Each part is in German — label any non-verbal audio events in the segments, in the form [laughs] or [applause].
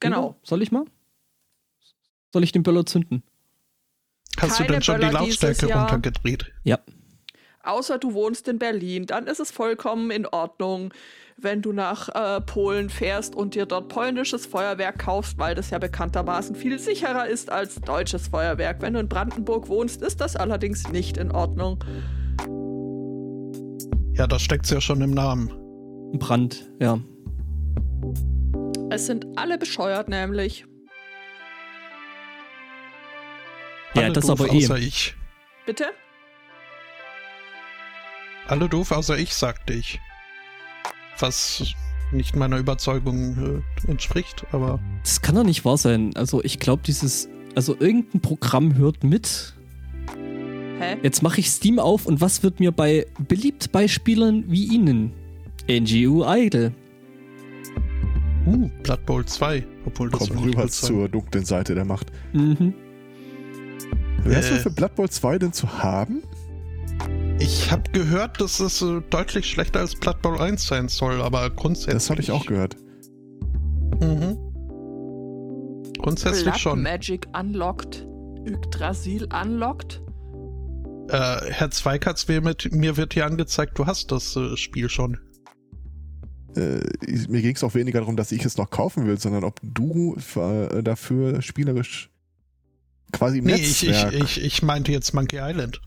Genau. Soll ich mal? Soll ich den Böller zünden? Hast Keine du denn schon Böller die Lautstärke runtergedreht? Ja. Außer du wohnst in Berlin, dann ist es vollkommen in Ordnung, wenn du nach äh, Polen fährst und dir dort polnisches Feuerwerk kaufst, weil das ja bekanntermaßen viel sicherer ist als deutsches Feuerwerk. Wenn du in Brandenburg wohnst, ist das allerdings nicht in Ordnung. Ja, das steckt's ja schon im Namen. Brand, ja. Es sind alle bescheuert nämlich. Ja, Alle das doof, aber eh. Außer ich. Bitte? Alle doof, außer ich, sagte ich. Was nicht meiner Überzeugung äh, entspricht, aber Das kann doch nicht wahr sein. Also ich glaube, dieses, also irgendein Programm hört mit. Hä? Jetzt mache ich Steam auf und was wird mir bei beliebt bei Spielern wie Ihnen? NGU Idol. Uh, Blood Bowl 2, obwohl das Komm noch nicht rüber zur dunklen Seite der Macht. Mhm. Wärst du Äh. für Blood Bowl 2 denn zu haben? Ich habe gehört, dass es äh, deutlich schlechter als Blood Bowl 1 sein soll, aber grundsätzlich. Das habe ich auch gehört. Mhm. Grundsätzlich Blood schon. Magic unlocked. Yggdrasil unlocked. Äh, Herr Zweikatz, mir wird hier angezeigt, du hast das äh, Spiel schon. Äh, ich- mir ging es auch weniger darum, dass ich es noch kaufen will, sondern ob du äh, dafür spielerisch quasi im Nee, ich, ich, Netzwerk. ich, ich meinte jetzt Monkey Island.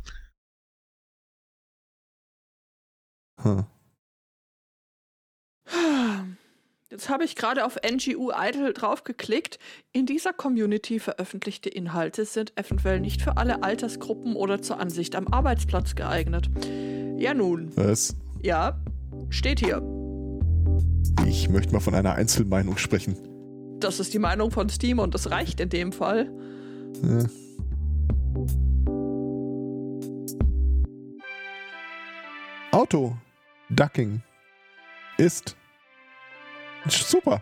Hm. Jetzt habe ich gerade auf NGU Idol draufgeklickt. In dieser Community veröffentlichte Inhalte sind eventuell nicht für alle Altersgruppen oder zur Ansicht am Arbeitsplatz geeignet. Ja nun, Was? ja, steht hier. Ich möchte mal von einer Einzelmeinung sprechen. Das ist die Meinung von Steam und das reicht in dem Fall. Äh. Auto. Ducking. Ist. Super.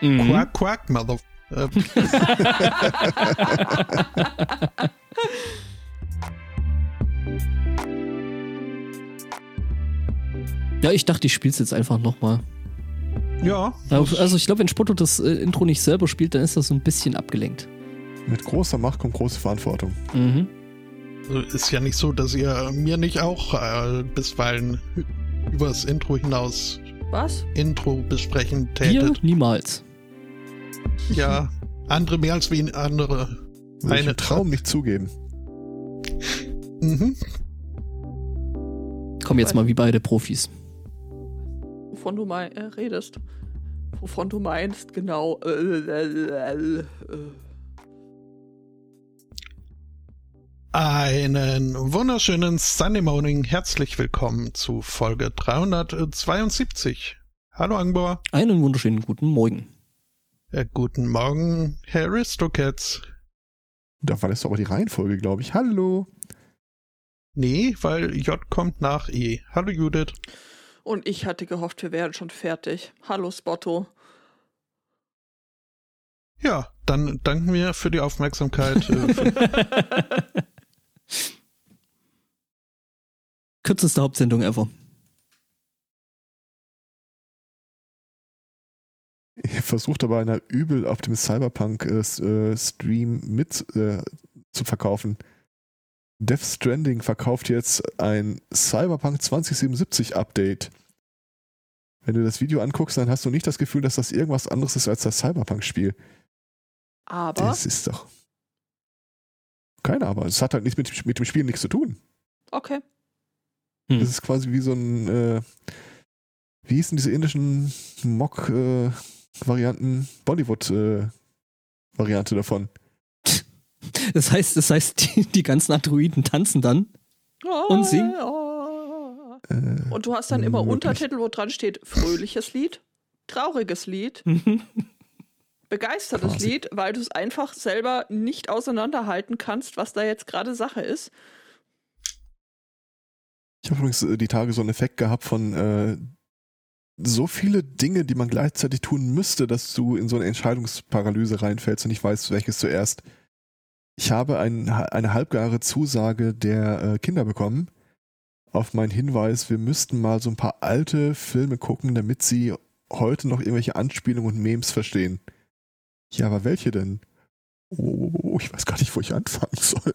Mhm. Quack, quack, mother. [laughs] [laughs] Ja, ich dachte, ich spiel's jetzt einfach nochmal. ja. Also ich glaube, wenn Spotto das äh, Intro nicht selber spielt, dann ist das so ein bisschen abgelenkt. Mit großer Macht kommt große Verantwortung. Mhm. Also Ist ja nicht so, dass ihr mir nicht auch äh, bisweilen übers Intro hinaus Was? Intro besprechen Wir tätet. niemals. Ja, andere mehr als wie andere. Eine im Traum nicht zugeben. Mhm. Komm jetzt mal wie beide Profis. Wovon du mei äh, redest. Wovon du meinst, genau. Äh, äh, äh. Einen wunderschönen Sunday Morning. Herzlich willkommen zu Folge 372. Hallo Angbor. Einen wunderschönen guten Morgen. Äh, guten Morgen, Herr Aristocats. Da war das aber die Reihenfolge, glaube ich. Hallo. Nee, weil J kommt nach E. Hallo Judith. Und ich hatte gehofft, wir wären schon fertig. Hallo Spotto. Ja, dann danken wir für die Aufmerksamkeit. äh, [laughs] Kürzeste Hauptsendung ever. Ihr versucht aber einer übel auf dem Cyberpunk-Stream mit äh, zu verkaufen. Death Stranding verkauft jetzt ein Cyberpunk 2077 Update. Wenn du das Video anguckst, dann hast du nicht das Gefühl, dass das irgendwas anderes ist als das Cyberpunk-Spiel. Aber Das ist doch. Keine aber. Es hat halt nichts mit, dem- mit dem Spiel nichts zu tun. okay. Hm. Das ist quasi wie so ein. Äh, wie hießen diese indischen Mock-Varianten? Bollywood-Variante davon. Das heißt, das heißt, die, die ganzen Androiden tanzen dann. Und singen? Äh, Und du hast dann immer Möglich. Untertitel, wo dran steht fröhliches Lied, trauriges Lied, [laughs] begeistertes Quasi. Lied, weil du es einfach selber nicht auseinanderhalten kannst, was da jetzt gerade Sache ist. Ich habe übrigens äh, die Tage so einen Effekt gehabt von äh, so viele Dinge, die man gleichzeitig tun müsste, dass du in so eine Entscheidungsparalyse reinfällst und nicht weißt, welches zuerst. Ich habe ein, eine halbgare Zusage der äh, Kinder bekommen auf meinen Hinweis, wir müssten mal so ein paar alte Filme gucken, damit sie heute noch irgendwelche Anspielungen und Memes verstehen. Ja, aber welche denn? Oh, ich weiß gar nicht, wo ich anfangen soll.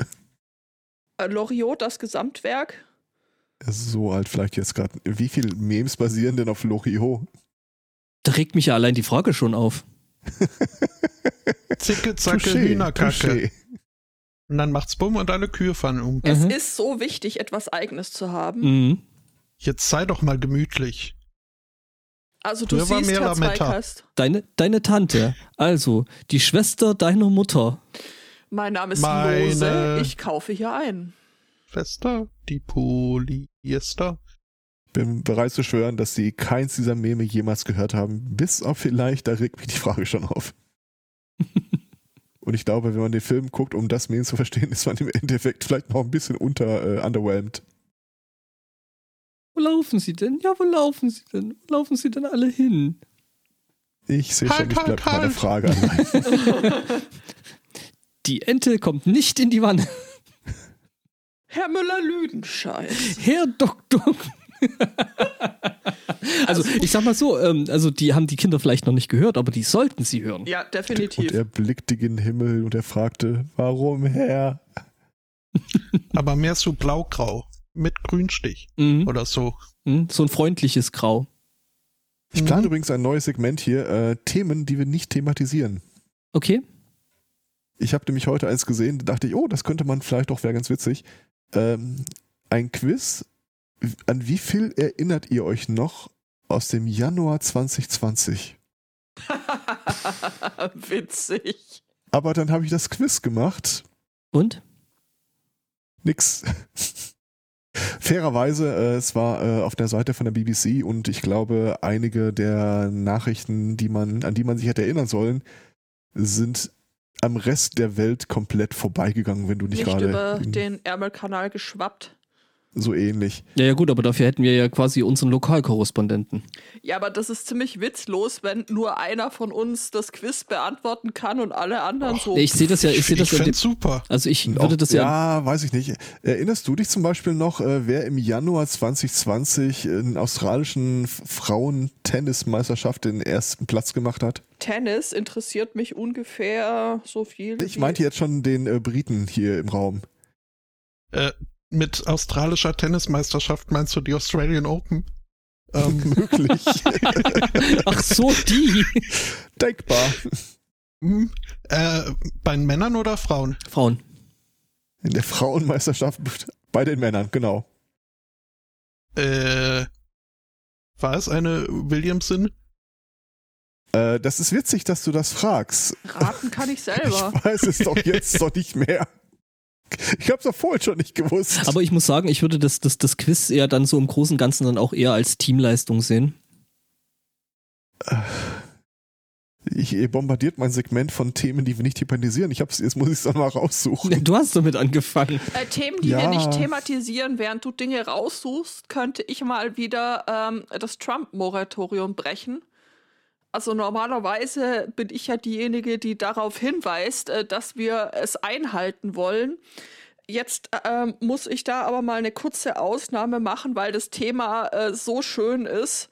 Äh, Loriot, das Gesamtwerk. So alt vielleicht jetzt gerade. Wie viele Memes basieren denn auf Loriot? Da regt mich ja allein die Frage schon auf. [laughs] Zicke, zacke, Hühnerkacke. Und dann macht's bumm und alle Kühe fallen um. Es Mhm. ist so wichtig, etwas Eigenes zu haben. Mhm. Jetzt sei doch mal gemütlich. Also du Früher war siehst, Herr. Zweikast, Deine, deine Tante, also die Schwester deiner Mutter. mein Name ist Meine- Lose, ich kaufe hier ein. Fester, die Polyester. Bin bereit zu schwören, dass sie keins dieser Meme jemals gehört haben. Bis auf vielleicht, da regt mich die Frage schon auf. [laughs] Und ich glaube, wenn man den Film guckt, um das Meme zu verstehen, [laughs] ist man im Endeffekt vielleicht noch ein bisschen unter äh, underwhelmed. Wo laufen sie denn? Ja, wo laufen sie denn? Wo laufen sie denn alle hin? Ich sehe Halt, schon, ich halt, bleibe bei meiner halt. Frage allein. [laughs] Die Ente kommt nicht in die Wanne. Herr Müller-Lüdenscheid. Herr Doktor. [laughs] also, ich sag mal so, ähm, also die haben die Kinder vielleicht noch nicht gehört, aber die sollten sie hören. Ja, Und definitiv. er blickte gen Himmel und er fragte, warum Herr? [laughs] Aber mehr so blaugrau. Mit Grünstich. Mhm. Oder so. Mhm. So ein freundliches Grau. Ich plane Mhm. übrigens ein neues Segment hier, äh, Themen, die wir nicht thematisieren. Okay. Ich habe nämlich heute eins gesehen, da dachte ich, oh, das könnte man vielleicht doch, wäre ganz witzig. Ähm, ein Quiz. An wie viel erinnert ihr euch noch aus dem Januar 2020? [laughs] Witzig. Aber dann habe ich das Quiz gemacht. Und? Nix. [laughs] Fairerweise, äh, es war äh, auf der Seite von der BBC und ich glaube, einige der Nachrichten, die man, an die man sich hätte erinnern sollen, sind am Rest der Welt komplett vorbeigegangen, wenn du nicht, Nicht gerade über den Ärmelkanal geschwappt. So ähnlich. Ja, ja, gut, aber dafür hätten wir ja quasi unseren Lokalkorrespondenten. Ja, aber das ist ziemlich witzlos, wenn nur einer von uns das Quiz beantworten kann und alle anderen so. Ich sehe das ja, ich sehe das ich ja. super. Also ich Und würde auch- das ja. Ja, weiß ich nicht. Erinnerst du dich zum Beispiel noch, äh, wer im Januar 2020 in australischen Frauen-Tennismeisterschaft den ersten Platz gemacht hat? Tennis interessiert mich ungefähr so viel. Ich meinte jetzt schon den äh, Briten hier im Raum. Äh, mit australischer Tennismeisterschaft meinst du die Australian Open? [laughs] Ähm, Möglich. [laughs] Ach so, die. Denkbar. hm, äh, bei den Männern oder Frauen? Frauen. In der Frauenmeisterschaft bei den Männern, genau. Äh, war es eine Williamson? Äh, das ist witzig, dass du das fragst. Raten kann ich [laughs] selber. Ich weiß es doch jetzt doch nicht mehr. Ich hab's doch vorhin schon nicht gewusst. Aber ich muss sagen, ich würde das, das, das Quiz eher dann so im Großen und Ganzen dann auch eher als Teamleistung sehen. ich, ihr bombardiert mein Segment von Themen, die wir nicht thematisieren. Ich hab's, jetzt muss ich es dann mal raussuchen. Du hast damit angefangen. Äh, Themen, die Ja. wir nicht thematisieren, während du Dinge raussuchst, könnte ich mal wieder ähm, das Trump-Moratorium brechen. Also normalerweise bin ich ja diejenige, die darauf hinweist, äh, dass wir es einhalten wollen. Jetzt ähm, muss ich da aber mal eine kurze Ausnahme machen, weil das Thema äh, so schön ist.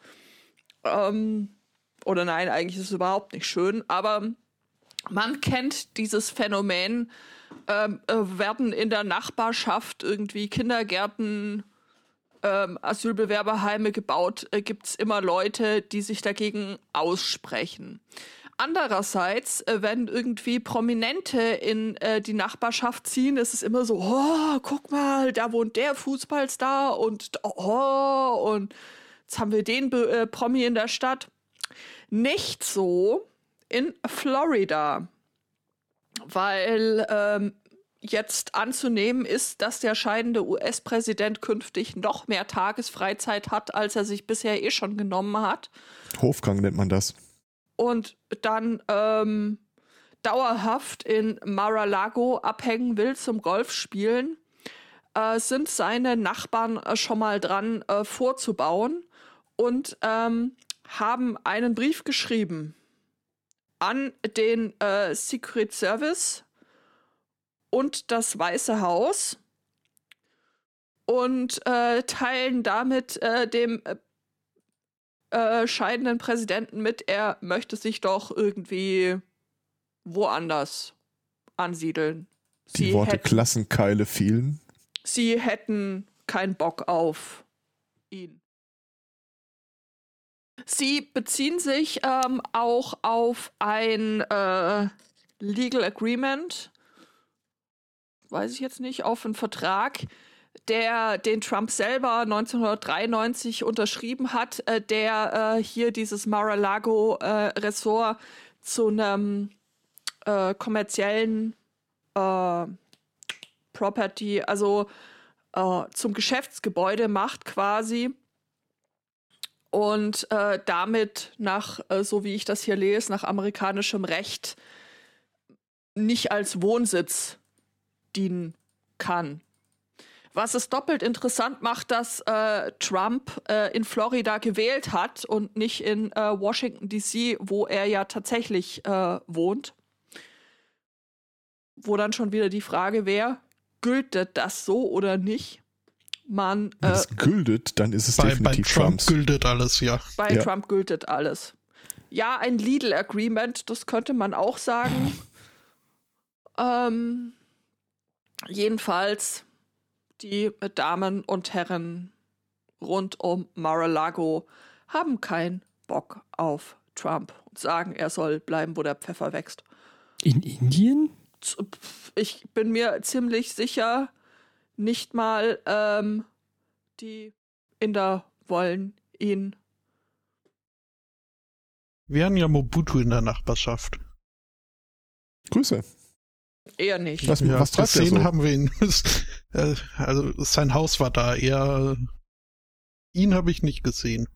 Ähm, oder nein, eigentlich ist es überhaupt nicht schön, aber man kennt dieses Phänomen, ähm, äh, werden in der Nachbarschaft irgendwie Kindergärten, ähm, Asylbewerberheime gebaut, äh, gibt es immer Leute, die sich dagegen aussprechen. Andererseits, äh, wenn irgendwie Prominente in äh, die Nachbarschaft ziehen, ist es immer so, oh, guck mal, da wohnt der Fußballstar und oh, und jetzt haben wir den Be äh, Promi in der Stadt. Nicht so in Florida weil ähm, jetzt anzunehmen ist, dass der scheidende US-Präsident künftig noch mehr Tagesfreizeit hat, als er sich bisher eh schon genommen hat. Hofgang nennt man das. Und dann ähm, dauerhaft in Mar-a-Lago abhängen will zum Golfspielen, äh, sind seine Nachbarn äh, schon mal dran äh, vorzubauen und ähm, haben einen Brief geschrieben an den äh, Secret Service und das Weiße Haus und äh, teilen damit äh, dem äh, äh, scheidenden Präsidenten mit, er möchte sich doch irgendwie woanders ansiedeln. Die Sie Worte hätten, Klassenkeile fielen. sie hätten keinen Bock auf ihn. Sie beziehen sich ähm, auch auf ein äh, Legal Agreement, weiß ich jetzt nicht, auf einen Vertrag, der den Trump selber 1993 unterschrieben hat, äh, der äh, hier dieses Mar-a-Lago-Ressort zu einem äh, kommerziellen äh, Property, also äh, zum Geschäftsgebäude macht quasi und äh, damit nach, äh, so wie ich das hier lese, nach amerikanischem Recht nicht als Wohnsitz dienen kann. Was es doppelt interessant macht, dass äh, Trump äh, in Florida gewählt hat und nicht in äh, Washington, DC, wo er ja tatsächlich äh, wohnt. Wo dann schon wieder die Frage wäre, gilt das so oder nicht? Man, Wenn äh, es gültet, dann ist es Bei, bei definitiv Trump Trumps. gültet alles, ja. Bei Ja. Trump gültet alles. Ja, ein Lidl Agreement, das könnte man auch sagen. [laughs] ähm, jedenfalls, die Damen und Herren rund um Mar-a-Lago haben keinen Bock auf Trump und sagen, er soll bleiben, wo der Pfeffer wächst. In Indien? Ich bin mir ziemlich sicher, nicht mal ähm, die Inder wollen ihn Wir haben ja Mobutu in der Nachbarschaft. Grüße. Eher nicht. Was, ja, was treibt gesehen so? haben wir ihn. [laughs] Also sein Haus war da. Er, ihn habe ich nicht gesehen.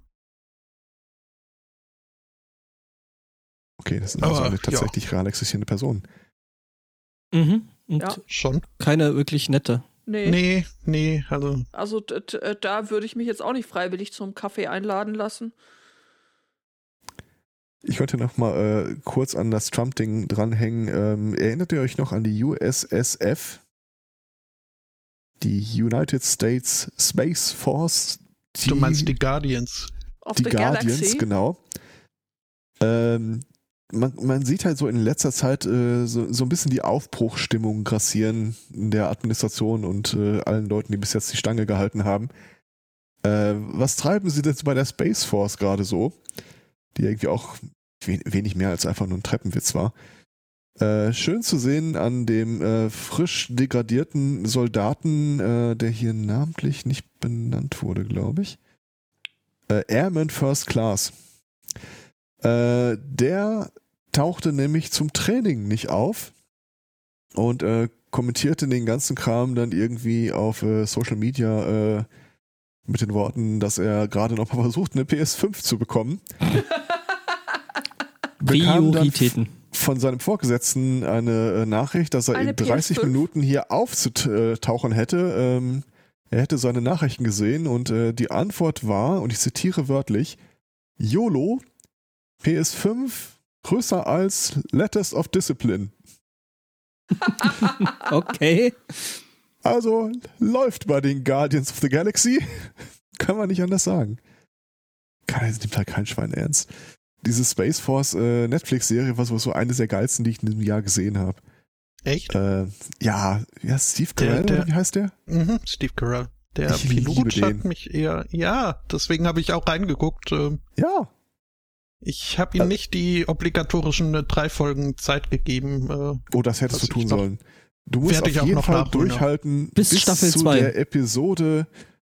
Okay, das ist also Aber, eine ja. tatsächlich real existierende Person. Mhm. Und Ja. Schon? keine wirklich nette. Nee. Nee, nee, also Also da würde ich mich jetzt auch nicht freiwillig zum Kaffee einladen lassen. Ich wollte noch mal äh, kurz an das Trump-Ding dranhängen. Ähm, erinnert ihr euch noch an die USSF? Die United States Space Force? Die, du meinst die Guardians. Auf die der Guardians, Galaxy. genau. Ähm, man, man sieht halt so in letzter Zeit äh, so, so ein bisschen die Aufbruchstimmung grassieren in der Administration und äh, allen Leuten, die bis jetzt die Stange gehalten haben. Äh, was treiben sie denn bei der Space Force gerade so? Die irgendwie auch wenig mehr als einfach nur ein Treppenwitz war. Äh, schön zu sehen an dem äh, frisch degradierten Soldaten, äh, der hier namentlich nicht benannt wurde, glaube ich. Äh, Airman First Class. Äh, der tauchte nämlich zum Training nicht auf und äh, kommentierte den ganzen Kram dann irgendwie auf Social Media mit den Worten, dass er gerade noch mal versucht, eine PS5 zu bekommen. [laughs] Bekam dann Prioritäten. von seinem Vorgesetzten eine äh, Nachricht, dass er Eine in 30 PS5? Minuten hier aufzutauchen hätte. Ähm, er hätte seine Nachrichten gesehen und äh, die Antwort war, und ich zitiere wörtlich, YOLO, PS5 größer als Letters of Discipline. [laughs] Okay. Also läuft bei den Guardians of the Galaxy. [laughs] Kann man nicht anders sagen. Kann, das nimmt halt kein Schwein ernst. Diese Space Force äh, Netflix-Serie war so eine der geilsten, die ich in diesem Jahr gesehen habe. Echt? Äh, ja, ja, Steve Der- Carell, der- oder wie heißt der? Mhm, Steve Carell. Der Ich liebe Pilot den. hat mich eher. Ja, deswegen habe ich auch reingeguckt. ähm, Ja, Ich habe ihm Äh. nicht die obligatorischen äh, drei Folgen Zeit gegeben. Äh, oh, das hättest Was du tun sollen. Du musst auf ich auch jeden noch Fall nachholen, durchhalten Bis Staffel zu zwei. der Episode,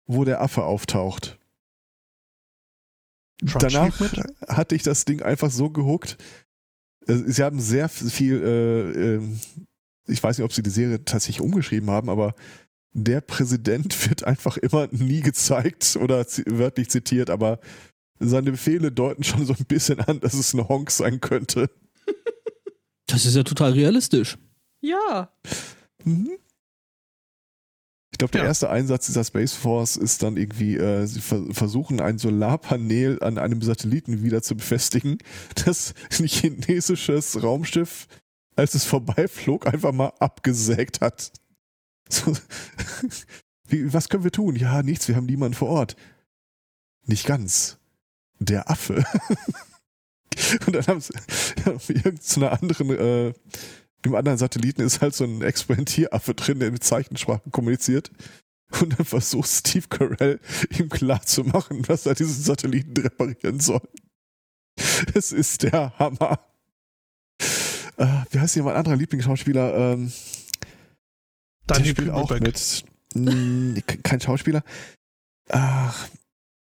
wo der Affe auftaucht. Trump Danach mit? hatte ich das Ding einfach so gehuckt. Äh, Sie haben sehr viel, äh, ähm, ich weiß nicht, ob sie die Serie tatsächlich umgeschrieben haben, aber der Präsident [laughs] wird einfach immer nie gezeigt oder wörtlich zitiert, aber seine Befehle deuten schon so ein bisschen an, dass es ein Honk sein könnte. Das ist ja total realistisch. Ja. Mhm. Ich glaube, der Ja. erste Einsatz dieser Space Force ist dann irgendwie, äh, sie ver versuchen ein Solarpanel an einem Satelliten wieder zu befestigen, das ein [laughs] chinesisches Raumschiff, als es vorbeiflog, einfach mal abgesägt hat. [laughs] So, wie, was können wir tun? Ja, nichts, wir haben niemanden vor Ort. Nicht ganz. der Affe. [laughs] Und dann haben sie auf irgendeiner anderen, äh, im anderen Satelliten ist halt so ein Experimentieraffe drin, der mit Zeichensprache kommuniziert. Und dann versucht Steve Carell ihm klarzumachen, dass er diesen Satelliten reparieren soll. Es ist der Hammer. Äh, wie heißt hier mein anderer Lieblingsschauspieler? Ähm, der Daniel spielt auch mit. Hm, kein Schauspieler. Ach,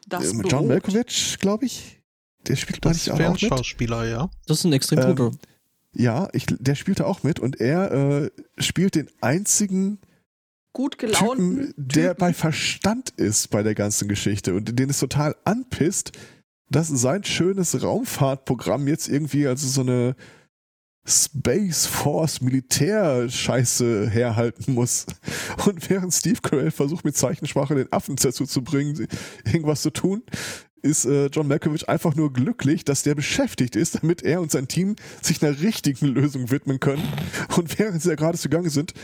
Das äh, John. Malkovich, glaube ich. Der spielt Das wäre auch ein mit. Schauspieler, ja. Das ist ein extrem Ähm, guter. Ja, ich, der spielte auch mit und er äh, spielt den einzigen Gut gelaunten. Typen, der Typen. bei Verstand ist bei der ganzen Geschichte und den es total anpisst, dass sein schönes Raumfahrtprogramm jetzt irgendwie also so eine Space Force Militärscheiße herhalten muss. Und während Steve Carell versucht mit Zeichensprache den Affen dazu zu bringen, irgendwas zu tun, ist äh, John Malkovich einfach nur glücklich, dass der beschäftigt ist, damit er und sein Team sich einer richtigen Lösung widmen können. Und während sie da gerade zugange sind,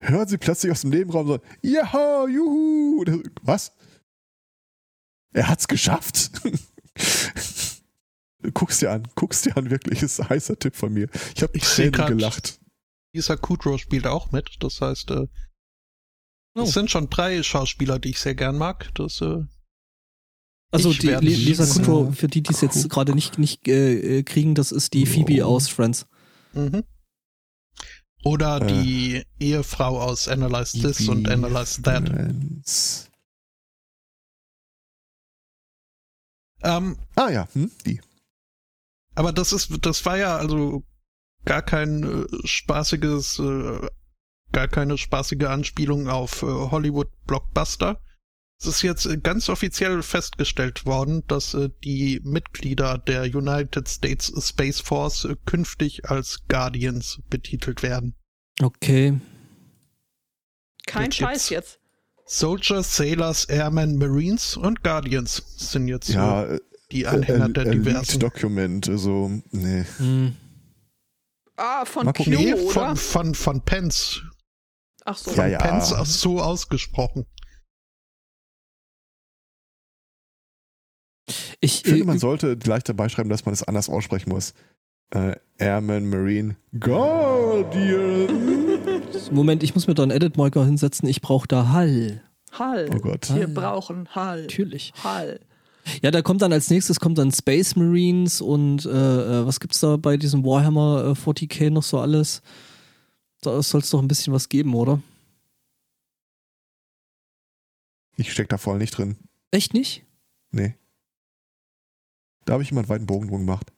hören sie plötzlich aus dem Nebenraum so, ja, juhu. Er Was? Er hat's geschafft. [laughs] guck's dir an, guck's dir an, wirklich, ist ein heißer Tipp von mir. Ich habe Tränen grad- gelacht. Lisa Kudrow spielt auch mit. Das heißt, äh, Oh. es sind schon drei Schauspieler, die ich sehr gern mag. Das, äh, Also ich die Lisa Kudrow, für die, die es jetzt gerade nicht, nicht äh, äh, kriegen, das ist die Phoebe Oh. aus Friends. mhm. Oder Äh. die Ehefrau aus Analyze This und Analyze That. Friends. Ähm, Ah ja, hm, die. aber das ist, das war ja also gar kein äh, spaßiges, äh, gar keine spaßige Anspielung auf äh, Hollywood Blockbuster. Es ist jetzt äh, ganz offiziell festgestellt worden, dass äh, die Mitglieder der United States Space Force äh, künftig als Guardians betitelt werden. Okay. Kein Jetzt Scheiß jetzt. Soldiers, Sailors, Airmen, Marines und Guardians sind jetzt Ja, äh, äh, die Anhänger äh, der äh, diversen. Leaked Document, also, nee. Hm. Ah, von Mal Q. Nee, oder? von, von, von Pence. Ach so. Ja, Von ja. Pence auch so ausgesprochen. Ich, Ich finde, äh, man sollte gleich dabei schreiben, dass man es anders aussprechen muss. Äh, Airman, Marine, Guardian. [laughs] Moment, ich muss mir da einen Edit-Marker hinsetzen. Ich brauche da Hall. Hall. Oh Gott. Wir Hall. brauchen Hall. Natürlich. Hall. Ja, da kommt dann als nächstes kommt dann Space Marines und äh, äh, was gibt's da bei diesem Warhammer äh, 40k noch so alles? Da soll es doch ein bisschen was geben, oder? Ich steck da voll nicht drin. Echt nicht? Nee. Da habe ich immer einen weiten Bogen drum gemacht.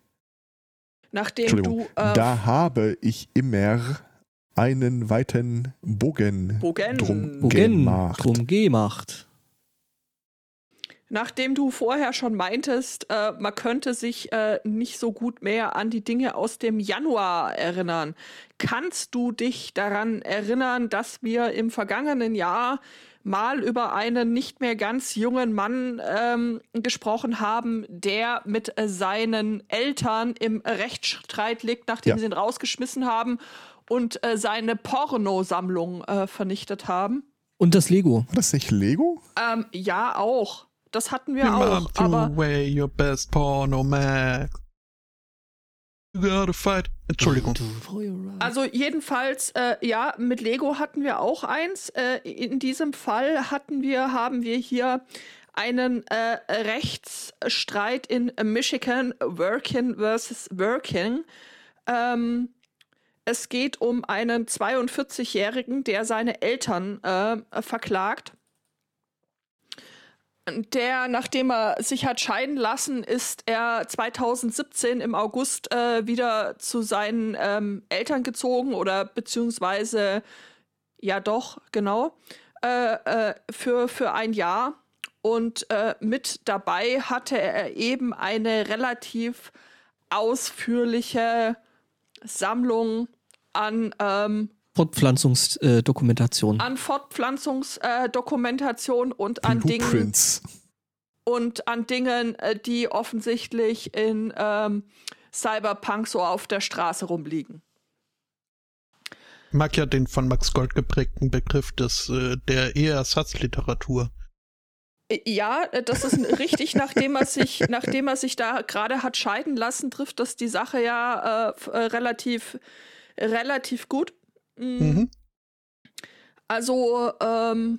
Nachdem Entschuldigung. du äh, da habe ich immer einen weiten Bogen, Bogen. drum Bogen gemacht. drum gemacht. Nachdem du vorher schon meintest, äh, man könnte sich äh, nicht so gut mehr an die Dinge aus dem Januar erinnern, kannst du dich daran erinnern, dass wir im vergangenen Jahr mal über einen nicht mehr ganz jungen Mann ähm, gesprochen haben, der mit seinen Eltern im Rechtsstreit liegt, nachdem Ja. sie ihn rausgeschmissen haben und äh, seine Pornosammlung äh, vernichtet haben? Und das Lego. War das nicht Lego? Ähm, ja, auch. Das hatten wir Your auch. Aber away your best porno mag. You gotta fight. Entschuldigung. also jedenfalls, äh, ja, mit Lego hatten wir auch eins. Äh, in diesem Fall hatten wir, haben wir hier einen äh, Rechtsstreit in Michigan, Working versus Working. Ähm, es geht um einen 42-Jährigen, der seine Eltern äh, verklagt. Der, nachdem er sich hat scheiden lassen, ist er 2017 im August äh, wieder zu seinen ähm, Eltern gezogen oder beziehungsweise, ja doch, genau, äh, äh, für, für ein Jahr. Und äh, mit dabei hatte er eben eine relativ ausführliche Sammlung an ähm, Fortpflanzungsdokumentation. an Fortpflanzungsdokumentation und an Dingen Blueprints. und an Dingen, äh, die offensichtlich in ähm, Cyberpunk so auf der Straße rumliegen. mag ja den von Max Gold geprägten Begriff des, äh, der Eheersatzliteratur. Ja, äh, das ist richtig, nachdem er sich, [laughs] nachdem er sich da gerade hat scheiden lassen, trifft das die Sache ja äh, relativ, relativ gut. Mhm. mhm. Also ähm,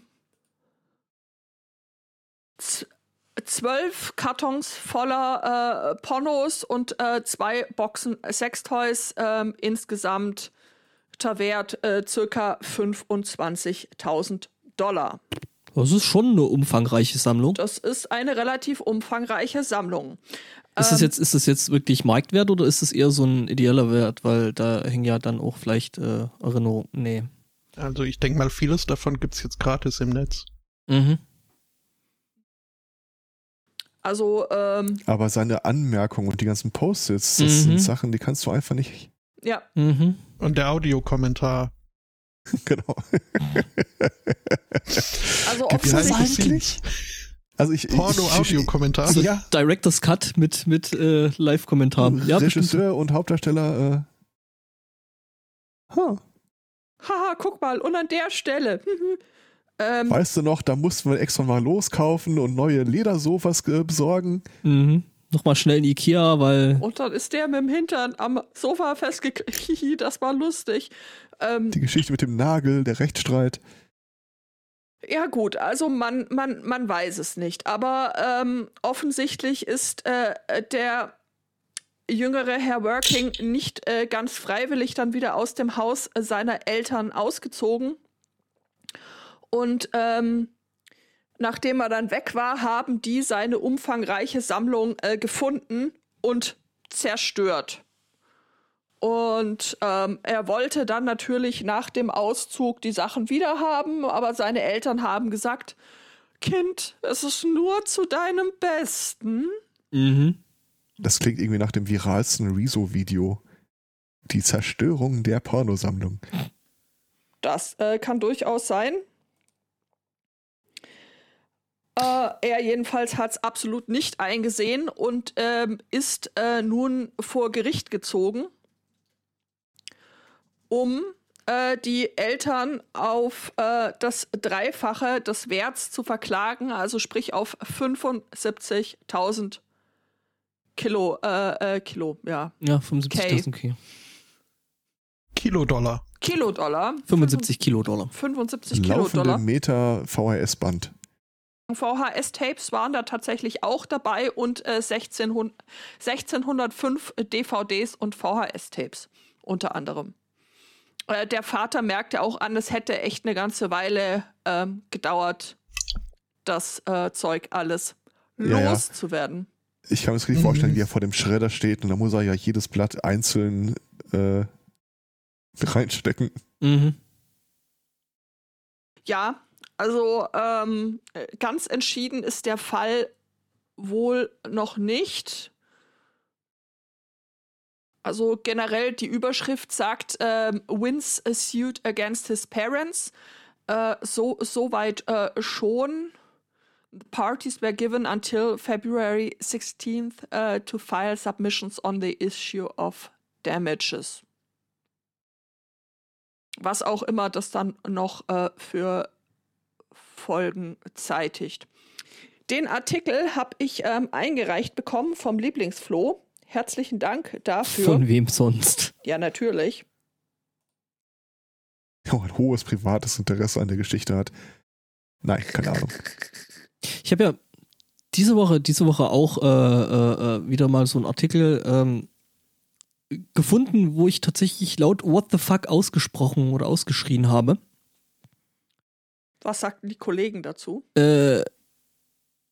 zwölf Kartons voller äh, Pornos und äh, zwei Boxen Sextoys, äh, insgesamt Wert äh, circa 25.000 Dollar. Das ist schon eine umfangreiche Sammlung. Das ist eine relativ umfangreiche Sammlung. Ist das, ähm, jetzt, ist das jetzt wirklich Marktwert oder ist es eher so ein ideeller Wert? Weil da hängen ja dann auch vielleicht äh, Erinnerungen. Nee. Also ich denke mal, vieles davon gibt es jetzt gratis im Netz. Mhm. Also, ähm, Aber seine Anmerkungen und die ganzen Post-its, das mhm. sind Sachen, die kannst du einfach nicht. Ja. Mhm. Und der Audiokommentar. [laughs] genau. also offensichtlich. Also ich, Porno-Audio-Kommentar. Also ja. Director's Cut mit, mit äh, Live-Kommentaren. Ja, Regisseur bestimmt. und Hauptdarsteller. Äh, huh. Haha, guck mal, und an der Stelle. [laughs] ähm, weißt du noch, da mussten wir extra mal loskaufen und neue Ledersofas äh, besorgen. Mhm. Nochmal schnell in Ikea, weil. Und dann ist der mit dem Hintern am Sofa festgeklebt. [laughs] das war lustig. Ähm, Die Geschichte mit dem Nagel, der Rechtsstreit. Ja gut, also man, man, man weiß es nicht. Aber ähm, offensichtlich ist äh, der jüngere Herr Working nicht äh, ganz freiwillig dann wieder aus dem Haus seiner Eltern ausgezogen. Und ähm, nachdem er dann weg war, haben die seine umfangreiche Sammlung äh, gefunden und zerstört. Und ähm, er wollte dann natürlich nach dem Auszug die Sachen wiederhaben, aber seine Eltern haben gesagt, Kind, es ist nur zu deinem Besten. Mhm. Das klingt irgendwie nach dem viralsten Rezo-Video. Die Zerstörung der Pornosammlung. Das äh, kann durchaus sein. Äh, er jedenfalls hat es absolut nicht eingesehen und ähm, ist äh, nun vor Gericht gezogen, um äh, die Eltern auf äh, das Dreifache des Werts zu verklagen, also sprich auf 75.000 Kilo, äh, äh, Kilo, ja. Ja, 75.000 Kilo. Kilo-Dollar. Kilo-Dollar. 75 Kilo-Dollar. 75 Kilo-Dollar. Meter VHS-Band. VHS-Tapes waren da tatsächlich auch dabei und äh, 1600, 1605 DVDs und VHS-Tapes unter anderem. Äh, der Vater merkte auch an, es hätte echt eine ganze Weile ähm, gedauert, das äh, Zeug alles ja, loszuwerden. Ja ich kann mir das richtig mhm. vorstellen, wie er vor dem Schredder steht und da muss er ja jedes Blatt einzeln äh, [laughs] reinstecken. Mhm. Ja, also ähm, ganz entschieden ist der Fall wohl noch nicht. Also generell die Überschrift sagt ähm, wins a suit against his parents. Äh, so soweit äh, schon. The parties were given until February 16th uh, to file submissions on the issue of damages. Was auch immer das dann noch uh, für Folgen zeitigt. Den Artikel habe ich ähm, eingereicht bekommen vom Lieblingsfloh. Herzlichen Dank dafür. Von wem sonst? Ja, natürlich. Ja, ein hohes privates Interesse an der Geschichte hat. Nein, keine Ahnung. Ich habe ja diese Woche, diese Woche auch äh, äh, äh, wieder mal so einen Artikel ähm, gefunden, wo ich tatsächlich laut What the fuck ausgesprochen oder ausgeschrien habe. Was sagten die Kollegen dazu? Äh,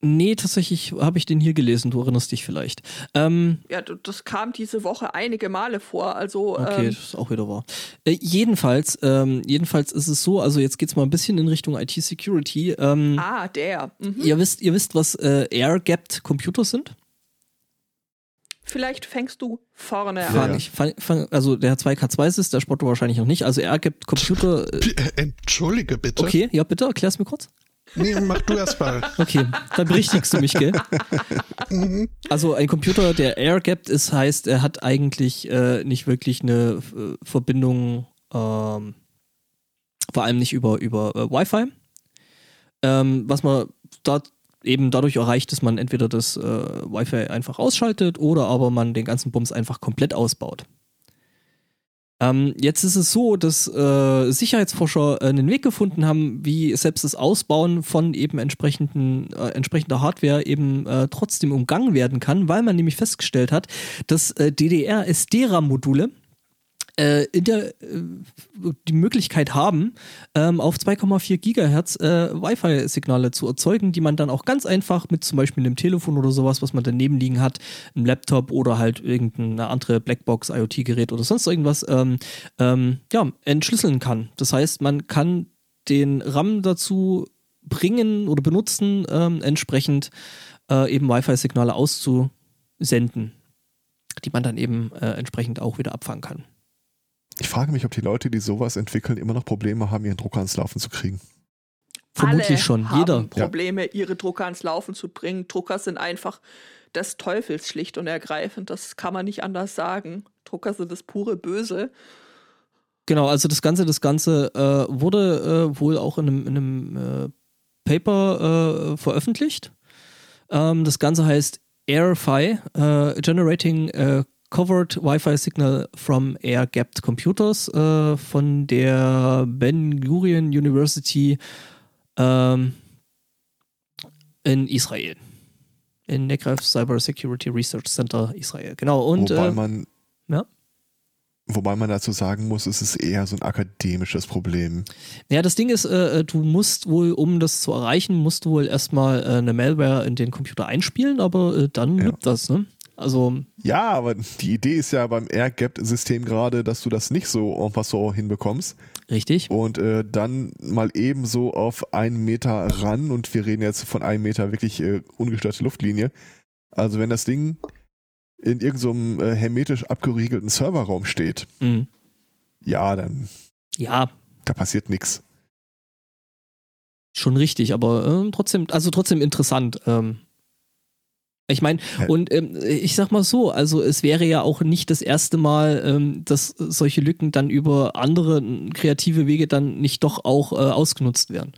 Nee, tatsächlich habe ich den hier gelesen, du erinnerst dich vielleicht. Ähm, ja, das kam diese Woche einige Male vor, also. Okay, ähm, das ist auch wieder wahr. Äh, jedenfalls, ähm, jedenfalls ist es so, also jetzt geht's mal ein bisschen in Richtung IT-Security. Ähm, ah, der. Mhm. Ihr wisst, ihr wisst, was äh, Air-Gapped Computer sind? Vielleicht fängst du vorne an. Fang ich, fang, fang, also der 2K2 ist, der Spotto wahrscheinlich noch nicht. Also Air-Gapped Computer. Äh, Entschuldige bitte. Okay, ja bitte, erklär's mir kurz. Nee, mach du erst mal. Okay, dann berichtigst du mich, gell? Mhm. Also ein Computer, der air-gapped ist, heißt, er hat eigentlich äh, nicht wirklich eine äh, Verbindung, ähm, vor allem nicht über, über äh, Wi-Fi. Ähm, was man da eben dadurch erreicht, dass man entweder das äh, Wi-Fi einfach ausschaltet oder aber man den ganzen Bums einfach komplett ausbaut. Ähm, jetzt ist es so, dass äh, Sicherheitsforscher äh, einen Weg gefunden haben, wie selbst das Ausbauen von eben entsprechenden, äh, entsprechender Hardware eben äh, trotzdem umgangen werden kann, weil man nämlich festgestellt hat, dass äh, DDR-SD-RAM-Module äh, der, äh, die Möglichkeit haben, ähm, auf 2,4 Gigahertz äh, Wi-Fi-Signale zu erzeugen, die man dann auch ganz einfach mit zum Beispiel einem Telefon oder sowas, was man daneben liegen hat, einem Laptop oder halt irgendeine andere Blackbox, IoT-Gerät oder sonst irgendwas, ähm, ähm, ja, entschlüsseln kann. Das heißt, man kann den RAM dazu bringen oder benutzen, ähm, entsprechend äh, eben Wi-Fi-Signale auszusenden, die man dann eben äh, entsprechend auch wieder abfangen kann. Ich frage mich, ob die Leute, die sowas entwickeln, immer noch Probleme haben, ihren Drucker ans Laufen zu kriegen. Vermutlich Alle schon. haben Jeder. Probleme, ihre Drucker ans Laufen zu bringen. Drucker sind einfach des Teufels schlicht und ergreifend. Das kann man nicht anders sagen. Drucker sind das pure Böse. Genau, also das Ganze, das Ganze äh, wurde äh, wohl auch in einem, in einem äh, Paper äh, veröffentlicht. Ähm, das Ganze heißt AirFi, äh, Generating a Covered Wi-Fi Signal from Air-Gapped Computers äh, von der Ben Gurion University ähm, in Israel. In Negev Cyber Security Research Center Israel. Genau, und wobei äh, man ja. Wobei man dazu sagen muss, es ist eher so ein akademisches Problem. Ja, das Ding ist, äh, du musst wohl, um das zu erreichen, musst du wohl erstmal äh, eine Malware in den Computer einspielen, aber äh, dann Ja. gibt das, ne? Also, Ja, aber die Idee ist ja beim Air-Gapped-System gerade, dass du das nicht so en passant hinbekommst richtig. und äh, dann mal eben so auf einen Meter ran und wir reden jetzt von einem Meter wirklich äh, ungestörte Luftlinie. Also wenn das Ding in irgendeinem äh, hermetisch abgeriegelten Serverraum steht, Mhm. ja, dann Ja, da passiert nichts. schon richtig, aber ähm, trotzdem, also trotzdem interessant. Ähm. Ich meine, und ähm, ich sag mal so, also es wäre ja auch nicht das erste Mal, ähm, dass solche Lücken dann über andere kreative Wege dann nicht doch auch äh, ausgenutzt werden.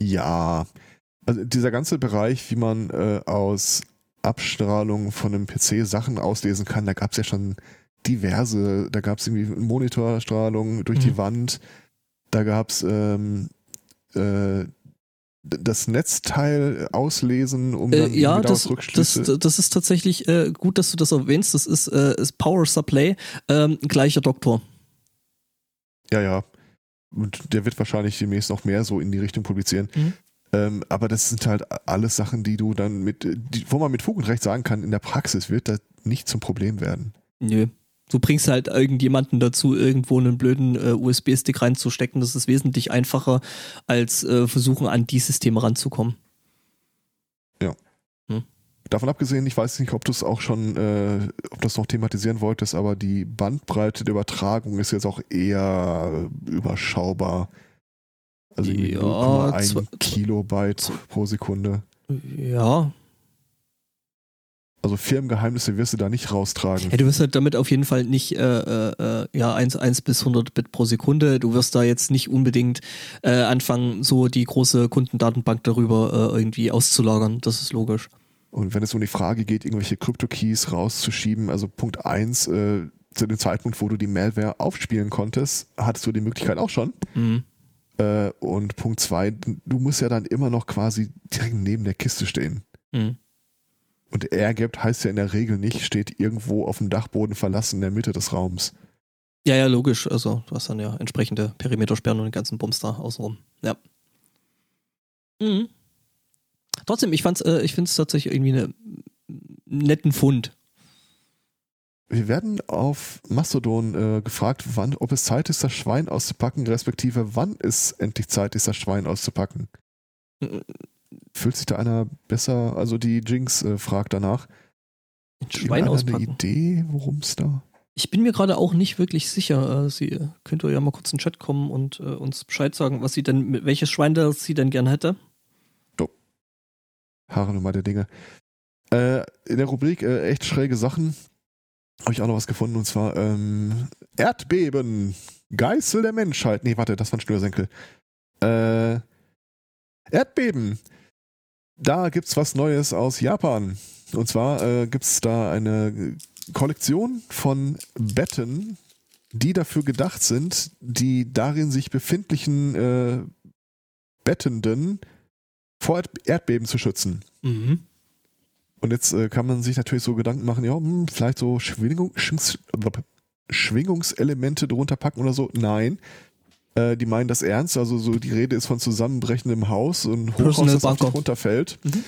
Ja, also dieser ganze Bereich, wie man äh, aus Abstrahlung von einem PC Sachen auslesen kann, da gab es ja schon diverse, da gab es irgendwie Monitorstrahlung durch die Mhm. Wand, da gab es ähm, äh, das Netzteil auslesen, um dann Äh, ja, das, Rückschlüsse. das, das ist tatsächlich äh, gut, dass du das erwähnst. Das ist, äh, ist Power Supply, ähm, gleicher Doktor. Ja, ja. Und der wird wahrscheinlich demnächst noch mehr so in die Richtung publizieren. Mhm. Ähm, aber das sind halt alles Sachen, die du dann mit, die, wo man mit Fug und Recht sagen kann, in der Praxis wird das nicht zum Problem werden. Nö. Du bringst halt irgendjemanden dazu, irgendwo einen blöden äh, USB-Stick reinzustecken. Das ist wesentlich einfacher, als äh, versuchen, an die Systeme ranzukommen. Davon abgesehen, ich weiß nicht, ob du es auch schon, äh, ob du es noch thematisieren wolltest, aber die Bandbreite der Übertragung ist jetzt auch eher überschaubar. Also Ja, 0,1 zwe- Kilobyte pro Sekunde. Ja. Also Firmengeheimnisse wirst du da nicht raustragen. ja. Du wirst halt damit auf jeden Fall nicht äh, äh, äh, ja, 1, 1 bis 100 Bit pro Sekunde. Du wirst da jetzt nicht unbedingt äh, anfangen, so die große Kundendatenbank darüber äh, irgendwie auszulagern. Das ist logisch. Und wenn es um die Frage geht, irgendwelche Crypto-Keys rauszuschieben, also Punkt 1, äh, zu dem Zeitpunkt, wo du die Malware aufspielen konntest, hattest du die Möglichkeit auch schon. Mhm. Und Punkt 2, du musst ja dann immer noch quasi direkt neben der Kiste stehen. Mhm. Und Airgapped heißt ja in der Regel nicht, steht irgendwo auf dem Dachboden verlassen in der Mitte des Raums. Ja, ja, logisch. Also, du hast dann ja entsprechende Perimetersperren und den ganzen Bums da außenrum. Ja. Mhm. Trotzdem, ich fand's, äh, ich finde es tatsächlich irgendwie einen netten Fund. Wir werden auf Mastodon äh, gefragt, wann, ob es Zeit ist, das Schwein auszupacken, respektive wann es endlich Zeit ist, das Schwein auszupacken. Fühlt sich da einer besser, also die Jinx äh, fragt danach. Schwein auspacken. eine Idee, worum es da? Ich bin mir gerade auch nicht wirklich sicher. Äh, Sie äh, könnte ja mal kurz in den Chat kommen und äh, uns Bescheid sagen, was sie denn, welches Schwein das sie denn gern hätte. Haare Nummer der Dinge. Äh, in der Rubrik äh, echt schräge Sachen habe ich auch noch was gefunden und zwar ähm, Erdbeben, Geißel der Menschheit. Nee, warte, das war ein Schnürsenkel. Äh, Erdbeben. Da gibt's was Neues aus Japan. Und zwar äh, gibt's da eine Kollektion von Betten, die dafür gedacht sind, die darin sich befindlichen äh, Bettenden vor Erdbeben zu schützen. Mhm. Und jetzt äh, kann man sich natürlich so Gedanken machen, ja, hm, vielleicht so Schwingung, Schwingungs, Schwingungselemente drunter packen oder so. Nein. Äh, die meinen das ernst. Also so die Rede ist von zusammenbrechendem Haus und Hochhaus, das auf dich runterfällt. Mhm.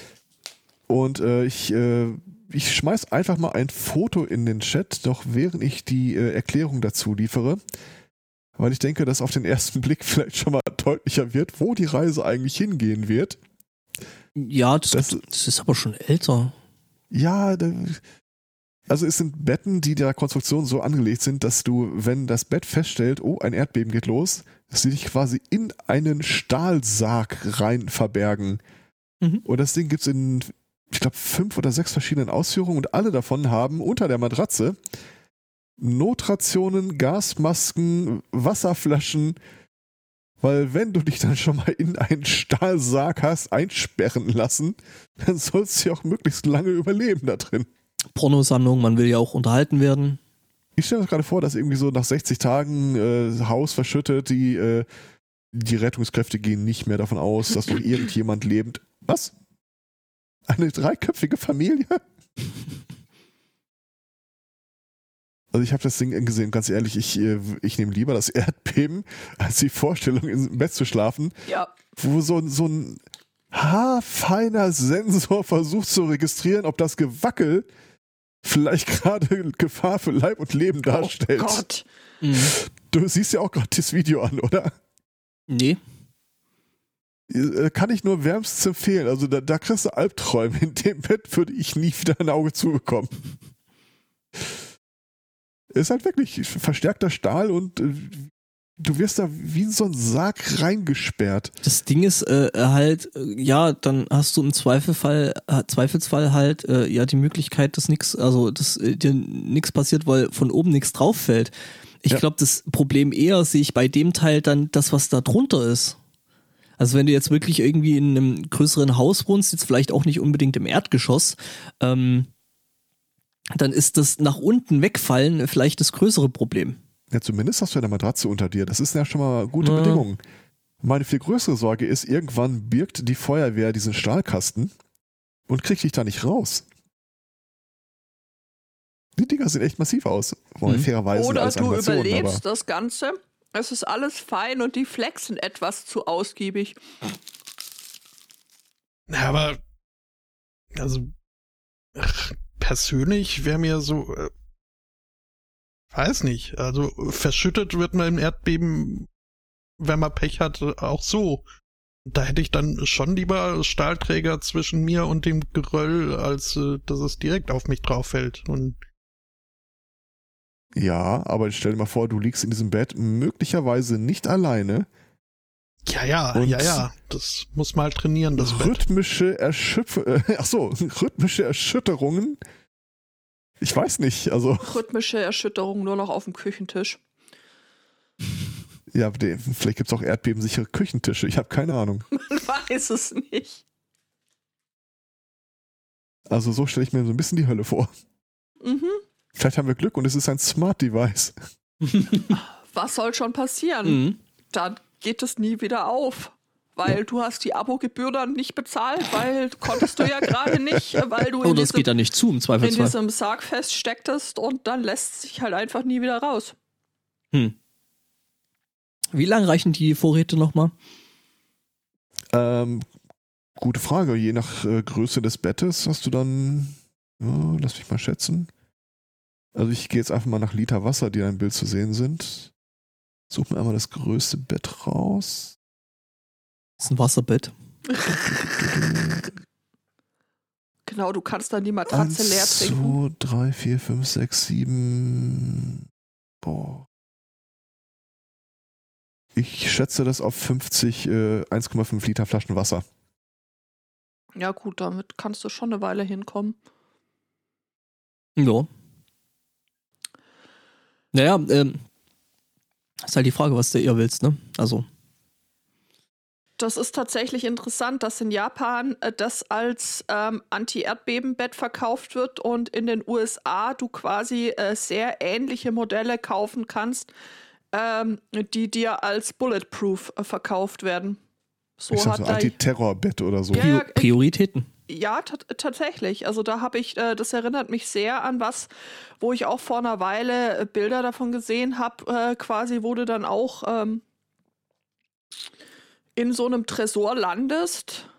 Und äh, ich, äh, ich schmeiß einfach mal ein Foto in den Chat, doch während ich die äh, Erklärung dazu liefere. Weil ich denke, dass auf den ersten [laughs] Blick vielleicht schon mal deutlicher wird, wo die Reise eigentlich hingehen wird. Ja, das, Das- das ist aber schon älter. Ja, da, also es sind Betten, die der Konstruktion so angelegt sind, dass du, wenn das Bett feststellt, oh, ein Erdbeben geht los, dass sie dich quasi in einen Stahlsarg rein verbergen. Mhm. Und das Ding gibt's in, ich glaube, fünf oder sechs verschiedenen Ausführungen und alle davon haben unter der Matratze Notrationen, Gasmasken, Wasserflaschen, weil wenn du dich dann schon mal in einen Stahlsarg hast einsperren lassen, dann sollst du ja auch möglichst lange überleben da drin. Pornosammlung, man will ja auch unterhalten werden. Ich stelle mir gerade vor, dass irgendwie so nach 60 Tagen äh, Haus verschüttet, die, äh, die Rettungskräfte gehen nicht mehr davon aus, dass noch irgendjemand lebend. Was? Eine dreiköpfige Familie? Also ich habe das Ding gesehen, ganz ehrlich, ich, äh, ich nehme lieber das Erdbeben, als die Vorstellung, im Bett zu schlafen, Ja, wo so, so ein haarfeiner Sensor versucht zu registrieren, ob das Gewackel vielleicht gerade Gefahr für Leib und Leben darstellt. Oh Gott. Mhm. Du siehst ja auch gerade das Video an, oder? Nee. Äh, Kann ich nur wärmstens empfehlen. Also da, da kriegst du Albträume. In dem Bett würde ich nie wieder ein Auge zubekommen. Ist halt wirklich verstärkter Stahl und äh, du wirst da wie in so ein Sarg reingesperrt. Das Ding ist äh, halt, äh, ja, dann hast du im Zweifelfall, äh, Zweifelsfall halt äh, ja die Möglichkeit, dass nix, also dass äh, dir nichts passiert, weil von oben nichts drauf fällt. Ich Ja. glaube, das Problem eher sehe ich bei dem Teil dann das, was da drunter ist. Also wenn du jetzt wirklich irgendwie in einem größeren Haus wohnst, jetzt vielleicht auch nicht unbedingt im Erdgeschoss, ähm, dann ist das nach unten wegfallen vielleicht das größere Problem. Ja, zumindest hast du eine Matratze unter dir. Das ist ja schon mal gute Ja. Bedingungen. Meine viel größere Sorge ist, irgendwann birgt die Feuerwehr diesen Stahlkasten und kriegt dich da nicht raus. Die Dinger sehen echt massiv aus. Mhm. fairerweise Oder du überlebst aber das Ganze. Es ist alles fein und die flexen etwas zu ausgiebig. Ja, aber also ach, persönlich wäre mir so äh, weiß nicht, also verschüttet wird man im Erdbeben, wenn man Pech hat, auch so. Da hätte ich dann schon lieber Stahlträger zwischen mir und dem Geröll, als äh, dass es direkt auf mich drauf fällt. Und ja, aber stell dir mal vor, du liegst in diesem Bett möglicherweise nicht alleine. ja, ja, Und ja, ja, das muss mal trainieren, das Bett. rhythmische Erschüpf äh, [laughs] ach so, rhythmische Erschütterungen. Ich weiß nicht, also Rhythmische Erschütterung nur noch auf dem Küchentisch. ja, vielleicht gibt's auch erdbebensichere Küchentische. Ich habe keine Ahnung. [laughs] Man weiß es nicht. Also so stelle ich mir so ein bisschen die Hölle vor. Mhm. Vielleicht haben wir Glück und es ist ein Smart Device. [laughs] Was soll schon passieren? Mhm. Dann geht es nie wieder auf. Weil du hast die Abogebühr dann nicht bezahlt, weil konntest du ja gerade nicht, weil du [laughs] Oh, in, das diesem, geht da nicht zu im in diesem Sarg feststecktest und dann lässt sich halt einfach nie wieder raus. Hm. Wie lange reichen die Vorräte nochmal? Ähm, gute Frage. Je nach äh, Größe des Bettes hast du dann, ja, lass mich mal schätzen. Also ich gehe jetzt einfach mal nach Liter Wasser, die in einem Bild zu sehen sind. Such mir einmal das größte Bett raus. Das ist ein Wasserbett. Genau, du kannst dann die Matratze leer Eins, trinken. zwei, drei, vier, fünf, sechs, sieben. Boah. Ich schätze das auf 50, äh, 1,5 Liter Flaschen Wasser. Ja, gut, damit kannst du schon eine Weile hinkommen. Ja. Naja, ähm, ist halt die Frage, was du eher willst, ne? Also. Das ist tatsächlich interessant, dass in Japan äh, das als ähm, Anti-Erdbeben-Bett verkauft wird und in den USA du quasi äh, sehr ähnliche Modelle kaufen kannst, ähm, die dir als Bulletproof äh, verkauft werden. So ich hat so Anti-Terror-Bett oder so. Ja, Prioritäten. Ja, tatsächlich. Also da habe ich, äh, das erinnert mich sehr an was, wo ich auch vor einer Weile äh, Bilder davon gesehen habe. Äh, quasi wurde dann auch ähm, in so einem Tresor landest.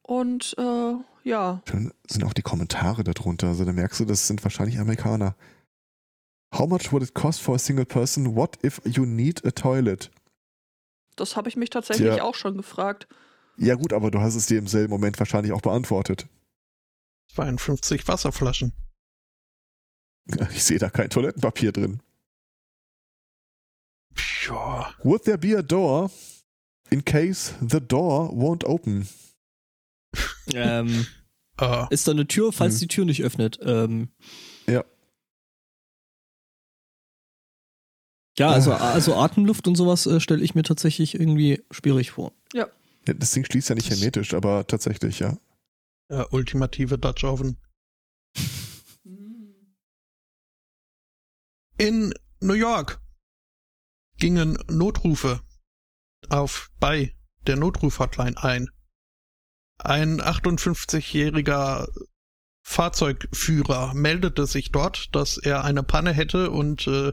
Und äh, ja. Schön sind auch die Kommentare darunter. Also da merkst du, das sind wahrscheinlich Amerikaner. How much would it cost for a single person? What if you need a toilet? Das habe ich mich tatsächlich Tja. auch schon gefragt. Ja gut, aber du hast es dir im selben Moment wahrscheinlich auch beantwortet. 52 Wasserflaschen. [laughs] Ich sehe da kein Toilettenpapier drin. Ja. Would there be a door in case the door won't open? Ähm, uh. [laughs] Ist da eine Tür, falls hm. die Tür nicht öffnet? Ähm, ja. Ja, also, also Atemluft und sowas äh, stelle ich mir tatsächlich irgendwie schwierig vor. Ja. ja. Das Ding schließt ja nicht hermetisch, aber tatsächlich, ja. Ja, ultimative Dutch Oven. [laughs] In New York gingen Notrufe auf bei der Notrufhotline ein. Ein 58-jähriger Fahrzeugführer meldete sich dort, dass er eine Panne hätte und äh,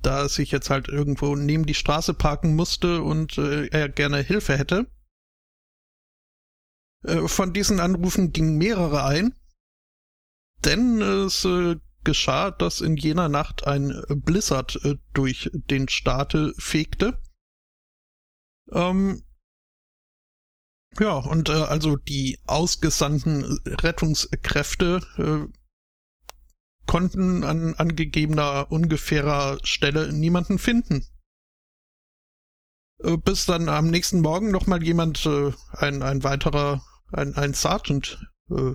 da er sich jetzt halt irgendwo neben die Straße parken musste und äh, er gerne Hilfe hätte. Äh, von diesen Anrufen gingen mehrere ein, denn es äh, geschah, dass in jener Nacht ein Blizzard äh, durch den Staat fegte. Ähm, ja, und äh, also die ausgesandten Rettungskräfte äh, konnten an angegebener ungefährer Stelle niemanden finden. Äh, bis dann am nächsten Morgen nochmal jemand, äh, ein, ein weiterer, ein, ein Sergeant, äh,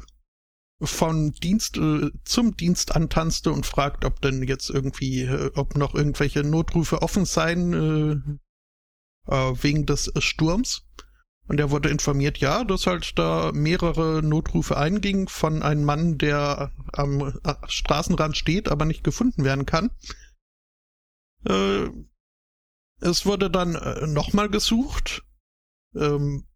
von Dienst äh, zum Dienst antanzte und fragt, ob denn jetzt irgendwie, äh, ob noch irgendwelche Notrufe offen seien äh, äh, wegen des Sturms. Und er wurde informiert, ja, dass halt da mehrere Notrufe eingingen von einem Mann, der am äh, Straßenrand steht, aber nicht gefunden werden kann. Äh, es wurde dann nochmal gesucht. Ähm,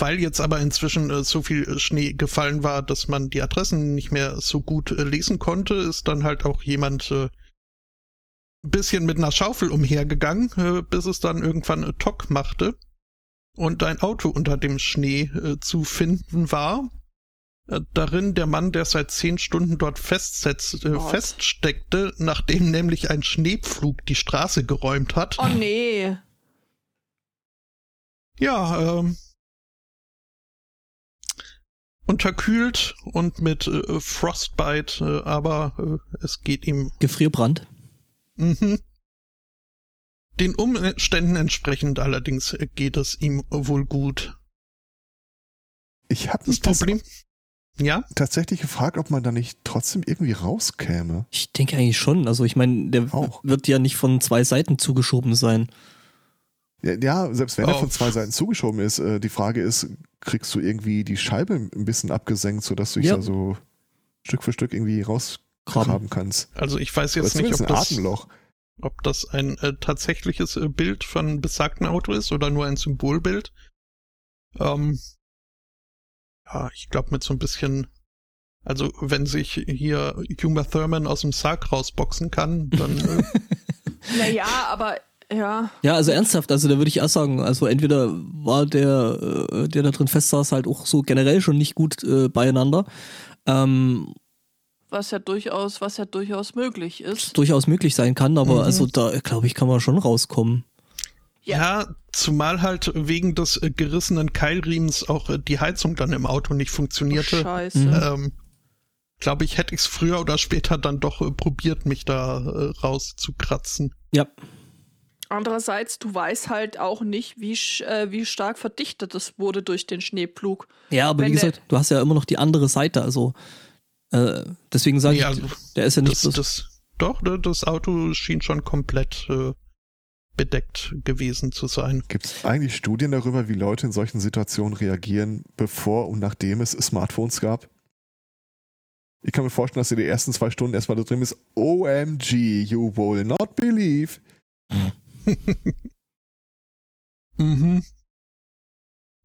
weil jetzt aber inzwischen äh, so viel Schnee gefallen war, dass man die Adressen nicht mehr so gut äh, lesen konnte, ist dann halt auch jemand äh, bisschen mit einer Schaufel umhergegangen, äh, bis es dann irgendwann äh, Tock machte und ein Auto unter dem Schnee äh, zu finden war. Äh, darin der Mann, der seit zehn Stunden dort äh, feststeckte, nachdem nämlich ein Schneepflug die Straße geräumt hat. Oh nee. Ja, ähm, unterkühlt und mit äh, Frostbite, äh, aber äh, es geht ihm. Gefrierbrand. Mhm. Den Umständen entsprechend allerdings geht es ihm wohl gut. Ich habe das Problem. Ja? Tatsächlich gefragt, ob man da nicht trotzdem irgendwie rauskäme. Ich denke eigentlich schon. Also ich meine, der Auch. wird ja nicht von zwei Seiten zugeschoben sein. Ja, ja selbst wenn oh. er von zwei Seiten zugeschoben ist, äh, die Frage ist, kriegst du irgendwie die Scheibe ein bisschen abgesenkt, sodass du dich ja. da so Stück für Stück irgendwie rausgraben kannst. Also ich weiß jetzt nicht, ob das, Atemloch ob das ein äh, tatsächliches äh, Bild von besagten Auto ist oder nur ein Symbolbild. Ähm, ja, ich glaube mit so ein bisschen, also wenn sich hier Huma Thurman aus dem Sarg rausboxen kann, dann. Äh, [laughs] naja, aber ja. Ja, also ernsthaft, also da würde ich auch sagen, also entweder war der, äh, der da drin festsaß, halt auch so generell schon nicht gut äh, beieinander. Ähm, was ja durchaus, was ja durchaus möglich ist. Durchaus möglich sein kann, aber mhm. also da glaube ich, kann man schon rauskommen. Ja. ja, zumal halt wegen des äh, gerissenen Keilriemens auch äh, die Heizung dann im Auto nicht funktionierte. Oh, scheiße. Mhm. Ähm, glaube ich, hätte ich es früher oder später dann doch äh, probiert, mich da äh, rauszukratzen. Ja. Andererseits, du weißt halt auch nicht, wie, äh, wie stark verdichtet es wurde durch den Schneepflug. Ja, aber Wenn wie gesagt, du hast ja immer noch die andere Seite, also äh, deswegen sage nee, also, ich, der ist ja nicht das, das, Doch, ne, das Auto schien schon komplett äh, bedeckt gewesen zu sein. Gibt es eigentlich Studien darüber, wie Leute in solchen Situationen reagieren, bevor und nachdem es Smartphones gab? Ich kann mir vorstellen, dass ihr die ersten zwei Stunden erstmal da drin ist. OMG, you will not believe. [laughs] mhm.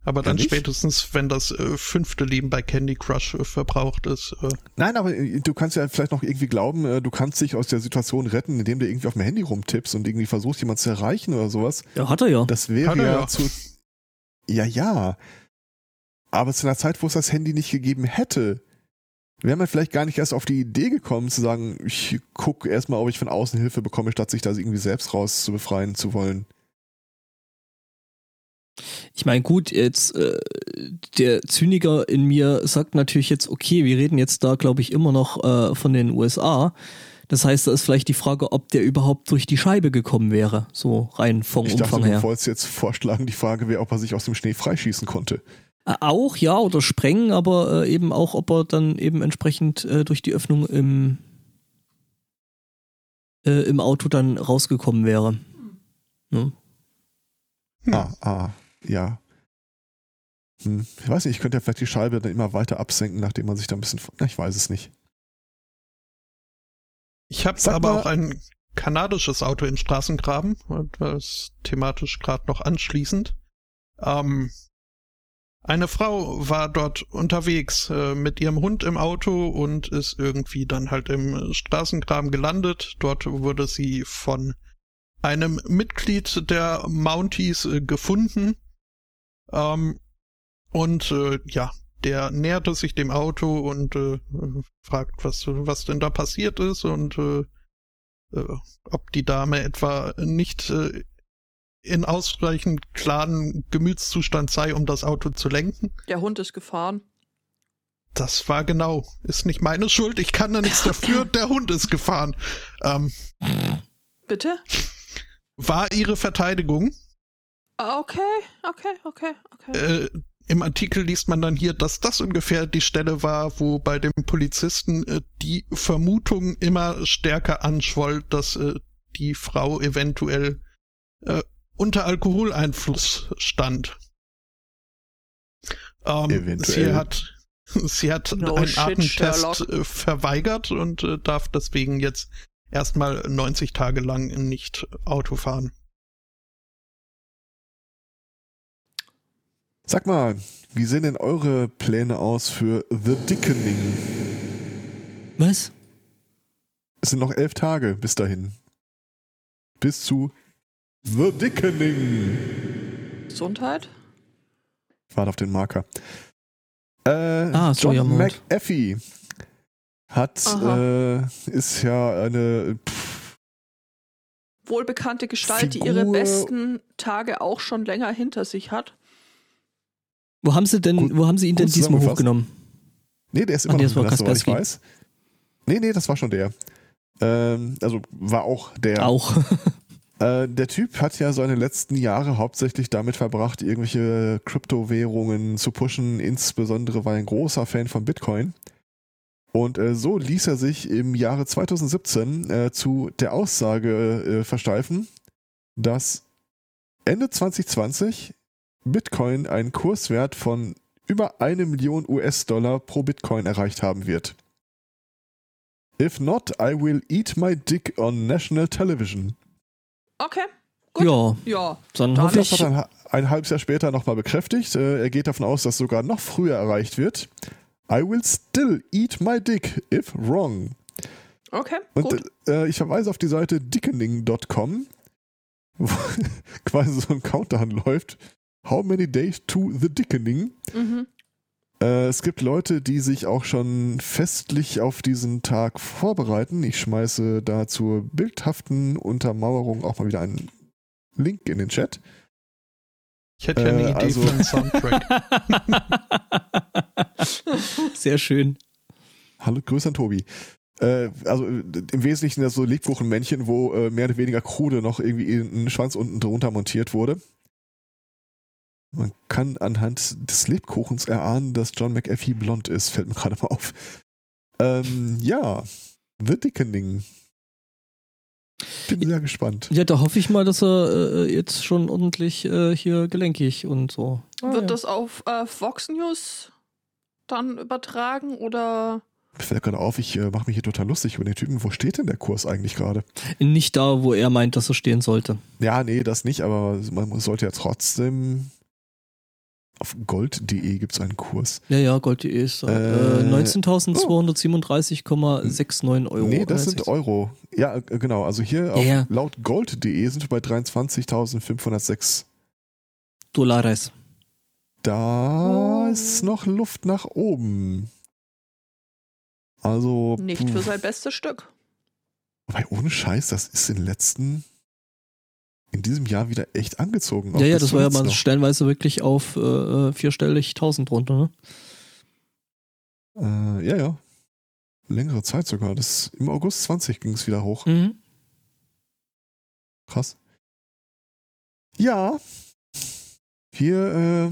Aber dann Ehrlich? spätestens, wenn das äh, fünfte Leben bei Candy Crush äh, verbraucht ist. Äh, Nein, aber äh, du kannst ja vielleicht noch irgendwie glauben, äh, du kannst dich aus der Situation retten, indem du irgendwie auf dem Handy rumtippst und irgendwie versuchst, jemanden zu erreichen oder sowas. Ja, hat er ja. Das wäre ja, ja. zu. Ja, ja. Aber zu einer Zeit, wo es das Handy nicht gegeben hätte, wäre man vielleicht gar nicht erst auf die Idee gekommen, zu sagen, ich gucke erstmal, ob ich von außen Hilfe bekomme, statt sich da irgendwie selbst raus zu befreien zu wollen. Ich meine, gut, jetzt äh, der Zyniker in mir sagt natürlich jetzt, okay, wir reden jetzt da, glaube ich, immer noch äh, von den USA. Das heißt, da ist vielleicht die Frage, ob der überhaupt durch die Scheibe gekommen wäre, so rein vom Ich dachte, Umfang du her. wolltest jetzt vorschlagen, die Frage wäre, ob er sich aus dem Schnee freischießen konnte. Äh, Auch, ja, oder sprengen, aber äh, eben auch, ob er dann eben entsprechend äh, durch die Öffnung im, äh, im Auto dann rausgekommen wäre. Ne? Hm. Ah, ah, ja. Hm, ich weiß nicht, ich könnte ja vielleicht die Scheibe dann immer weiter absenken, nachdem man sich da ein bisschen. Na, ich weiß es nicht. Ich habe aber mal- auch ein kanadisches Auto im Straßengraben, und das thematisch gerade noch anschließend. Ähm, eine Frau war dort unterwegs äh, mit ihrem Hund im Auto und ist irgendwie dann halt im Straßengraben gelandet. Dort wurde sie von einem Mitglied der Mounties äh, gefunden. Ähm, und äh, ja, der näherte sich dem Auto und äh, fragt, was, was denn da passiert ist und äh, äh, ob die Dame etwa nicht in ausreichend klaren Gemütszustand sei, um das Auto zu lenken. Der Hund ist gefahren. Das war genau. Ist nicht meine Schuld. Ich kann da nichts [laughs] dafür. Der Hund ist gefahren. Ähm, Bitte? war ihre Verteidigung. Ah, Okay, okay, okay, okay. Äh, Im Artikel liest man dann hier, dass das ungefähr die Stelle war, wo bei dem Polizisten äh, die Vermutung immer stärker anschwoll, dass äh, die Frau eventuell äh, unter Alkoholeinfluss stand. Ähm, Eventuell. Sie hat, [laughs] sie hat No einen shit, Atemtest Sherlock. äh, verweigert und äh, darf deswegen jetzt erstmal 90 Tage lang nicht Auto fahren. Sag mal, wie sehen denn eure Pläne aus für The Dickening? Was? Es sind noch elf Tage bis dahin. Bis zu The Dickening. Gesundheit? Ich warte auf den Marker. Äh, Ah, so, John ja. McAfee hat, äh, ist ja eine, pff, Wohlbekannte Gestalt, die ihre Figur- besten Tage auch schon länger hinter sich hat. Wo haben sie denn, Gut- wo haben sie ihn denn diesmal hochgenommen? nee, der ist Ach, immer nee, noch das war drin, soweit ich weiß. Nee, nee, das war schon der. Ähm, also war auch der. Auch. [laughs] Äh, der Typ hat ja seine letzten Jahre hauptsächlich damit verbracht, irgendwelche Kryptowährungen zu pushen. Insbesondere war er ein großer Fan von Bitcoin. Und äh, so ließ er sich im Jahre 2017 äh, zu der Aussage äh, versteifen, dass Ende 2020 Bitcoin einen Kurswert von über eine Million US-Dollar pro Bitcoin erreicht haben wird. If not, I will eat my dick on national television. Okay, gut. Ja, Ja, dann Dann hoffe Das ich. hat er ein, ein halbes Jahr später nochmal bekräftigt. Äh, er geht davon aus, dass sogar noch früher erreicht wird. I will still eat my dick if wrong. okay, Und gut. äh, ich verweise auf die Seite dickening.com, wo [laughs] quasi so ein Countdown läuft. How many days to the dickening? Mhm. Äh, es gibt Leute, die sich auch schon festlich auf diesen Tag vorbereiten. Ich schmeiße da zur bildhaften Untermauerung auch mal wieder einen Link in den Chat. Ich hätte ja eine Äh, Idee also- für einen Soundtrack. [laughs] Sehr schön. Hallo, Grüße an Tobi. Äh, also im Wesentlichen das so Lebkuchenmännchen, wo äh, mehr oder weniger krude noch irgendwie ein Schwanz unten drunter montiert wurde. Man kann anhand des Lebkuchens erahnen, dass John McAfee blond ist, fällt mir gerade mal auf. Ähm, ja, The Dickening. bin sehr gespannt. Ja, da hoffe ich mal, dass er äh, jetzt schon ordentlich äh, hier gelenkig und so. Ah, Wird ja. das auf äh, Fox News dann übertragen oder? Mir fällt gerade auf, ich äh, mache mich hier total lustig über den Typen. Wo steht denn der Kurs eigentlich gerade? Nicht da, wo er meint, dass er stehen sollte. Ja, nee, das nicht, aber man sollte ja trotzdem. Auf gold.de gibt es einen Kurs. Ja, ja, Gold.de ist. Äh, Äh, 19.237,69 Euro. nee, das sind Euro. Ja, äh, genau. Also hier auf, Ja. laut gold.de sind wir bei 23.506. Dollares. Da ist noch Luft nach oben. Also. Nicht für sein bestes Stück. Wobei, ohne Scheiß, das ist in den letzten. In diesem Jahr wieder echt angezogen. Ja, ja, das war ja mal noch. stellenweise wirklich auf äh, vierstellig 1000 runter. Ne? Äh, ja, ja. Längere Zeit sogar. Das, Im August 20 ging es wieder hoch. Mhm. Krass. Ja. Wir äh,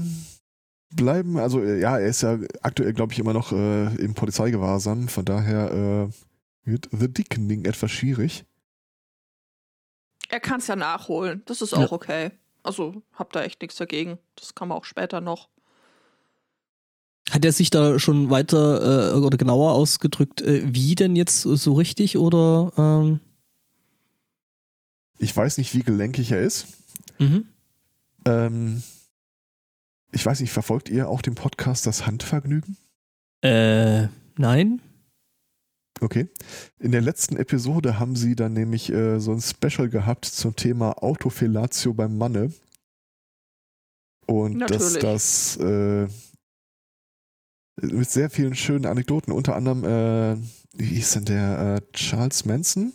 bleiben, also äh, ja, er ist ja aktuell, glaube ich, immer noch äh, im Polizeigewahrsam. Von daher äh, wird The Dickening etwas schwierig. Er kann es ja nachholen. Das ist Ja. auch okay. Also hab da echt nichts dagegen. Das kann man auch später noch. Hat er sich da schon weiter äh, oder genauer ausgedrückt, äh, wie denn jetzt so richtig oder? Ähm, Ich weiß nicht, wie gelenkig er ist. mhm. Ähm, ich weiß nicht, verfolgt ihr auch den Podcast Das Handvergnügen? äh, nein. Okay. In der letzten Episode haben sie dann nämlich äh, so ein Special gehabt zum Thema Autofellatio beim Manne. Und dass Natürlich. das äh, mit sehr vielen schönen Anekdoten, unter anderem, äh, wie hieß denn der, äh, Charles Manson?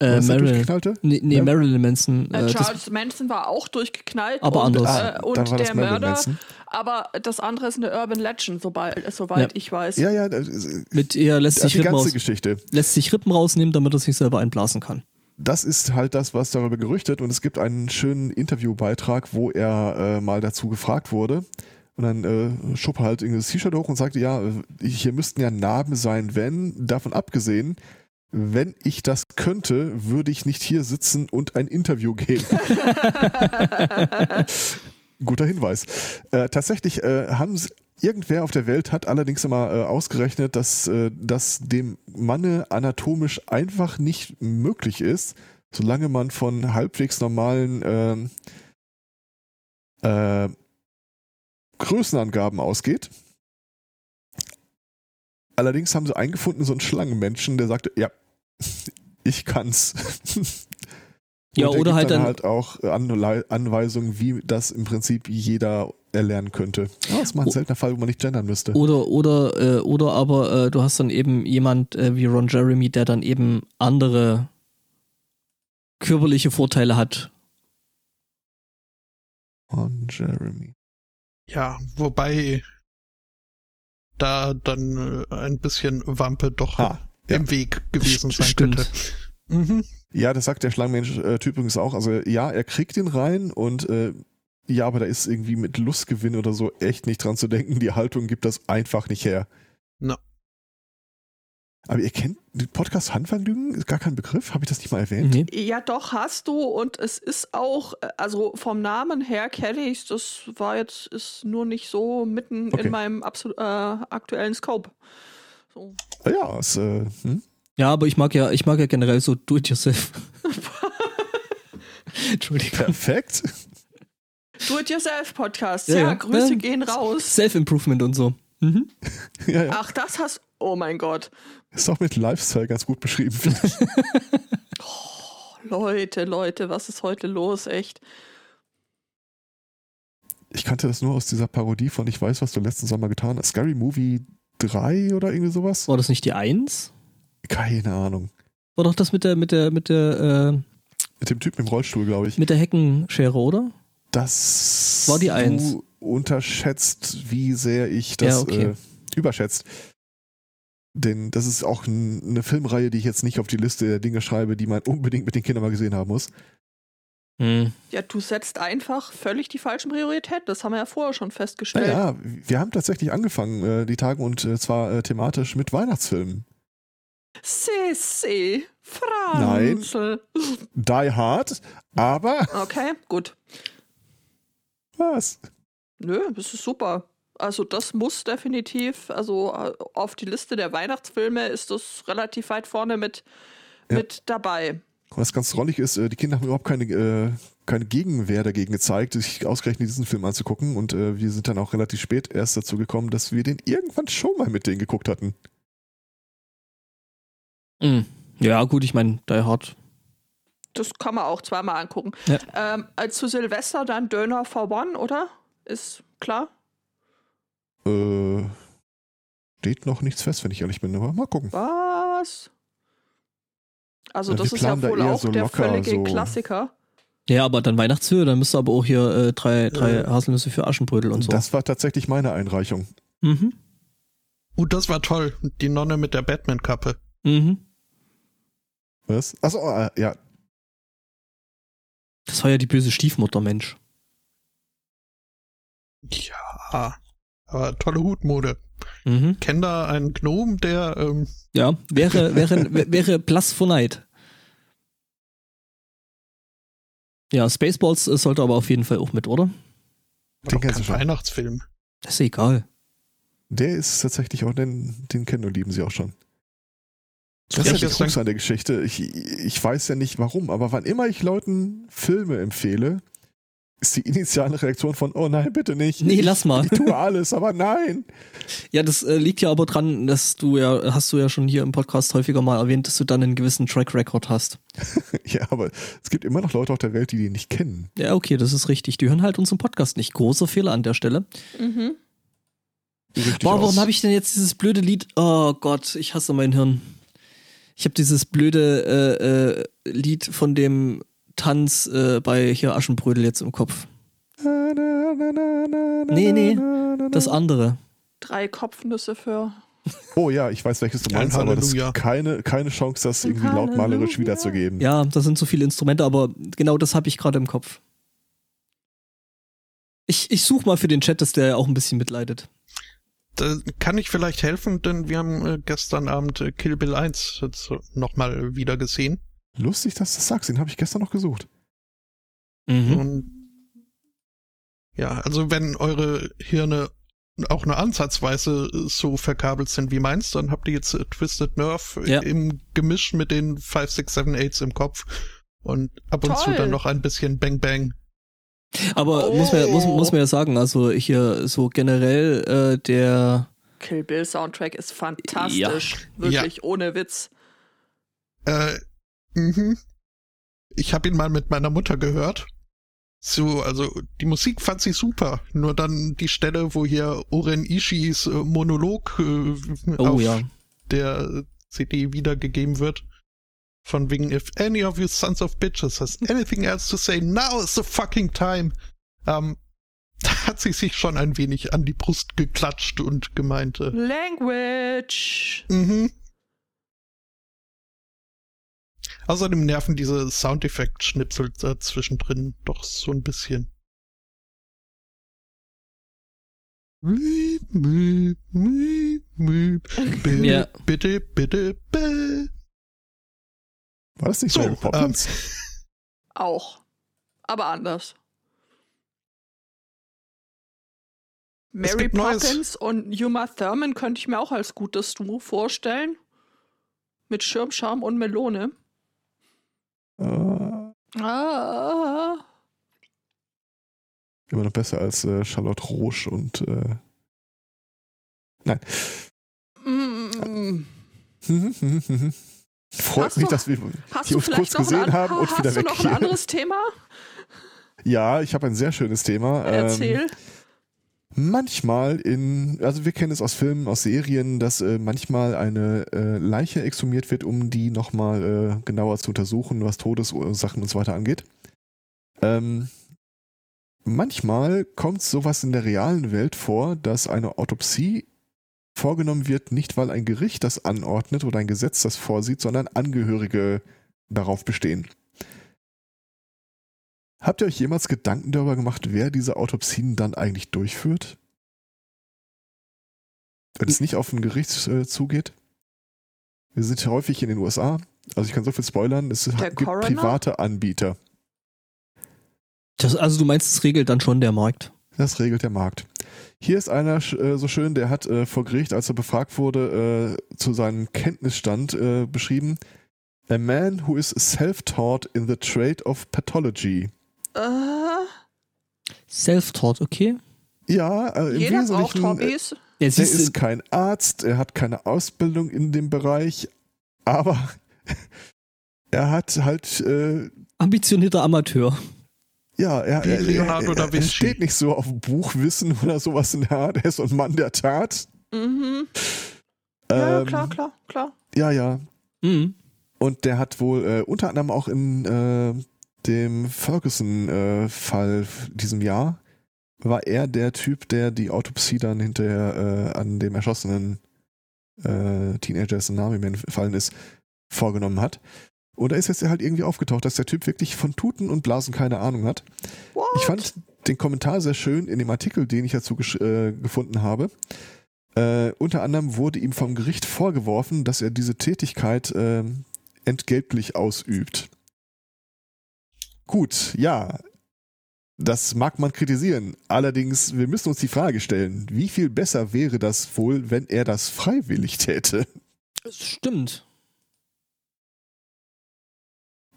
Äh, Marilyn. Durchgeknallte? Nee, nee Ja. Marilyn Manson. Äh, Äh, das, Charles Manson war auch durchgeknallt. Aber und, anders. Äh, Ah, und dann war das der Marilyn Mörder. Manson. Aber das andere ist eine Urban Legend, sobald, soweit Ja. ich weiß. Ja, ja, das ist- mit er lässt sich, die Rippen ganze raus, Geschichte. lässt sich Rippen rausnehmen, damit er sich selber einblasen kann. das ist halt das, was darüber gerüchtet. Und es gibt einen schönen Interviewbeitrag, wo er äh, mal dazu gefragt wurde. Und dann äh, schob er halt irgendwie das T-Shirt hoch und sagte, ja, äh, hier müssten ja Narben sein, wenn, davon abgesehen, wenn ich das könnte, würde ich nicht hier sitzen und ein Interview geben. [laughs] Guter Hinweis. Äh, tatsächlich äh, haben sie, irgendwer auf der Welt hat allerdings immer äh, ausgerechnet, dass äh, das dem Manne anatomisch einfach nicht möglich ist, solange man von halbwegs normalen ähm, äh, Größenangaben ausgeht. Allerdings haben sie eingefunden, so einen Schlangenmenschen, der sagte, ja, [laughs] ich kann's. [laughs] Ja, oder gibt halt dann dann- halt auch Anlei- Anweisungen, wie das im Prinzip jeder erlernen könnte. Ja, das ist mal ein seltener Fall, wo man nicht gendern müsste. Oder, oder, äh, oder aber äh, du hast dann eben jemand äh, wie Ron Jeremy, der dann eben andere körperliche Vorteile hat. Von Jeremy. Ja, wobei da dann äh, ein bisschen Wampe doch Ah, ja. im Weg gewesen sein stimmt. könnte. Mhm. Ja, das sagt der Schlangenmensch-Typ übrigens auch. Also ja, er kriegt ihn rein und äh, ja, aber da ist irgendwie mit Lustgewinn oder so echt nicht dran zu denken. Die Haltung gibt das einfach nicht her. Na. Aber ihr kennt den Podcast Handvergnügen? Ist gar kein Begriff? Habe ich das nicht mal erwähnt? Nee. Ja, doch, hast du. Und es ist auch, äh, also vom Namen her kenne ich Das war jetzt, ist nur nicht so mitten Okay. in meinem absol äh, aktuellen Scope. So. Ah Ja, es, äh, hm? Ja, aber ich mag ja, ich mag ja generell so Do-it-yourself. [laughs] Entschuldigung. perfekt. Do-it-yourself-Podcast. Ja, Ja, ja. Grüße Ja. gehen raus. Self-Improvement und so. Mhm. [laughs] ja, ja. Ach, das hast. Oh mein Gott. Ist auch mit Lifestyle ganz gut beschrieben, finde ich. [laughs] Leute, Leute, was ist heute los? Echt. Ich kannte das nur aus dieser Parodie von Ich weiß, was du letzten Sommer getan hast. Scary Movie 3 oder irgendwie sowas? War das nicht die Eins? Keine Ahnung. War doch das mit der, mit der, mit der, äh, Mit dem Typen im Rollstuhl, glaube ich. mit der Heckenschere, oder? Das War die Eins. Du unterschätzt, wie sehr ich das Ja, okay. äh, überschätzt. Denn das ist auch n- eine Filmreihe, die ich jetzt nicht auf die Liste der Dinge schreibe, die man unbedingt mit den Kindern mal gesehen haben muss. Hm. Ja, du setzt einfach völlig die falschen Prioritäten. Das haben wir ja vorher schon festgestellt. Naja, wir haben tatsächlich angefangen, äh, die Tage, und äh, zwar äh, thematisch mit Weihnachtsfilmen. Sissi, Franzl. Die Hard, aber Okay, gut. was? Nö, das ist super. Also das muss definitiv, also äh, auf die Liste der Weihnachtsfilme ist das relativ weit vorne mit, Ja. mit dabei. Was ganz drollig ist, äh, die Kinder haben überhaupt keine, äh, keine Gegenwehr dagegen gezeigt, sich ausgerechnet diesen Film anzugucken. Und äh, wir sind dann auch relativ spät erst dazu gekommen, dass wir den irgendwann schon mal mit denen geguckt hatten. Mhm. Ja, gut, ich meine, Die Hard. Das kann man auch zweimal angucken. Ja. Ähm, äh, zu Silvester dann Döner for One, oder? Ist klar? Äh, steht noch nichts fest, wenn ich ehrlich bin, aber mal gucken. Was? Also Ja, das ist ja da wohl eher auch so der locker, völlige so- Klassiker. Ja, aber dann Weihnachtshöhe, dann müsste aber auch hier äh, drei, drei Äh. Haselnüsse für Aschenbrödel und so. Das war tatsächlich meine Einreichung. Mhm. Uh, das war toll. Die Nonne mit der Batman-Kappe. Mhm. Was? Achso, äh, ja. Das war ja die böse Stiefmutter, Mensch. Ja. Aber tolle Hutmode. Mhm. Kenn da einen Gnom, der ähm, Ja, wäre, wäre, wär- wäre Plus for Night. Ja, Spaceballs sollte aber auf jeden Fall auch mit, oder? Den kennst du schon. Weihnachtsfilm. Das ist egal. Der ist tatsächlich auch, den, den kennen und lieben sie auch schon. Das Ja, ist ja gestern- Krux an der Geschichte. Ich, ich weiß ja nicht warum, aber wann immer ich Leuten Filme empfehle, ist die initiale Reaktion von, oh nein, bitte nicht. Nee, lass mal. Ich tue alles, aber nein. [laughs] Ja, das äh, liegt ja aber dran, dass du ja, hast du ja schon hier im Podcast häufiger mal erwähnt, dass du dann einen gewissen Track Record hast. [laughs] Ja, aber es gibt immer noch Leute auf der Welt, die den nicht kennen. Ja, okay, das ist richtig. Die hören halt unseren Podcast nicht. Großer Fehler an der Stelle. Mhm. Boah, warum habe ich denn jetzt dieses blöde Lied? Oh Gott, ich hasse mein Hirn. Ich habe dieses blöde äh, äh, Lied von dem Tanz äh, bei hier Aschenbrödel jetzt im Kopf. Nee, nee, Das andere. Drei Kopfnüsse für. Oh ja, ich weiß, welches du Ein meinst, aber das ist keine, keine Chance, das irgendwie lautmalerisch wiederzugeben. Ja, da sind so viele Instrumente, aber genau das habe ich gerade im Kopf. Ich, ich suche mal für den Chat, dass der auch ein bisschen mitleidet. Da kann ich vielleicht helfen, denn wir haben äh, gestern Abend äh, Kill Bill 1 jetzt nochmal wieder gesehen. Lustig, dass du das sagst, den habe ich gestern noch gesucht. Mhm. Und ja, also wenn eure Hirne auch nur ansatzweise so verkabelt sind wie meins, dann habt ihr jetzt Twisted Nerve Ja. im Gemisch mit den 5, 6, 7, 8 im Kopf und ab und zu Toll. dann noch ein bisschen Bang Bang. Aber Oh. muss, man, muss, muss man ja sagen, also hier so generell äh, der Kill Bill Soundtrack ist fantastisch. Wirklich, ohne Witz. Äh, mhm. Ich habe ihn mal mit meiner Mutter gehört. So, also die Musik fand sie super. Nur dann die Stelle, wo hier Oren Ishis äh, Monolog äh, Oh auf ja. der CD wiedergegeben wird. Von wegen, if any of you sons of bitches has anything else to say, now is the fucking time. Ähm, [laughs] da hat sie sich schon ein wenig an die Brust geklatscht und gemeint, äh, Language. Mhm. Außerdem nerven diese Soundeffekt-Schnipsel da zwischendrin doch so ein bisschen. Miep, miep, miep, miep. [laughs] Bitte, Ja. bitte, bitte, bitte. War das nicht So, Mary Poppins? [laughs] Auch. Aber anders. Mary gibt Neues. Poppins und Uma Thurman könnte ich mir auch als gutes Duo vorstellen. Mit Schirmscham und Melone. Äh, Ah. immer noch besser als äh, Charlotte Roche und äh, nein. Mm. Freut Hast mich, du- dass wir Hast die du uns kurz gesehen ein, haben und hast wieder du weg noch ein hier. anderes Thema? Ja, ich habe ein sehr schönes Thema. Ähm, Erzähl. Manchmal in, also wir kennen es aus Filmen, aus Serien, dass äh, manchmal eine äh, Leiche exhumiert wird, um die nochmal äh, genauer zu untersuchen, was Todesursachen und so weiter angeht. Ähm, manchmal kommt sowas in der realen Welt vor, dass eine Autopsie vorgenommen wird, nicht weil ein Gericht das anordnet oder ein Gesetz das vorsieht, sondern Angehörige darauf bestehen. Habt ihr euch jemals Gedanken darüber gemacht, wer diese Autopsien dann eigentlich durchführt? Wenn es nicht auf ein Gericht äh, zugeht? Wir sind häufig in den USA. Also ich kann so viel spoilern. Es Der gibt Coroner? private Anbieter. Das, also du meinst, es regelt dann schon der Markt. Das regelt der Markt. Hier ist einer äh, so schön, der hat äh, vor Gericht, als er befragt wurde, äh, zu seinem Kenntnisstand äh, beschrieben: A man who is self-taught in the trade of pathology. Äh, Self-taught, okay. Ja, äh, im jeder braucht äh, Hobbys. Ja, Er ist kein Arzt, er hat keine Ausbildung in dem Bereich, aber [laughs] er hat halt, äh, ambitionierter Amateur. ja, er, er, Leonardo er, da er, er steht nicht so auf Buchwissen oder sowas in der Art. Er ist so ein Mann der Tat. Mhm. Ja, Ähm, klar, klar, klar. Ja, ja. Mhm. Und der hat wohl äh, unter anderem auch in äh, dem Ferguson-Fall diesem Jahr war er der Typ, der die Autopsie dann hinterher äh, an dem erschossenen äh, Teenager, dessen Name mir entfallen ist, vorgenommen hat. Und da ist jetzt halt irgendwie aufgetaucht, dass der Typ wirklich von Tuten und Blasen keine Ahnung hat. What? Ich fand den Kommentar sehr schön in dem Artikel, den ich dazu äh, gefunden habe. Äh, unter anderem wurde ihm vom Gericht vorgeworfen, dass er diese Tätigkeit äh, entgeltlich ausübt. Gut, ja, das mag man kritisieren. Allerdings, wir müssen uns die Frage stellen, wie viel besser wäre das wohl, wenn er das freiwillig täte? Das stimmt.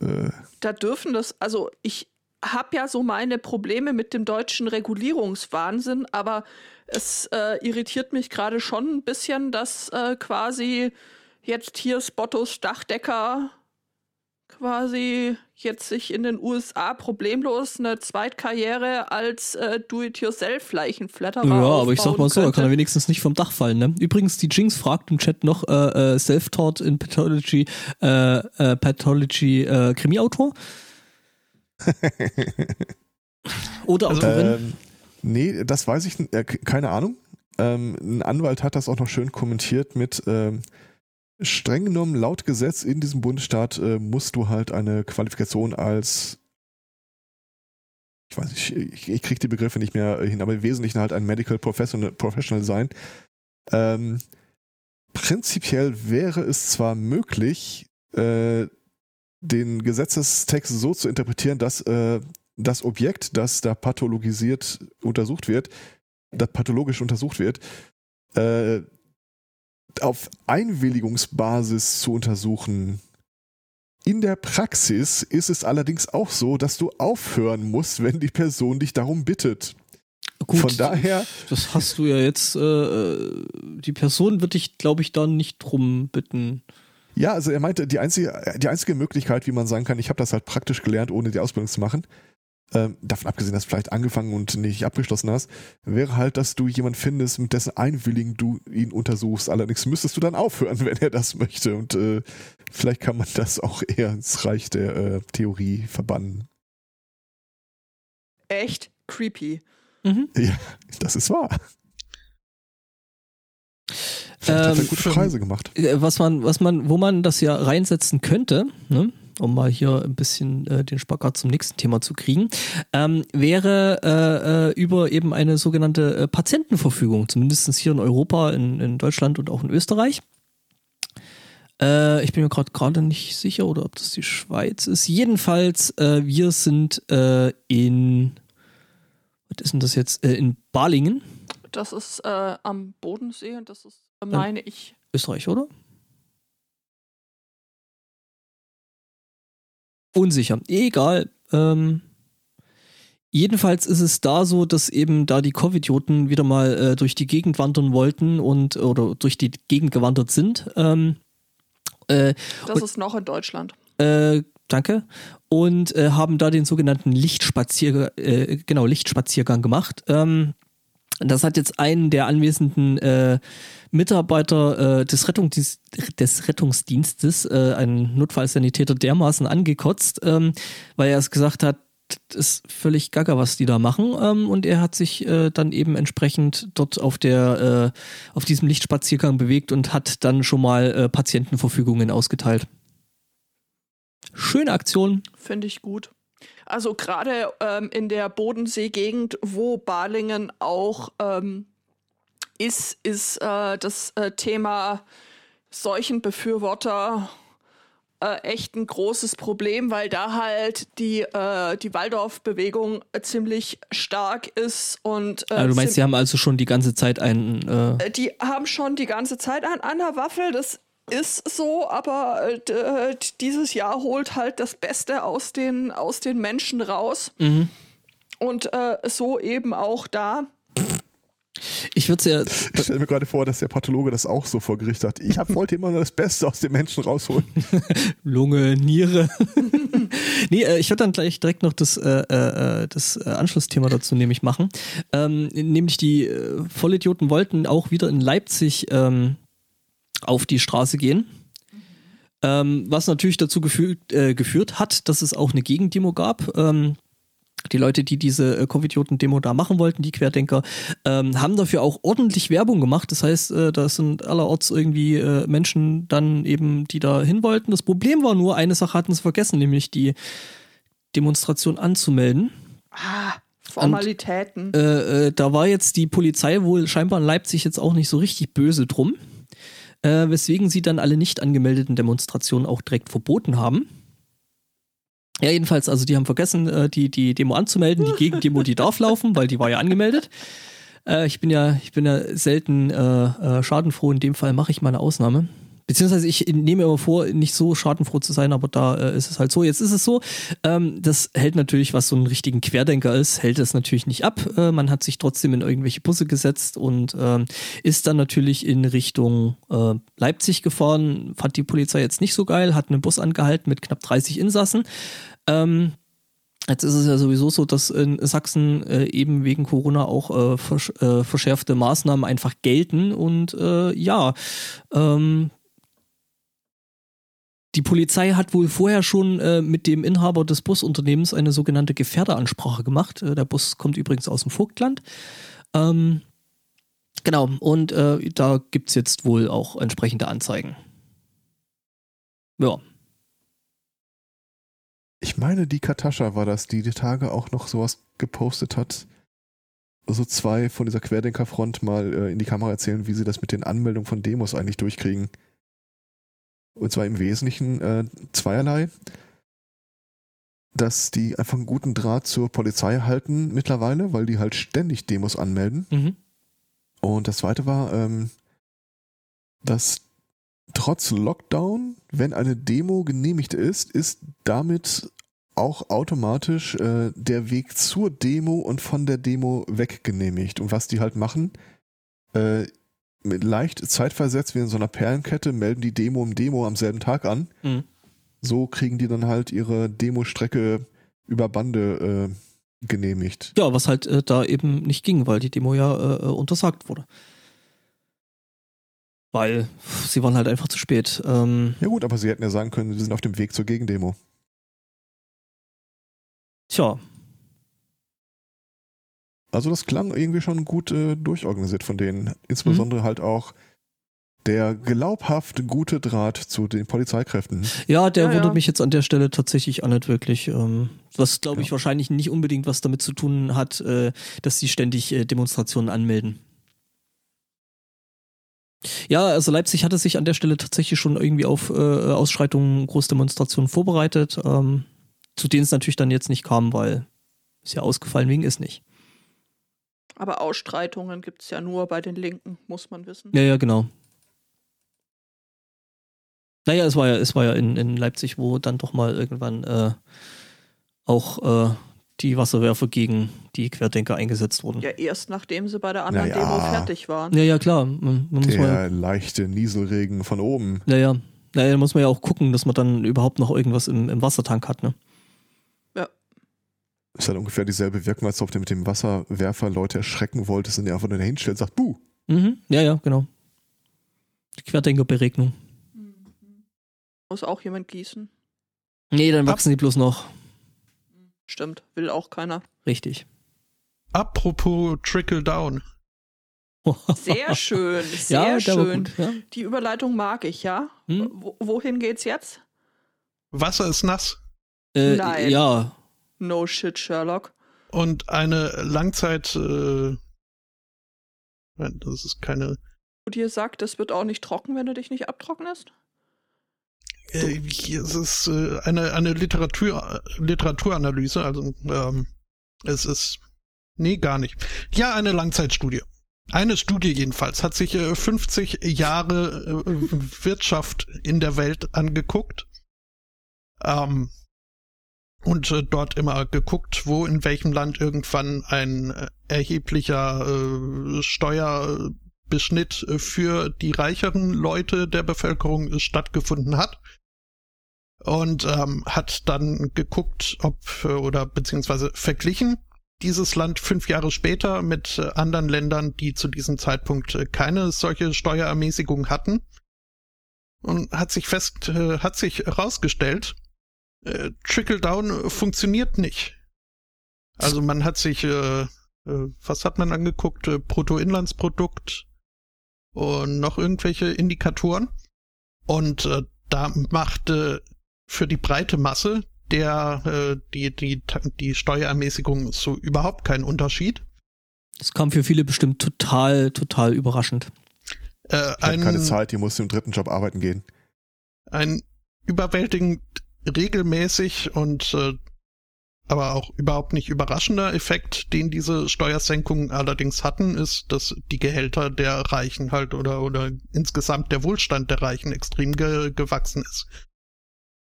Äh, da dürfen das, also ich habe ja so meine Probleme mit dem deutschen Regulierungswahnsinn, aber es äh, irritiert mich gerade schon ein bisschen, dass äh, quasi jetzt hier Spottos Dachdecker quasi jetzt sich in den USA problemlos eine Zweitkarriere als äh, Do-it-yourself-Leichenflatterer Ja, aber ich sag mal so, er kann er könnte. wenigstens nicht vom Dach fallen. Ne? Übrigens, die Jinx fragt im Chat noch äh, äh, Self-Taught in Pathology, äh, äh, Pathology äh, Krimi-Autor. [laughs] Oder Also, Autorin. Ähm, nee, das weiß ich, äh, keine Ahnung. Ähm, ein Anwalt hat das auch noch schön kommentiert mit ähm, streng genommen laut Gesetz in diesem Bundesstaat äh, musst du halt eine Qualifikation als ich weiß nicht, ich, ich kriege die Begriffe nicht mehr hin, aber im Wesentlichen halt ein Medical Professional, Professional sein. Ähm, prinzipiell wäre es zwar möglich, äh, den Gesetzestext so zu interpretieren, dass äh, das Objekt, das da pathologisiert untersucht wird, das pathologisch untersucht wird, äh, auf Einwilligungsbasis zu untersuchen. In der Praxis ist es allerdings auch so, dass du aufhören musst, wenn die Person dich darum bittet. Gut, Von daher, das hast du ja jetzt, äh, die Person wird dich, glaube ich, da nicht drum bitten. ja, also er meinte, die einzige, die einzige Möglichkeit, wie man sagen kann, ich habe das halt praktisch gelernt, ohne die Ausbildung zu machen, ähm, davon abgesehen, dass du vielleicht angefangen und nicht abgeschlossen hast, wäre halt, dass du jemanden findest, mit dessen Einwilligen du ihn untersuchst. Allerdings müsstest du dann aufhören, [laughs] wenn er das möchte. Und äh, vielleicht kann man das auch eher ins Reich der äh, Theorie verbannen. Echt creepy. Mhm. Ja, das ist wahr. Vielleicht hat er Ähm, gute Preise gemacht. Äh, was man, was man, wo man das ja reinsetzen könnte, ne, um mal hier ein bisschen äh, den Spagat zum nächsten Thema zu kriegen, ähm, wäre äh, äh, über eben eine sogenannte äh, Patientenverfügung, zumindest hier in Europa, in, in Deutschland und auch in Österreich. Äh, ich bin mir gerade gerade nicht sicher, oder ob das die Schweiz ist. Jedenfalls, äh, wir sind äh, in, was ist denn das jetzt? Äh, in Balingen, Das ist am Bodensee und das ist, meine ich, Österreich, oder? Unsicher. Egal. Ähm, jedenfalls ist es da so, dass eben da die Covidioten wieder mal äh, durch die Gegend wandern wollten und oder durch die Gegend gewandert sind. Ähm, äh, das ist noch in Deutschland. äh, danke. Und äh, haben da den sogenannten Lichtspaziergang, äh, genau, Lichtspaziergang gemacht. Ähm, das hat jetzt einen der anwesenden äh, Mitarbeiter äh, des, Rettungsdienst, des Rettungsdienstes, äh, einen Notfallsanitäter, dermaßen angekotzt, ähm, weil er es gesagt hat, ist völlig gaga, was die da machen. Ähm, und er hat sich äh, dann eben entsprechend dort auf der, äh, auf diesem Lichtspaziergang bewegt und hat dann schon mal äh, Patientenverfügungen ausgeteilt. Schöne Aktion. Finde ich gut. Also gerade ähm, in der Bodensee-Gegend, wo Balingen auch ähm, ist, ist äh, das äh, Thema Seuchenbefürworter äh, echt ein großes Problem, weil da halt die, äh, die Waldorf-Bewegung ziemlich stark ist und äh, Ah, du meinst, die haben also schon die ganze Zeit einen. Äh, äh, die haben schon die ganze Zeit einen an der Waffel, das ist so, aber äh, äh, dieses Jahr holt halt das Beste aus den, aus den Menschen raus. mhm. Und äh, so eben auch da. Ich würde ja. Ich stelle mir gerade vor, dass der Pathologe das auch so vor Gericht hat. Ich hab, wollte immer nur das Beste aus den Menschen rausholen. [laughs] Lunge, Niere. [laughs] nee, äh, ich würde dann gleich direkt noch das, äh, äh, das äh, Anschlussthema dazu nämlich machen. Ähm, nämlich die äh, Vollidioten wollten auch wieder in Leipzig ähm, auf die Straße gehen. Ähm, was natürlich dazu geführt, äh, geführt hat, dass es auch eine Gegendemo gab. Ähm, die Leute, die diese äh, Covidioten-Demo da machen wollten, die Querdenker, ähm, haben dafür auch ordentlich Werbung gemacht. Das heißt, äh, da sind allerorts irgendwie äh, Menschen dann eben, die da hin wollten. Das Problem war nur, eine Sache hatten sie vergessen, nämlich die Demonstration anzumelden. Ah, Formalitäten. Äh, äh, da war jetzt die Polizei wohl scheinbar in Leipzig jetzt auch nicht so richtig böse drum, äh, weswegen sie dann alle nicht angemeldeten Demonstrationen auch direkt verboten haben. Ja, jedenfalls, also die haben vergessen, äh, die, die Demo anzumelden. Die Gegendemo, die darf laufen, weil die war ja angemeldet. Äh, ich bin ja, ich bin ja selten äh, äh, schadenfroh. In dem Fall mache ich mal eine Ausnahme. Beziehungsweise ich nehme immer vor, nicht so schadenfroh zu sein, aber da äh, ist es halt so. Jetzt ist es so, ähm, das hält natürlich, was so ein richtigen Querdenker ist, hält es natürlich nicht ab. Äh, man hat sich trotzdem in irgendwelche Busse gesetzt und ähm, ist dann natürlich in Richtung Leipzig gefahren. Fand die Polizei jetzt nicht so geil, hat einen Bus angehalten mit knapp 30 Insassen. Ähm, Jetzt ist es ja sowieso so, dass in Sachsen äh, eben wegen Corona auch äh, versch äh, verschärfte Maßnahmen einfach gelten und äh, ja, ähm, die Polizei hat wohl vorher schon äh, mit dem Inhaber des Busunternehmens eine sogenannte Gefährderansprache gemacht. Äh, der Bus kommt übrigens aus dem Vogtland. Ähm, genau, und da gibt's jetzt wohl auch entsprechende Anzeigen. Ja. Ich meine, die Katascha war das, die die Tage auch noch sowas gepostet hat. So zwei von dieser Querdenkerfront mal äh, in die Kamera erzählen, wie sie das mit den Anmeldungen von Demos eigentlich durchkriegen. Und zwar im Wesentlichen äh, zweierlei. Dass die einfach einen guten Draht zur Polizei halten mittlerweile, weil die halt ständig Demos anmelden. Mhm. Und das zweite war, ähm, dass trotz Lockdown, wenn eine Demo genehmigt ist, ist damit auch automatisch äh, der Weg zur Demo und von der Demo weg genehmigt. Und was die halt machen, äh, mit leicht zeitversetzt wie in so einer Perlenkette, melden die Demo um Demo am selben Tag an. Mhm. So kriegen die dann halt ihre Demostrecke über Bande äh, genehmigt. Ja, was halt äh, da eben nicht ging, weil die Demo ja äh, äh, untersagt wurde. Weil sie waren halt einfach zu spät. Ähm, Ja gut, aber sie hätten ja sagen können, sie sind auf dem Weg zur Gegendemo. Tja, Also das klang irgendwie schon gut äh, durchorganisiert von denen. Insbesondere halt auch der glaubhaft gute Draht zu den Polizeikräften. ja, der Ja, wundert ja. mich jetzt an der Stelle tatsächlich auch nicht wirklich. Ähm, was, glaube ich, Ja. wahrscheinlich nicht unbedingt was damit zu tun hat, äh, dass sie ständig äh, Demonstrationen anmelden. Ja, also Leipzig hatte sich an der Stelle tatsächlich schon irgendwie auf äh, Ausschreitungen, Großdemonstrationen vorbereitet, ähm, zu denen es natürlich dann jetzt nicht kam, weil ist ja ausgefallen wegen ist nicht. Aber Ausstreitungen gibt es ja nur bei den Linken, muss man wissen. Ja, ja, genau. Naja, es war ja, es war ja in, in Leipzig, wo dann doch mal irgendwann äh, auch äh, die Wasserwerfer gegen die Querdenker eingesetzt wurden. Ja, Ja, erst nachdem sie bei der anderen Naja. Demo fertig waren. ja, klar. Man, man muss mal, Der leichte Nieselregen von oben. ja, ja. Naja, da muss man ja auch gucken, dass man dann überhaupt noch irgendwas im, im Wassertank hat, ne? Ist halt ungefähr dieselbe Wirkung, als ob du mit dem Wasserwerfer Leute erschrecken wolltest und ihr einfach nur hinstellt und sagt, buh. Mhm. Ja, ja, genau. Die Querdenkerberegnung. Muss auch jemand gießen. Nee, dann wachsen die bloß noch. Stimmt, will auch keiner. Richtig. Apropos Trickle Down. Sehr [laughs] schön, sehr ja, schön. gut. Ja. Die Überleitung mag ich, ja. Hm? Wo, wohin geht's jetzt? Wasser ist nass Äh, Nein. Ja, No shit, Sherlock. und eine Langzeit, äh, das ist keine dir sagt, es wird auch nicht trocken, wenn du dich nicht abtrocknest? Äh, es ist äh, eine, eine Literatur, Literaturanalyse, also ähm, es ist. Nee, gar nicht. Ja, eine Langzeitstudie. Eine Studie jedenfalls hat sich äh, 50 Jahre äh, Wirtschaft in der Welt angeguckt. Ähm, und äh, dort immer geguckt, wo in welchem Land irgendwann ein äh, erheblicher äh, Steuerbeschnitt äh, für die reicheren Leute der Bevölkerung äh, stattgefunden hat. Und ähm, hat dann geguckt, ob äh, oder beziehungsweise verglichen dieses Land fünf Jahre später mit anderen Ländern, die zu diesem Zeitpunkt keine solche Steuerermäßigung hatten. Und hat sich fest, hat sich herausgestellt, äh, Trickle-Down funktioniert nicht. Also man hat sich, äh, äh, was hat man angeguckt? Äh, Bruttoinlandsprodukt und noch irgendwelche Indikatoren. Und äh, da machte für die breite Masse der äh, die, die, die Steuerermäßigung so überhaupt keinen Unterschied. Das kam für viele bestimmt total, total überraschend. Äh, ich ein, keine Zeit, die musste im dritten Job arbeiten gehen. Ein überwältigend regelmäßig und äh, aber auch überhaupt nicht überraschender Effekt, den diese Steuersenkungen allerdings hatten, ist, dass die Gehälter der Reichen halt oder, oder insgesamt der Wohlstand der Reichen extrem ge gewachsen ist.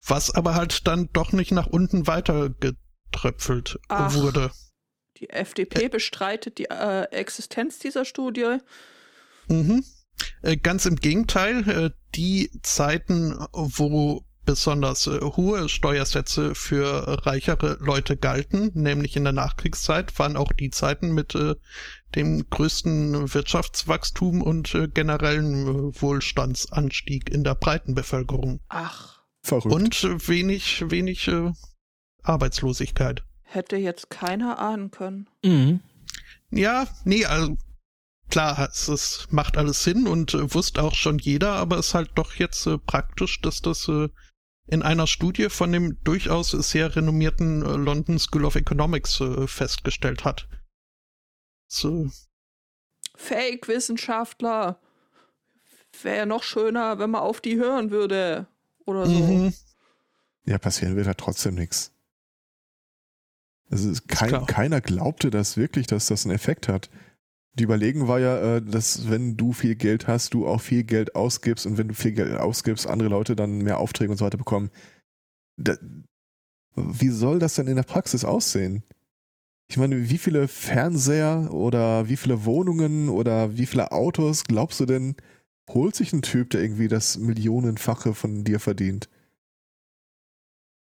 Was aber halt dann doch nicht nach unten weitergetröpfelt Ach, wurde. Die FDP bestreitet die äh, Existenz dieser Studie. Mhm. Äh, ganz im Gegenteil, äh, die Zeiten, wo besonders äh, hohe Steuersätze für reichere Leute galten, nämlich in der Nachkriegszeit, waren auch die Zeiten mit äh, dem größten Wirtschaftswachstum und äh, generellen äh, Wohlstandsanstieg in der breiten Bevölkerung. Ach. Verrückt. Und wenig, wenig äh, Arbeitslosigkeit. Hätte jetzt keiner ahnen können. Mhm. Ja, nee, also klar, es, es macht alles Sinn und äh, wusste auch schon jeder, aber es ist halt doch jetzt äh, praktisch, dass das äh, in einer Studie von dem durchaus sehr renommierten äh, London School of Economics äh, festgestellt hat. So. Fake-Wissenschaftler. Wäre ja noch schöner, wenn man auf die hören würde. Oder so. Mhm. Ja, passieren wird ja trotzdem nichts. Also kein, keiner glaubte das wirklich, dass das einen Effekt hat. Die Überlegung war ja, äh, dass wenn du viel Geld hast, du auch viel Geld ausgibst und wenn du viel Geld ausgibst, andere Leute dann mehr Aufträge und so weiter bekommen. Da, wie soll das denn in der Praxis aussehen? Ich meine, wie viele Fernseher oder wie viele Wohnungen oder wie viele Autos glaubst du denn, holt sich ein Typ, der irgendwie das Millionenfache von dir verdient?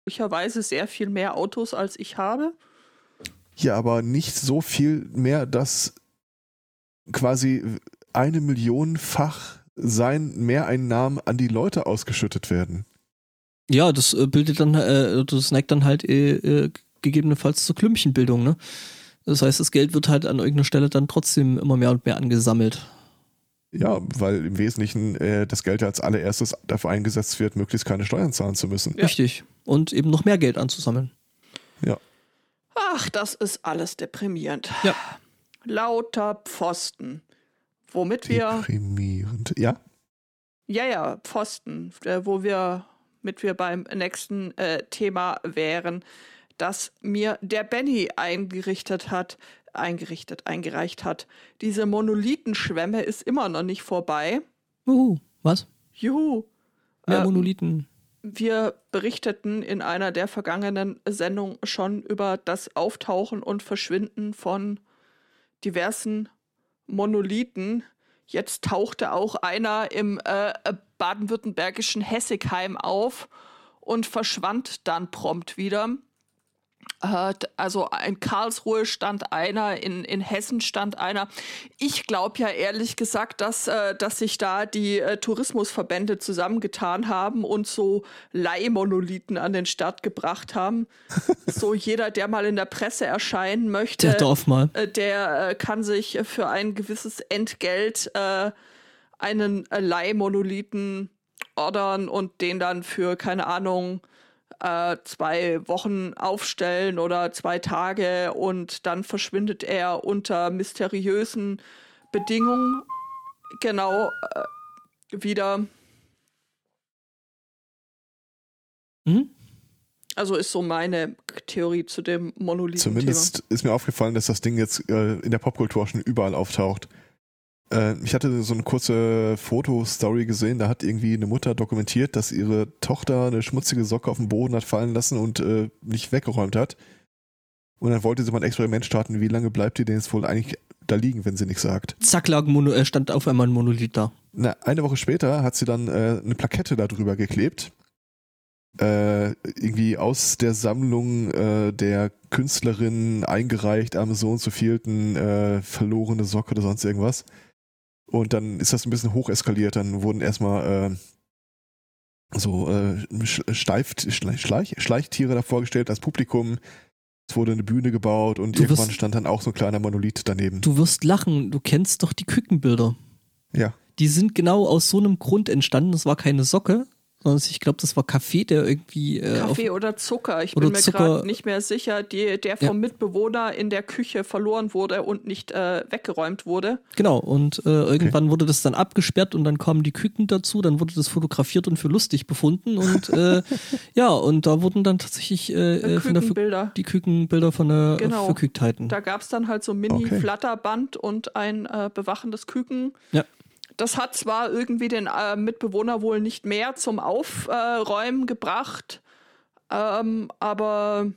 Möglicherweise sehr viel mehr Autos, als ich habe. Ja, aber nicht so viel mehr, dass quasi eine Millionenfach sein Mehreinnahmen an die Leute ausgeschüttet werden. Ja, das äh, bildet dann, äh, das neigt dann halt äh, äh, gegebenenfalls zur Klümpchenbildung, ne? Das heißt, das Geld wird halt an irgendeiner Stelle dann trotzdem immer mehr und mehr angesammelt. Ja, weil im Wesentlichen äh, das Geld als allererstes dafür eingesetzt wird, möglichst keine Steuern zahlen zu müssen. Ja. Richtig. Und eben noch mehr Geld anzusammeln. Ja. Ach, das ist alles deprimierend. Ja lauter Pfosten. Womit wir. Deprimierend, ja? Ja, ja, Pfosten, äh, wo wir mit wir beim nächsten äh, Thema wären, das mir der Benny eingerichtet hat, eingerichtet, eingereicht hat. Diese Monolithenschwemme ist immer noch nicht vorbei. Juhu, was? Juhu. Mehr äh, Monolithen. Wir berichteten in einer der vergangenen Sendungen schon über das Auftauchen und Verschwinden von diversen Monolithen. Jetzt tauchte auch einer im äh, baden-württembergischen Hessigheim auf und verschwand dann prompt wieder. Äh, also in Karlsruhe stand einer, in, in Hessen stand einer. Ich glaube ja ehrlich gesagt, dass, äh, dass sich da die äh, Tourismusverbände zusammengetan haben und so Leihmonolithen an den Start gebracht haben. [laughs] so jeder, der mal in der Presse erscheinen möchte, der, darf mal. der kann sich für ein gewisses Entgelt einen Leihmonolithen ordern und den dann für, keine Ahnung, äh, zwei Wochen aufstellen oder zwei Tage und dann verschwindet er unter mysteriösen Bedingungen. genau äh, wieder. Mhm. Also ist so meine Theorie zu dem Monolithen. Zumindest ist mir aufgefallen, dass das Ding jetzt äh, in der Popkultur schon überall auftaucht. Äh, ich hatte so eine kurze Fotostory gesehen, da hat irgendwie eine Mutter dokumentiert, dass ihre Tochter eine schmutzige Socke auf den Boden hat fallen lassen und äh, nicht weggeräumt hat. Und dann wollte sie mal ein Experiment starten, wie lange bleibt die denn jetzt wohl eigentlich da liegen, wenn sie nichts sagt. Zack, lag Mono, äh, stand auf einmal ein Monolith da. Na, eine Woche später hat sie dann äh, eine Plakette darüber geklebt. Äh, irgendwie aus der Sammlung äh, der Künstlerin eingereicht am so und so vielten äh, verlorene Socke oder sonst irgendwas. Und dann ist das ein bisschen hocheskaliert. Dann wurden erstmal äh, so äh, Steif, Schleich, Schleich, Schleichtiere da vorgestellt als Publikum. Es wurde eine Bühne gebaut und Du irgendwann wirst- stand dann auch so ein kleiner Monolith daneben. Du wirst lachen, du kennst doch die Kükenbilder. Ja. Die sind genau aus so einem Grund entstanden. Das war keine Socke, sondern ich glaube, das war Kaffee, der irgendwie äh, auf, Kaffee oder Zucker. Ich oder bin mir gerade nicht mehr sicher, die, der vom Ja. Mitbewohner in der Küche verloren wurde und nicht äh, weggeräumt wurde. Genau, und äh, irgendwann wurde das dann abgesperrt und dann kamen die Küken dazu, dann wurde das fotografiert und für lustig befunden und äh, [laughs] ja, und da wurden dann tatsächlich äh, äh, von der Ver- Kükenbilder. die Kükenbilder von der Genau. Verkügtheiten. Da gab es dann halt so Mini-Flatterband und ein äh, bewachendes Küken. Ja. Das hat zwar irgendwie den äh, Mitbewohner wohl nicht mehr zum Aufräumen gebracht, ähm, aber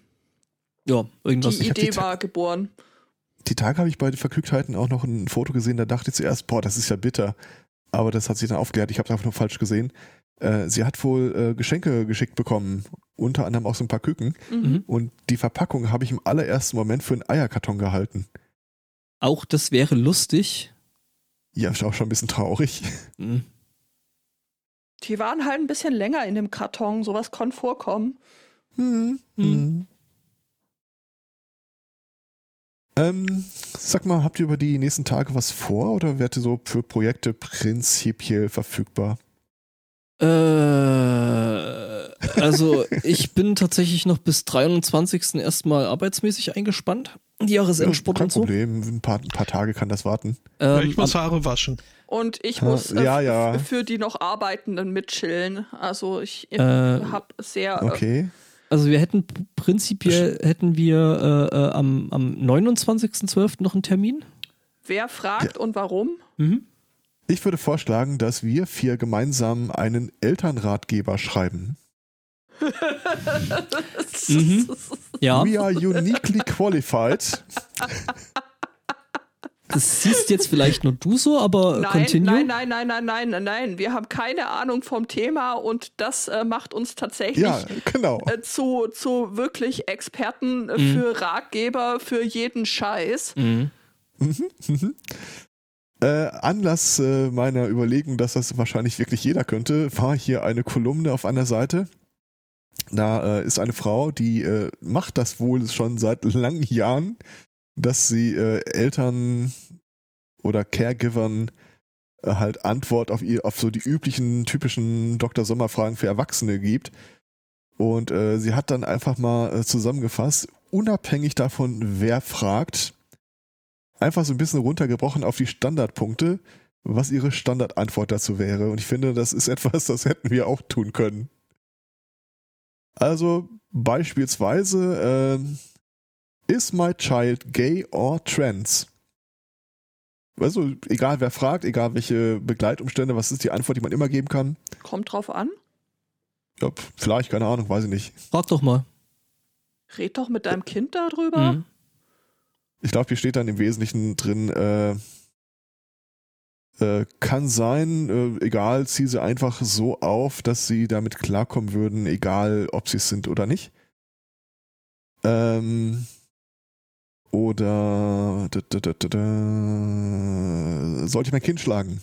Ja, irgendwas. die die Idee Ta- war geboren. Die Tage habe ich bei den Vergnügtheiten auch noch ein Foto gesehen, da dachte ich zuerst, boah, das ist ja bitter. Aber das hat sich dann aufgeklärt, ich habe es einfach nur falsch gesehen. Äh, sie hat wohl äh, Geschenke geschickt bekommen, unter anderem auch so ein paar Küken. Mhm. Und die Verpackung habe ich im allerersten Moment für einen Eierkarton gehalten. Auch das wäre lustig. Ja, ist auch schon ein bisschen traurig. Mhm. Die waren halt ein bisschen länger in dem Karton, sowas konnte vorkommen. Hm. Hm. Ähm, sag mal, habt ihr über die nächsten Tage was vor oder werdet ihr so für Projekte prinzipiell verfügbar? Äh, also ich bin tatsächlich noch bis 23. erstmal arbeitsmäßig eingespannt. Die Jahresendsport kein und so. Problem, ein paar, ein paar Tage kann das warten. Ähm, ich muss Haare waschen. Und ich muss äh, ja, ja. für die noch Arbeitenden mitchillen. Also ich Äh, habe sehr äh, Okay. Also wir hätten prinzipiell hätten wir äh, äh, am, am 29.12. noch einen Termin. wer fragt und warum? Mhm. Ich würde vorschlagen, dass wir vier gemeinsam einen Elternratgeber schreiben. Mhm. Ja, We are uniquely qualified. das siehst jetzt vielleicht nur du so, aber Nein, continue. nein, nein, nein, nein, nein, nein, nein. Wir haben keine Ahnung vom Thema und das äh, macht uns tatsächlich Ja, genau. äh, zu, zu wirklich Experten äh, Mhm. für Ratgeber für jeden Scheiß. Mhm. Äh, Anlass äh, meiner Überlegung, dass das wahrscheinlich wirklich jeder könnte, war hier eine Kolumne auf einer Seite. Da äh, ist eine Frau, die äh, macht das wohl schon seit langen Jahren, dass sie äh, Eltern oder Caregivern äh, halt Antwort auf ihr, auf so die üblichen typischen Dr. Sommer-Fragen für Erwachsene gibt. Und äh, sie hat dann einfach mal äh, zusammengefasst, unabhängig davon, wer fragt, einfach so ein bisschen runtergebrochen auf die Standardpunkte, was ihre Standardantwort dazu wäre. Und ich finde, das ist [laughs] etwas, das hätten wir auch tun können. Also beispielsweise, ähm, is my child gay or trans? Also egal wer fragt, egal welche Begleitumstände, was ist die Antwort, die man immer geben kann? Kommt drauf an. Ja, vielleicht, keine Ahnung, weiß ich nicht. Frag doch mal. Red doch mit deinem Kind darüber. Mhm. Ich glaube, hier steht dann im Wesentlichen drin, äh, äh, kann sein, äh, egal, zieh sie einfach so auf, dass sie damit klarkommen würden, egal ob sie es sind oder nicht. Ähm, oder da, da, da, da, da, sollte ich mein Kind schlagen?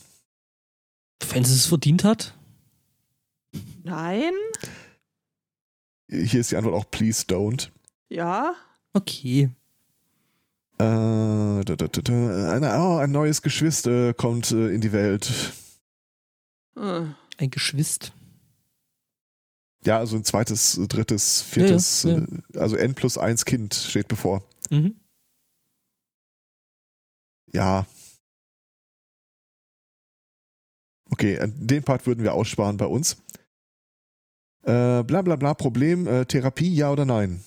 Wenn sie es verdient hat? Nein? Hier ist die Antwort auch please don't. Ja? Okay. Äh, da, da, da, eine, oh, ein neues Geschwister kommt äh, in die Welt. Äh. Ein Geschwist. Ja, also ein zweites, drittes, viertes, Ja, ja, äh, also N plus eins Kind steht bevor. Mhm. Ja. Okay, äh, den Part würden wir aussparen bei uns. Äh, bla bla bla, Problem, äh, Therapie, ja oder nein?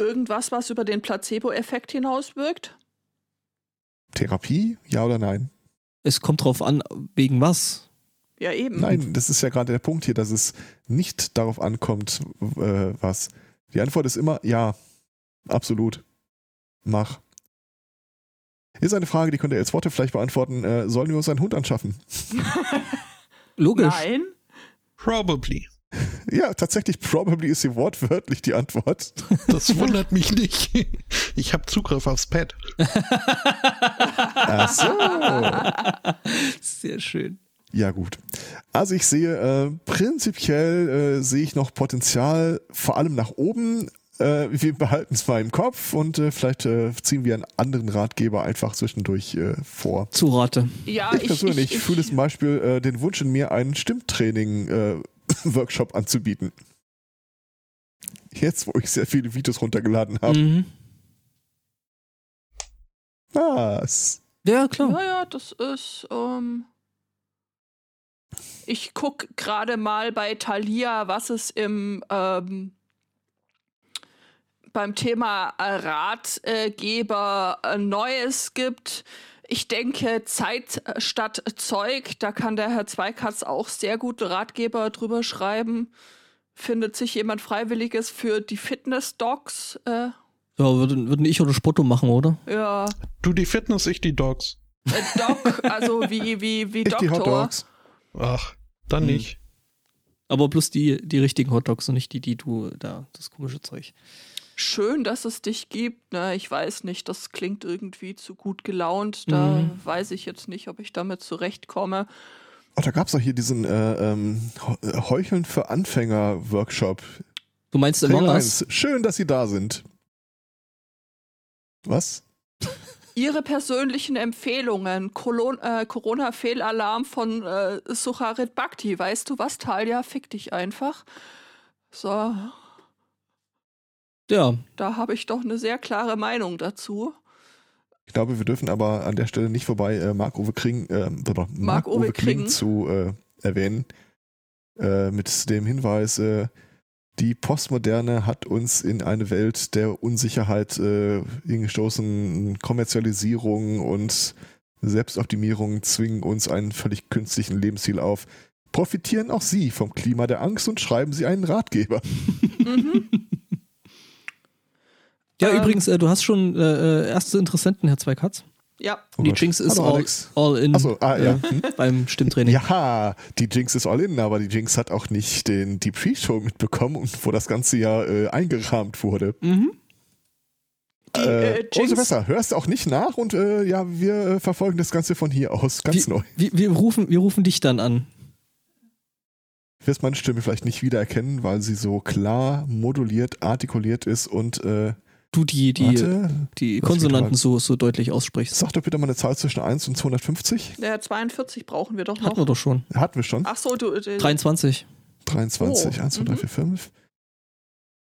Irgendwas, was über den Placebo-Effekt hinauswirkt? Therapie, ja oder nein? Es kommt drauf an, wegen was. Ja, eben. Nein, das ist ja gerade der Punkt hier, dass es nicht darauf ankommt, äh, was. Die Antwort ist immer ja, absolut. Mach. Ist eine Frage, die könnt ihr als Worte vielleicht beantworten. Äh, sollen wir uns einen Hund anschaffen? [laughs] [laughs] Logisch. Nein. Probably. Ja, tatsächlich, probably ist hier wortwörtlich die Antwort. Das wundert mich nicht. Ich habe Zugriff aufs Pad. Ach so. Sehr schön. Ja, gut. Also ich sehe, äh, prinzipiell äh, sehe ich noch Potenzial, vor allem nach oben. Äh, wir behalten es mal im Kopf und äh, vielleicht äh, ziehen wir einen anderen Ratgeber einfach zwischendurch äh, vor. Zu Rate. Ja, Ich persönlich fühle zum Beispiel äh, den Wunsch in mir, einen [laughs] Stimmtraining-Workshop anzubieten. Jetzt, wo ich sehr viele Videos runtergeladen habe. Mhm. Was? Ja, klar. Ja, ja, das ist. Ähm ich gucke gerade mal bei Thalia, was es im ähm, beim Thema Ratgeber äh, Neues gibt. Ich denke, Zeit statt Zeug, da kann der Herr Zweikatz auch sehr gute Ratgeber drüber schreiben. Findet sich jemand Freiwilliges für die Fitness-Docs? Äh, Ja, würden, würden ich oder Spotto machen, oder? ja, Du die Fitness, ich die Dogs. äh, Doc, also wie, wie, wie Ich die Hot Doktor. Dogs. Ach, dann Hm. nicht. Aber bloß die, die richtigen Hotdogs und nicht die, die du da, das komische Zeug. Schön, dass es dich gibt. Ne? Ich weiß nicht, das klingt irgendwie zu gut gelaunt. Da Mhm. weiß ich jetzt nicht, ob ich damit zurechtkomme. Oh, da gab es doch hier diesen äh, ähm, Heu- Heucheln für Anfänger-Workshop. Du meinst Among Us? 1. Schön, dass Sie da sind. Was? Ihre persönlichen Empfehlungen. Äh, Corona-Fehlalarm von äh, Sucharit Bhakti. Weißt du was, Talia? Fick dich einfach. So, Ja. da habe ich doch eine sehr klare Meinung dazu. Ich glaube, wir dürfen aber an der Stelle nicht vorbei äh, Marc-Uwe Kring, äh, Marc-Uwe Kring. zu äh, erwähnen. Äh, mit dem Hinweis, äh, die Postmoderne hat uns in eine Welt der Unsicherheit äh, hingestoßen. Kommerzialisierung und Selbstoptimierung zwingen uns einen völlig künstlichen Lebensstil auf. Profitieren auch Sie vom Klima der Angst und schreiben Sie einen Ratgeber. [laughs] Mhm. Ja, Ähm. übrigens, äh, du hast schon äh, äh, erste Interessenten, Herr Zweikatz. Ja, Oh die. Jinx ist Hallo, all, all in Achso, ah, ja. äh, beim Stimmtraining. Ja, die Jinx ist all in, aber die Jinx hat auch nicht den, die Pre-Show mitbekommen, und wo das ganze ja äh, eingerahmt wurde. Mhm. die Äh, äh, umso Jinx, besser, hörst auch nicht nach und äh, ja, wir äh, verfolgen das Ganze von hier aus, ganz Wie- neu. Wir, wir, rufen, wir rufen dich dann an. Du wirst meine Stimme vielleicht nicht wiedererkennen, weil sie so klar moduliert, artikuliert ist und äh, Du die, die, warte, die Konsonanten so, so deutlich aussprichst. sag doch bitte mal eine Zahl zwischen 1 und 250. der 42 brauchen wir doch Hatten wir noch. doch schon. Hatten wir schon. Ach so, du. äh, 23. 23, Oh, 1, 2, 3, mhm. 4, 5.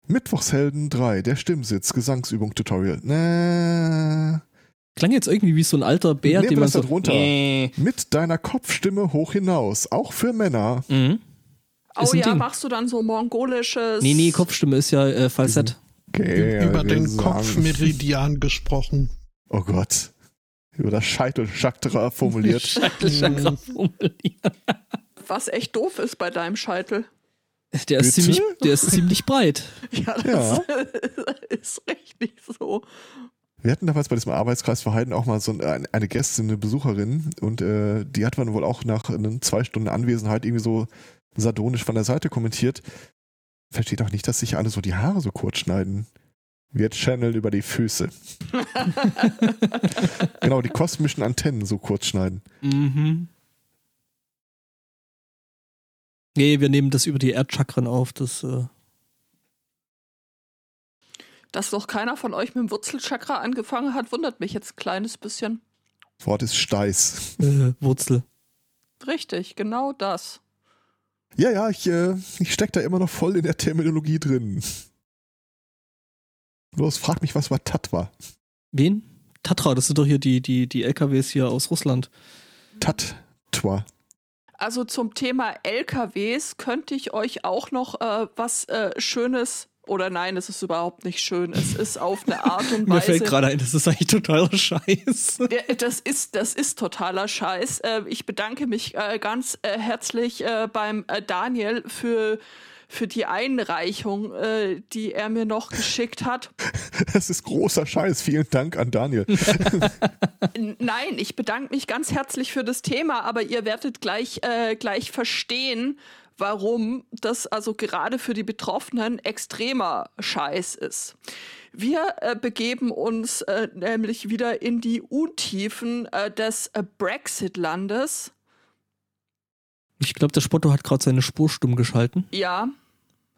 Mittwochshelden 3, der Stimmsitz, Gesangsübung, Tutorial. Na, Klang jetzt irgendwie wie so ein alter Bär, Nee, den man so da drunter. Nee. Mit deiner Kopfstimme hoch hinaus, auch für Männer. Mhm. Oh ja, Ding. machst du dann so mongolisches. Nee, nee, Kopfstimme ist ja äh, Falsett. Über den. Kopfmeridian gesprochen. Oh Gott. Über das Scheitelchakra formuliert. [laughs] Scheitelchakra formulieren. Was echt doof ist bei deinem Scheitel. Der ist, Bitte? ziemlich, der ist ziemlich breit. Ja, das Ja. [laughs] ist richtig so. Wir hatten damals bei diesem Arbeitskreis Verhalten auch mal so ein- eine Gästin, eine Besucherin und äh, die hat man wohl auch nach einen zwei Stunden Anwesenheit irgendwie so sardonisch von der Seite kommentiert. Versteht auch nicht, dass sich alle so die Haare so kurz schneiden. Wir channeln über die Füße. [laughs] genau, die kosmischen Antennen so kurz schneiden. Mhm. Nee, wir nehmen das über die Erdchakren auf. Das, äh, Dass noch keiner von euch mit dem Wurzelchakra angefangen hat, wundert mich jetzt ein kleines bisschen. Das Wort ist Steiß. äh, Wurzel. Richtig, genau das. Ja, ja, ich, äh, ich steck da immer noch voll in der Terminologie drin. Bloß frag mich, was war Tat war. Wen? Tatra, das sind doch hier die, die, die LKWs hier aus Russland. Tatwa. Also zum Thema LKWs könnte ich euch auch noch äh, was äh, Schönes oder nein, es ist überhaupt nicht schön. Es ist auf eine Art und Weise. [laughs] Mir fällt gerade ein, das ist eigentlich totaler Scheiß. [laughs] Das ist, das ist totaler Scheiß. Äh, ich bedanke mich äh, ganz äh, herzlich äh, beim äh, Daniel für für die Einreichung, äh, die er mir noch geschickt hat. [laughs] Das ist großer Scheiß. Vielen Dank an Daniel. Nein, ich bedanke mich ganz herzlich für das Thema, aber ihr werdet gleich, äh, gleich verstehen, warum das also gerade für die Betroffenen extremer Scheiß ist. Wir äh, begeben uns äh, nämlich wieder in die Untiefen äh, des äh, Brexit-Landes. Ich glaube, der Spotto hat gerade seine Spur stumm geschalten. Ja,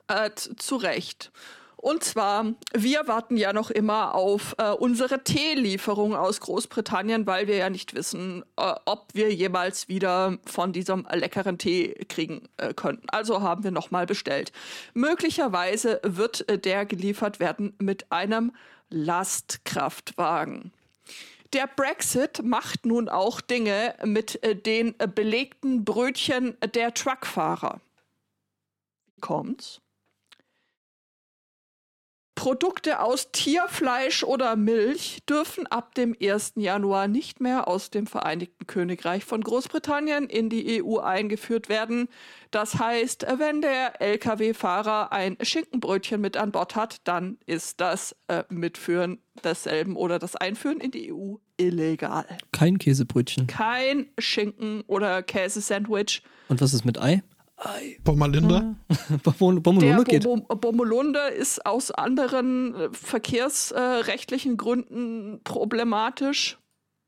äh, zu Recht. Und zwar, wir warten ja noch immer auf äh, unsere Teelieferung aus Großbritannien, weil wir ja nicht wissen, äh, ob wir jemals wieder von diesem leckeren Tee kriegen äh, können. Also haben wir nochmal bestellt. Möglicherweise wird äh, der geliefert werden mit einem Lastkraftwagen. Der Brexit macht nun auch Dinge mit äh, den äh, belegten Brötchen der Truckfahrer. Wie kommt's? Produkte aus Tierfleisch oder Milch dürfen ab dem 1. Januar nicht mehr aus dem Vereinigten Königreich von Großbritannien in die EU eingeführt werden. Das heißt, wenn der Lkw-Fahrer ein Schinkenbrötchen mit an Bord hat, dann ist das äh, Mitführen desselben oder das Einführen in die EU illegal. Kein Käsebrötchen. Kein Schinken- oder Käsesandwich. Und was ist mit Ei? Bommerlinde? [laughs] Bommelunde Der geht. Bom Bommelunde ist aus anderen äh, verkehrsrechtlichen Gründen problematisch.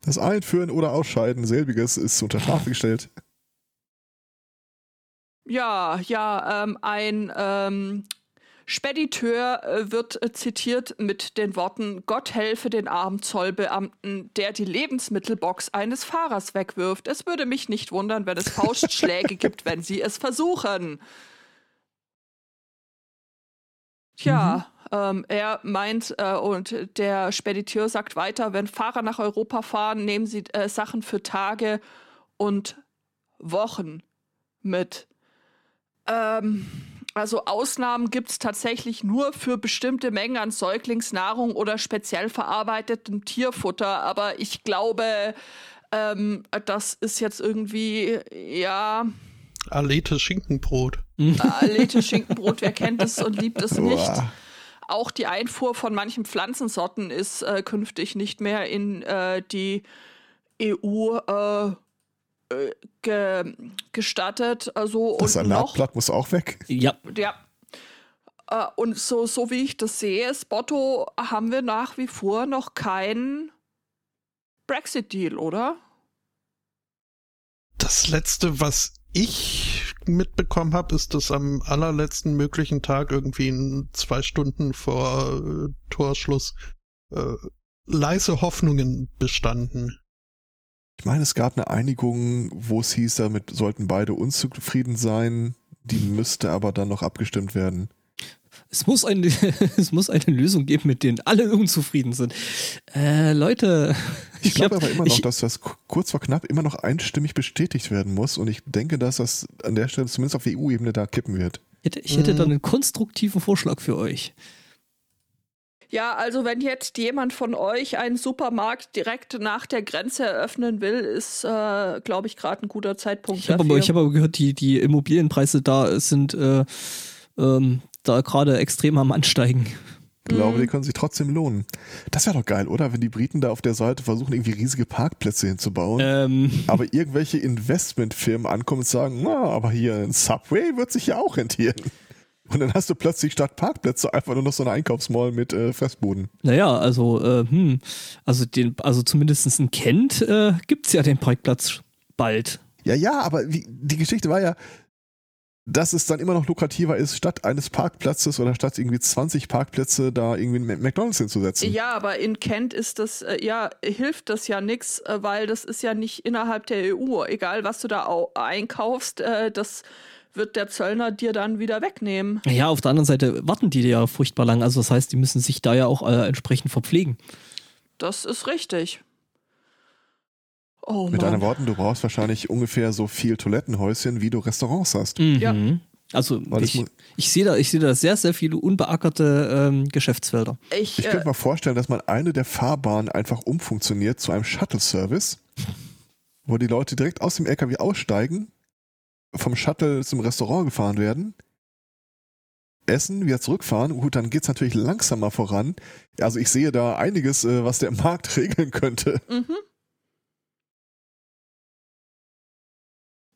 Das Einführen oder Ausscheiden selbiges ist unter Strafe gestellt. Ja, ja, ähm, ein ähm, Spediteur äh, wird äh, zitiert mit den Worten: Gott helfe den armen Zollbeamten, der die Lebensmittelbox eines Fahrers wegwirft. Es würde mich nicht wundern, wenn es [laughs] Faustschläge gibt, wenn sie es versuchen. Tja, ähm, er meint, äh, und der Spediteur sagt weiter, wenn Fahrer nach Europa fahren, nehmen sie äh, Sachen für Tage und Wochen mit. Ähm, also Ausnahmen gibt es tatsächlich nur für bestimmte Mengen an Säuglingsnahrung oder speziell verarbeitetem Tierfutter. Aber ich glaube, ähm, das ist jetzt irgendwie, ja, Alete Schinkenbrot. Alete Schinkenbrot, wer kennt es und liebt es nicht. Boah. Auch die Einfuhr von manchen Pflanzensorten ist äh, künftig nicht mehr in äh, die EU äh, äh, ge gestattet. Also Das und noch Salatblatt muss auch weg. Ja, Ja. Äh, und so, so wie ich das sehe, Spotto, haben wir nach wie vor noch keinen Brexit-Deal, oder? Das letzte, was ich mitbekommen habe, ist, dass am allerletzten möglichen Tag irgendwie in zwei Stunden vor äh, Torschluss äh, leise Hoffnungen bestanden. Ich meine, es gab eine Einigung, wo es hieß, damit sollten beide unzufrieden sein. Die müsste aber dann noch abgestimmt werden. es muss, eine, [laughs] es muss eine Lösung geben, mit denen alle unzufrieden sind. Äh, Leute, Ich glaube aber immer noch, ich- dass das kurz vor knapp immer noch einstimmig bestätigt werden muss. Und ich denke, dass das an der Stelle zumindest auf EU-Ebene da kippen wird. hätte, ich hätte da einen konstruktiven Vorschlag für euch. Ja, also wenn jetzt jemand von euch einen Supermarkt direkt nach der Grenze eröffnen will, ist, äh, glaube ich, gerade ein guter Zeitpunkt Ich habe dafür. aber, ich hab aber gehört, die, die Immobilienpreise da sind äh, ähm, da gerade extrem am Ansteigen. Ich glaube, die können sich trotzdem lohnen. Das wäre doch geil, oder? Wenn die Briten da auf der Seite versuchen, irgendwie riesige Parkplätze hinzubauen. Ähm, aber irgendwelche Investmentfirmen ankommen und sagen, na, aber hier ein Subway wird sich ja auch rentieren. Und dann hast du plötzlich statt Parkplätze einfach nur noch so eine Einkaufsmall mit äh, Fressbuden. naja, also, äh, hm, also, den, also zumindest in Kent äh, gibt es ja den Parkplatz bald. Ja, ja, aber wie, die Geschichte war ja, dass es dann immer noch lukrativer ist, statt eines Parkplatzes oder statt irgendwie 20 Parkplätze da irgendwie ein McDonalds hinzusetzen. Ja, aber in Kent ist das, äh, ja, hilft das ja nichts, äh, weil das ist ja nicht innerhalb der EU. Egal, was du da au einkaufst, äh, das wird der Zöllner dir dann wieder wegnehmen. Ja, auf der anderen Seite warten die ja furchtbar lang. Also das heißt, die müssen sich da ja auch äh, entsprechend verpflegen. Das ist richtig. Oh Mit anderen Worten, du brauchst wahrscheinlich ungefähr so viel Toilettenhäuschen, wie du Restaurants hast. Mhm. Ja. Also Weil ich, ich sehe da, ich sehe da sehr, sehr viele unbeackerte ähm, Geschäftsfelder. Ich, Ich äh, könnte mir vorstellen, dass man eine der Fahrbahnen einfach umfunktioniert zu einem Shuttle-Service, wo die Leute direkt aus dem LKW aussteigen, vom Shuttle zum Restaurant gefahren werden, essen, wieder zurückfahren. Gut, dann geht's natürlich langsamer voran. Also ich sehe da einiges, äh, was der [laughs] Markt regeln könnte. Mhm.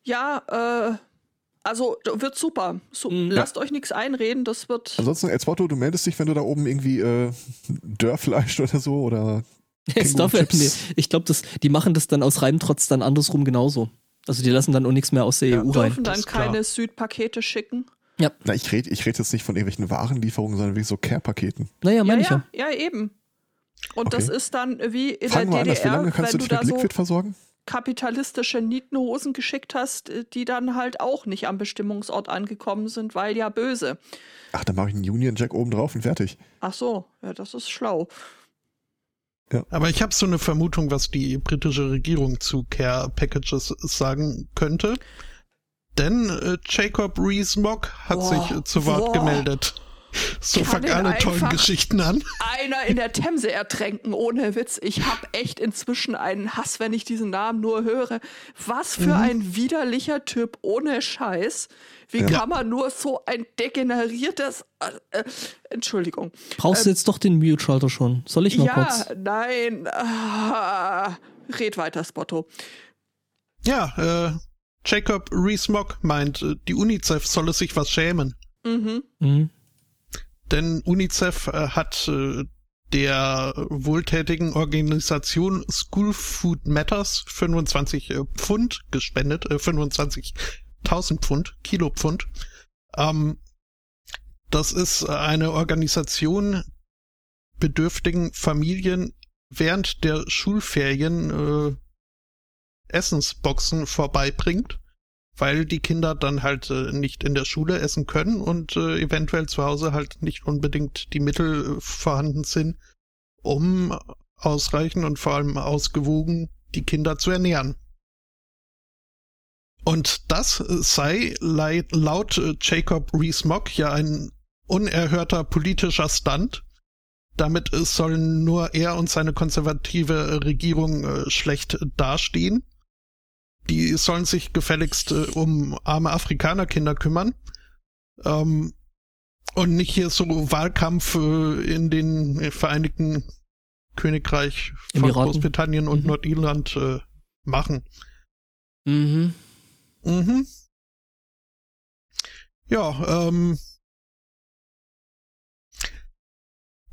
Ja, äh, also wird super. Su Mhm. Lasst euch nichts einreden, das wird. Ansonsten, als Motto, du meldest dich, wenn du da oben irgendwie äh, Dörrfleisch oder so oder [laughs] Es darf, nee, ich glaube, die machen das dann aus reinem Trotz dann andersrum genauso. Also die lassen dann auch nichts mehr aus der Ja, EU rein. dürfen dann keine Südpakete schicken. Na, ich rede ich red jetzt nicht von irgendwelchen Warenlieferungen, sondern wie so Care-Paketen. Naja, meine ich ja, ja. ja, eben. Und Okay. das ist dann wie in Fangen der an, dass wie DDR, lange kannst du wenn du dich mit da so Liquid versorgen? kapitalistische Nietenhosen geschickt hast, äh, die dann halt auch nicht am Bestimmungsort angekommen sind, weil ja böse. Ach, dann mache ich einen Union Jack oben drauf und fertig. Ach so, ja, das ist schlau. Aber ich habe so eine Vermutung, was die britische Regierung zu Care Packages sagen könnte. Denn äh, Jacob Rees-Mogg hat Boah, sich äh, zu Wort boah. gemeldet. So fangen alle tollen Geschichten an. Einer in der Themse ertränken, ohne Witz. Ich habe echt inzwischen einen Hass, wenn ich diesen Namen nur höre. Was für ein widerlicher Typ, ohne Scheiß. Wie Ja. kann man nur so ein degeneriertes. Äh, Entschuldigung. Brauchst du jetzt doch den Mute-Schalter schon? Soll ich noch ja, kurz? nein. Ah, red weiter, Spotto. Ja, äh, Jacob Rees-Mogg meint, äh, die UNICEF solle sich was schämen. Mhm. Mhm. Denn UNICEF äh, hat äh, der wohltätigen Organisation School Food Matters 25 äh, Pfund gespendet, äh, 25.000 Pfund, Kilo Pfund. Ähm, das ist eine Organisation bedürftigen Familien während der Schulferien äh, Essensboxen vorbeibringt weil die Kinder dann halt äh, nicht in der Schule essen können und äh, eventuell zu Hause halt nicht unbedingt die Mittel äh, vorhanden sind, um ausreichend und vor allem ausgewogen die Kinder zu ernähren. Und das sei laut äh, Jacob Rees-Mogg ja ein unerhörter politischer Stunt. Damit äh, sollen nur er und seine konservative äh, Regierung schlecht dastehen die sollen sich gefälligst um arme Afrikanerkinder kümmern. Ähm, und nicht hier so Wahlkampf in den Vereinigten Königreich von. Großbritannien und Mhm. Nordirland äh, machen. Mhm. Mhm. Ja, ähm,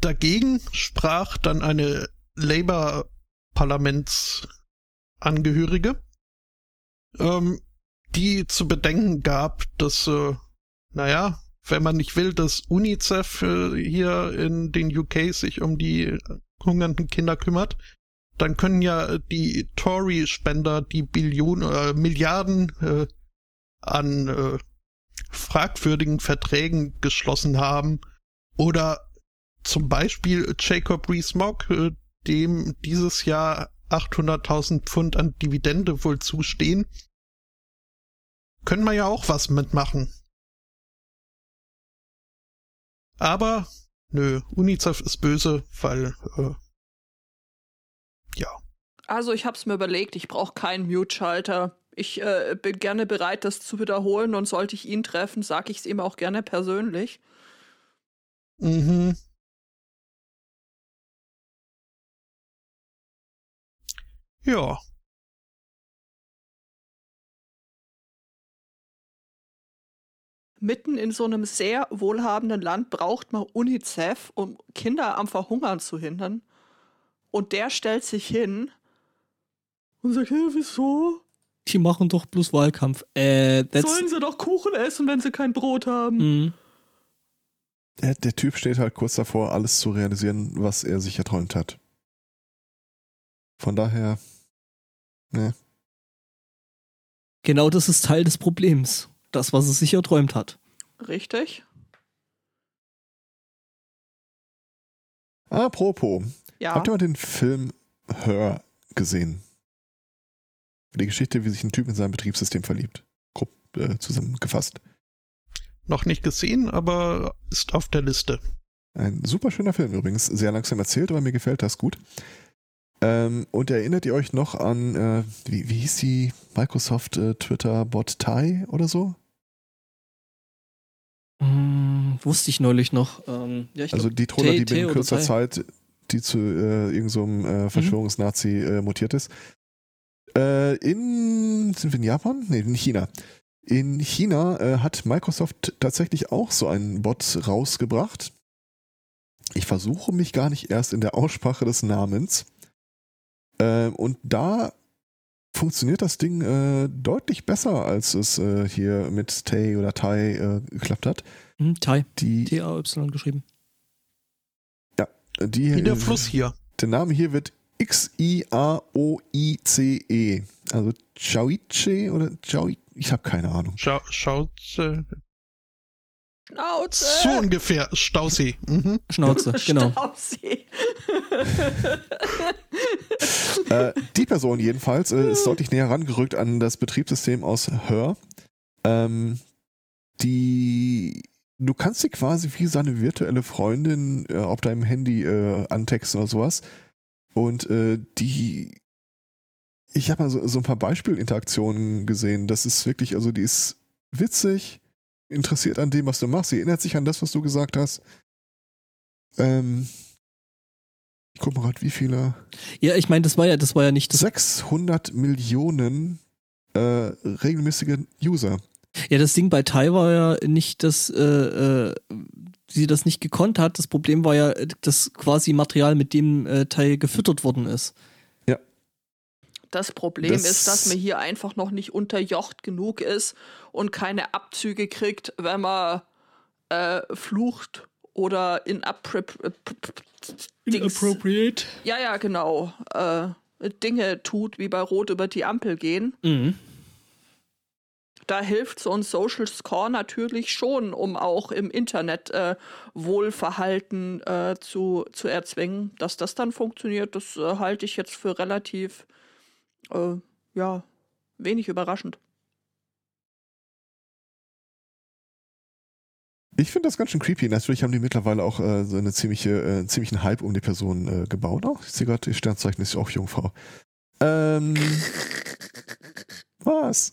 dagegen sprach dann eine Labour-Parlamentsangehörige, ähm, die zu bedenken gab, dass, äh, naja, wenn man nicht will, dass UNICEF äh, hier in den UK sich um die hungernden Kinder kümmert, dann können ja die Tory-Spender die Billionen oder Milliarden äh, an äh, fragwürdigen Verträgen geschlossen haben oder zum Beispiel Jacob Rees-Mogg, äh, dem dieses Jahr 800.000 Pfund an Dividende wohl zustehen, können wir ja auch was mitmachen. Aber nö, UNICEF ist böse, weil äh, ja. Also ich habe es mir überlegt, ich brauche keinen Mute-Schalter. Ich äh, bin gerne bereit, das zu wiederholen und sollte ich ihn treffen, sage ich es ihm auch gerne persönlich. Mhm. Ja. Mitten in so einem sehr wohlhabenden Land braucht man UNICEF, um Kinder am Verhungern zu hindern. Und der stellt sich hin und sagt, hey, wieso? Die machen doch bloß Wahlkampf. Äh, that's. Sollen sie doch Kuchen essen, wenn sie kein Brot haben? Mhm. Der, der Typ steht halt kurz davor, alles zu realisieren, was er sich erträumt hat. Von daher, ne. Genau das ist Teil des Problems. Das, was es sich erträumt hat. Richtig. Apropos, Ja. Habt ihr mal den Film Her gesehen? Die Geschichte, wie sich ein Typ in sein Betriebssystem verliebt. Grob äh, zusammengefasst. Noch nicht gesehen, aber ist auf der Liste. Ein super schöner Film übrigens. Sehr langsam erzählt, aber mir gefällt das gut. Ähm, und erinnert ihr euch noch an, äh, wie, wie hieß die Microsoft äh, Twitter-Bot Tai oder so? Hm, wusste ich neulich noch. Ähm, ja, ich Also glaub, die Troller, die oder kürzer. Zeit, die zu äh, irgendeinem äh, Verschwörungsnazi äh, mutiert ist. Äh, in, sind wir in Japan? Nee, in China. In China äh, hat Microsoft tatsächlich auch so einen Bot rausgebracht. Ich versuche mich gar nicht erst in der Aussprache des Namens. Äh, und da funktioniert das Ding äh, deutlich besser, als es äh, hier mit Tay oder Tai äh, geklappt hat. Hm, Tai. Die, T-A-Y geschrieben. Die, Wie der Fluss hier. Der Name hier wird X-I-A-O-I-C-E. Also Chauiche oder Chauiche? Ich habe keine Ahnung. Schau, schaut äh, Schnauze! so ungefähr Stausee. Mhm. Schnauze, [laughs] genau. Staubsee. [laughs] äh, die Person jedenfalls äh, ist deutlich näher rangerückt an das Betriebssystem aus Her. Ähm, die du kannst sie quasi wie seine virtuelle Freundin äh, auf deinem Handy äh, antexten oder sowas. Und äh, die ich habe mal so, so ein paar Beispielinteraktionen gesehen. Das ist wirklich, also die ist witzig, interessiert an dem, was du machst. Sie erinnert sich an das, was du gesagt hast. Ähm, ich guck mal gerade, wie viele. Ja, ich meine, das war ja, das war ja nicht das. 600 Millionen äh, regelmäßige User. Ja, das Ding bei Tai war ja nicht, dass äh, äh, sie das nicht gekonnt hat. Das Problem war ja, dass quasi Material, mit dem äh, Tai gefüttert worden ist. Das Problem Das- ist, dass man hier einfach noch nicht unterjocht genug ist und keine Abzüge kriegt, wenn man äh, flucht oder in Dings. Ja, ja, genau. Äh, Dinge tut, wie bei Rot über die Ampel gehen. Mhm. Da hilft so ein Social Score natürlich schon, um auch im Internet äh, Wohlverhalten äh, zu, zu erzwingen. Dass das dann funktioniert, das äh, halte ich jetzt für relativ, äh, ja, wenig überraschend. Ich finde das ganz schön creepy. Natürlich haben die mittlerweile auch äh, so eine ziemliche, äh, einen ziemlichen Hype um die Person äh, gebaut. Auch, ich sehe gerade, ihr Sternzeichen ist ja auch Jungfrau. Ähm, [laughs] was?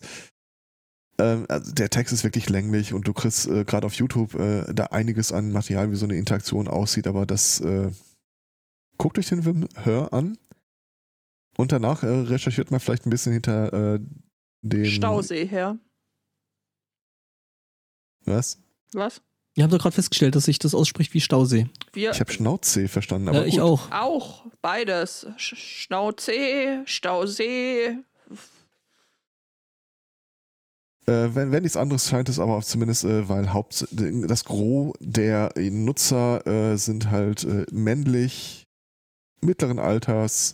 Ähm, also der Text ist wirklich länglich und du kriegst äh, gerade auf YouTube äh, da einiges an Material, wie so eine Interaktion aussieht, aber das äh, guckt euch den Film Hör an und danach äh, recherchiert man vielleicht ein bisschen hinter äh, dem Stausee her. Was? Was? Wir haben doch gerade festgestellt, dass sich das ausspricht wie Stausee. Wir Ich habe Schnauze verstanden, aber ja, ich gut. auch. auch beides. Sch Schnauze, Stausee. Äh, wenn, wenn nichts anderes scheint es aber zumindest, äh, weil Haupt das Gros der Nutzer äh, sind halt äh, männlich, mittleren Alters,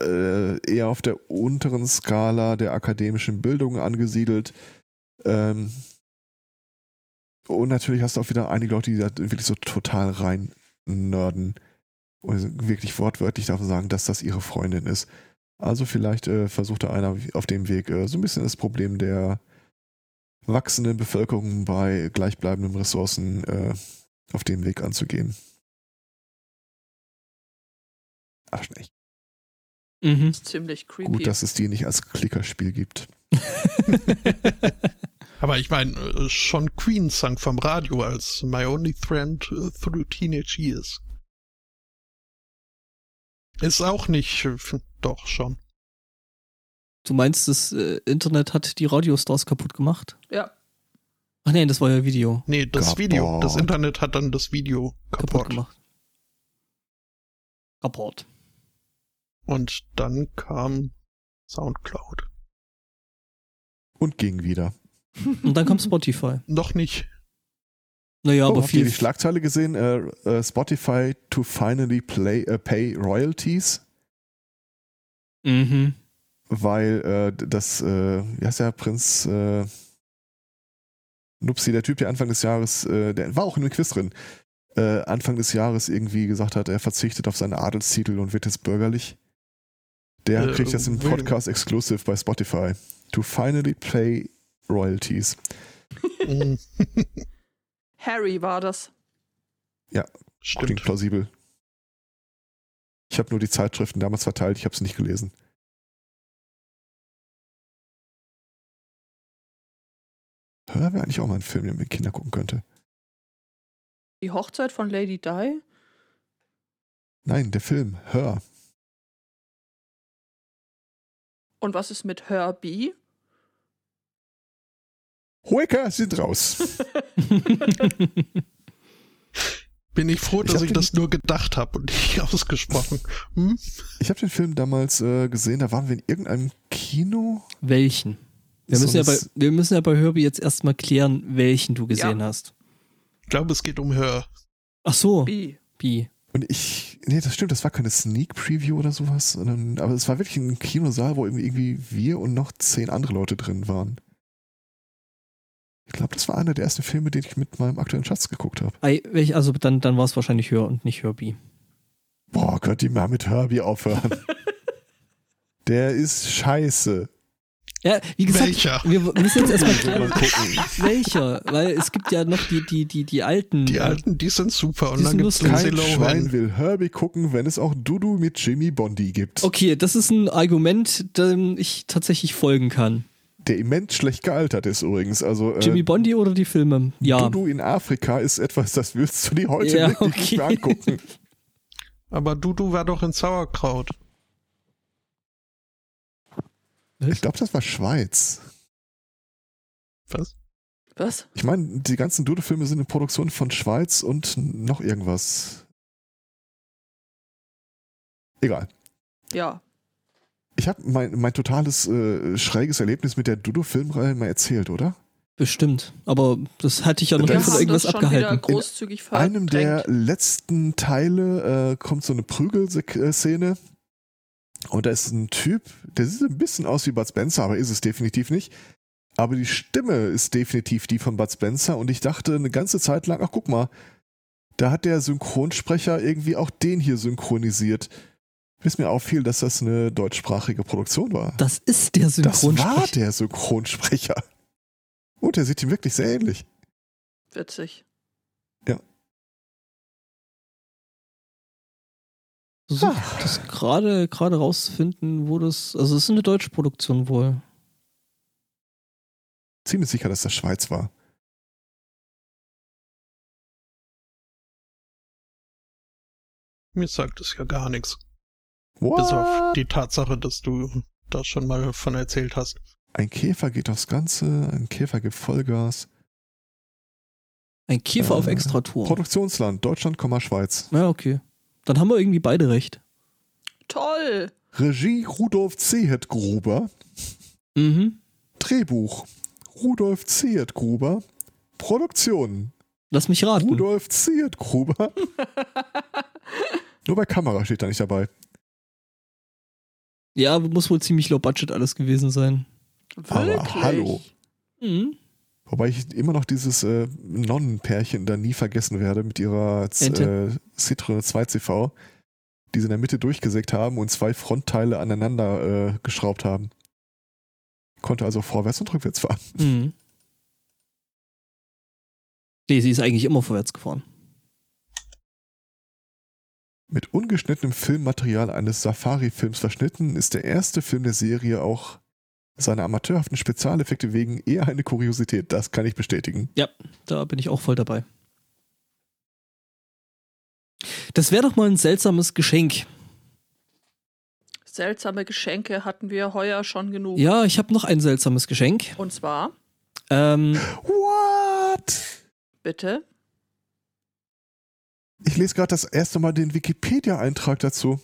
äh, eher auf der unteren Skala der akademischen Bildung angesiedelt. Ähm, und natürlich hast du auch wieder einige Leute, die da wirklich so total rein nerden und wirklich wortwörtlich davon sagen, dass das ihre Freundin ist. Also vielleicht äh, versucht da einer auf dem Weg äh, so ein bisschen das Problem der wachsenden Bevölkerung bei gleichbleibenden Ressourcen äh, auf dem Weg anzugehen. Ach, echt Mhm. ist ziemlich creepy. gut, dass es die nicht als Klickerspiel gibt. [laughs] Aber ich meine, äh, schon Queen sang vom Radio als My Only Friend äh, Through Teenage Years. Ist auch nicht, doch schon. Du meinst, das äh, Internet hat die Radiostars kaputt gemacht? ja. Ach nein, das war ja Video Nee, das Kaputt. Video, das Internet hat dann das Video kaputt, kaputt. gemacht. Kaputt. Und dann kam Soundcloud. Und ging wieder. Und dann kam Spotify. Noch nicht. Naja, oh, aber habt ihr viel. die Schlagzeile gesehen? Äh, äh, Spotify to finally play, äh, pay royalties, Mhm. weil das, äh, wie heißt der Prinz Nupsi, der Typ, der Anfang des Jahres, äh, der war auch in dem Quiz drin, Anfang des Jahres irgendwie gesagt hat, er verzichtet auf seine Adelstitel und wird jetzt bürgerlich. Der Äh, kriegt jetzt einen. Podcast exclusive bei Spotify. To finally play royalties. [laughs] Harry war das. Klingt Stimmt. plausibel. Ich habe nur die Zeitschriften damals verteilt, ich habe es nicht gelesen. Hör wäre eigentlich auch mal ein Film, den man mit Kindern gucken könnte. Die Hochzeit von Lady Di? Nein, der Film, Hör. Und was ist mit Herbie? Hoeker sind raus. [laughs] Bin ich froh, Ich dass ich, den- das nur gedacht habe und nicht [laughs] ausgesprochen. Hm? Ich habe den Film damals äh, gesehen, da waren wir in irgendeinem Kino. Welchen? Wir So müssen, ja bei, wir müssen ja bei Herbie jetzt erstmal klären, welchen du gesehen hast. Ich glaube, es geht um Hör. Ach so, B. wie? Und ich, nee, das stimmt, das war keine Sneak Preview oder sowas, sondern, aber es war wirklich ein Kinosaal, wo irgendwie, irgendwie wir und noch zehn andere Leute drin waren. Ich glaube, das war einer der ersten Filme, den ich mit meinem aktuellen Schatz geguckt habe. Also dann, dann war es wahrscheinlich Hör und nicht Herbie. Boah, könnt ihr mal mit Herbie aufhören? [laughs] der ist scheiße. Ja, wie gesagt, Welcher? wir müssen jetzt erstmal [laughs] gucken. welcher, weil es gibt ja noch die, die, die, die alten. Die alten, die sind super. Und dann gibt es. Kein Schwein will Herbie gucken, wenn es auch Dudu mit Jimmy Bondi gibt. Okay, das ist ein Argument, dem ich tatsächlich folgen kann. Der immens schlecht gealtert ist übrigens. Also äh, Jimmy Bondi oder die Filme? Ja. Dudu in Afrika ist etwas, das willst du dir heute Ja, wirklich nicht mehr okay. angucken. Aber Dudu war doch in Sauerkraut. Ich glaube, das war Schweiz. Was? Was? Ich meine, die ganzen Dudu-Filme sind in Produktion von Schweiz und noch irgendwas. Egal. Ja. Ich habe mein, mein totales äh, schräges Erlebnis mit der Dudu-Filmreihe mal erzählt, oder? Bestimmt. Aber das hatte ich ja noch nie von irgendwas abgehalten. großzügig In einem der letzten Teile äh, kommt so eine Prügelszene und da ist ein Typ, der sieht ein bisschen aus wie Bud Spencer, aber ist es definitiv nicht. Aber die Stimme ist definitiv die von Bud Spencer und ich dachte eine ganze Zeit lang, ach guck mal, da hat der Synchronsprecher irgendwie auch den hier synchronisiert. Bis mir auffiel, dass das eine deutschsprachige Produktion war. Das ist der Das war Synchronsprecher. der Synchronsprecher. Und er sieht ihm wirklich sehr ähnlich. Witzig. Versucht das gerade gerade rauszufinden, wo das. Also es ist eine deutsche Produktion wohl. Ziemlich sicher, dass das Schweiz war. Mir sagt es ja gar nichts. What? Bis auf die Tatsache, dass du da schon mal von erzählt hast. Ein Käfer geht aufs Ganze, ein Käfer gibt Vollgas. Ein Käfer Äh, auf Extratour. Produktionsland, Deutschland, Schweiz. Ja, okay. Dann haben wir irgendwie beide recht. Toll! Regie Rudolf Zehet-Gruber. Mhm. Drehbuch Rudolf Zehet-Gruber. Produktion Lass mich raten. Rudolf Zehet-Gruber. [laughs] Nur bei Kamera steht da nicht dabei. Ja, muss wohl ziemlich low budget alles gewesen sein. Aber hallo. Mhm. Wobei ich immer noch dieses äh, Nonnenpärchen da nie vergessen werde mit ihrer Z- äh. Citroën 2CV, die sie in der Mitte durchgesägt haben und zwei Frontteile aneinander äh, geschraubt haben. Konnte also vorwärts und rückwärts fahren. Mhm. Nee, sie ist eigentlich immer vorwärts gefahren. Mit ungeschnittenem Filmmaterial eines Safari-Films verschnitten, ist der erste Film der Serie auch seine amateurhaften Spezialeffekte wegen eher eine Kuriosität. Das kann ich bestätigen. Da bin ich auch voll dabei. Das wäre doch mal ein seltsames Geschenk. Seltsame Geschenke hatten wir heuer schon genug. Ja, ich habe noch ein seltsames Geschenk. Und zwar, Ähm, What? bitte, Ich lese gerade das erste Mal den Wikipedia-Eintrag dazu.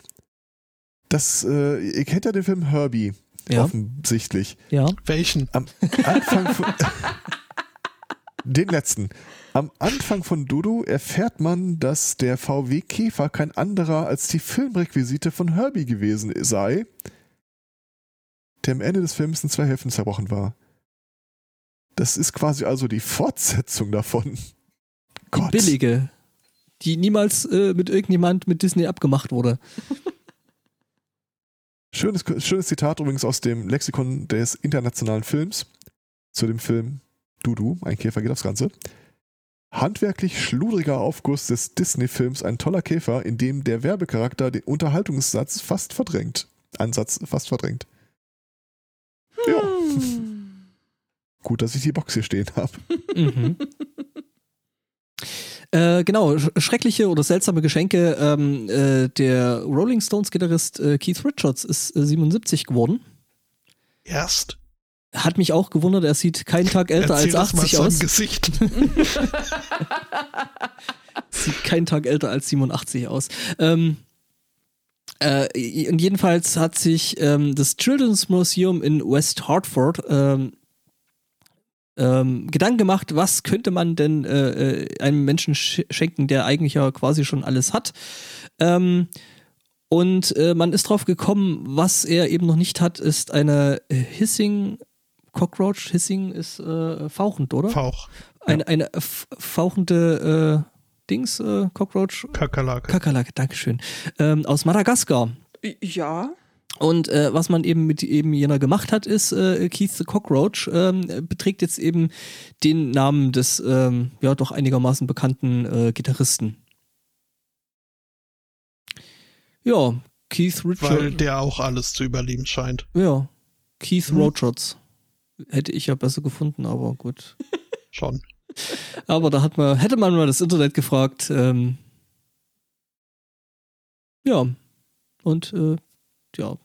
Das, äh, ihr kennt ja den Film Herbie. Ja. Offensichtlich. ja. Welchen? Am Anfang von. [laughs] den letzten. Am Anfang von Dudu erfährt man, dass der VW Käfer kein anderer als die Filmrequisite von Herbie gewesen sei, der am Ende des Films in zwei Hälften zerbrochen war. Das ist quasi also die Fortsetzung davon. Die billige. Die niemals äh, mit irgendjemand mit Disney abgemacht wurde. [laughs] Schönes, schönes Zitat übrigens aus dem Lexikon des internationalen Films zu dem Film Dudu, ein Käfer geht aufs Ganze. Handwerklich schludriger Aufguss des Disney-Films Ein toller Käfer, in dem der Werbecharakter den Unterhaltungssatz fast verdrängt. Ansatz fast verdrängt. Ja. Hm. Gut, dass ich die Box hier stehen habe. Mhm. [laughs] Äh, genau, sch schreckliche oder seltsame Geschenke. Ähm, äh, der Rolling Stones-Gitarrist äh, Keith Richards ist äh, 77 geworden. Erst. Hat mich auch gewundert, er sieht keinen Tag älter Erzähl als das mal 80 aus. Gesicht. [laughs] Sieht keinen Tag älter als 87 aus. Ähm, äh, und jedenfalls hat sich ähm, das Children's Museum in West Hartford ähm, ähm, Gedanken gemacht, was könnte man denn äh, äh, einem Menschen sch schenken, der eigentlich ja quasi schon alles hat. Ähm, und äh, man ist drauf gekommen, was er eben noch nicht hat, ist eine Hissing Cockroach. Hissing ist äh, fauchend, oder? Fauch. Eine, eine f- fauchende äh, Dings, äh, Cockroach. Kakerlake. Kakerlake, Dankeschön. Ähm, aus Madagaskar. Ja. Und äh, was man eben mit eben jener gemacht hat, ist, äh, Keith the Cockroach ähm, beträgt jetzt eben den Namen des ähm, ja doch einigermaßen bekannten äh, Gitarristen. Ja, Keith weil Richards. der auch alles zu überleben scheint. Ja, Keith Mhm. Richards. Hätte ich ja besser gefunden, aber gut. [laughs] Schon. Aber da hat man, hätte man mal das Internet gefragt. Ähm, ja. Und äh, ja.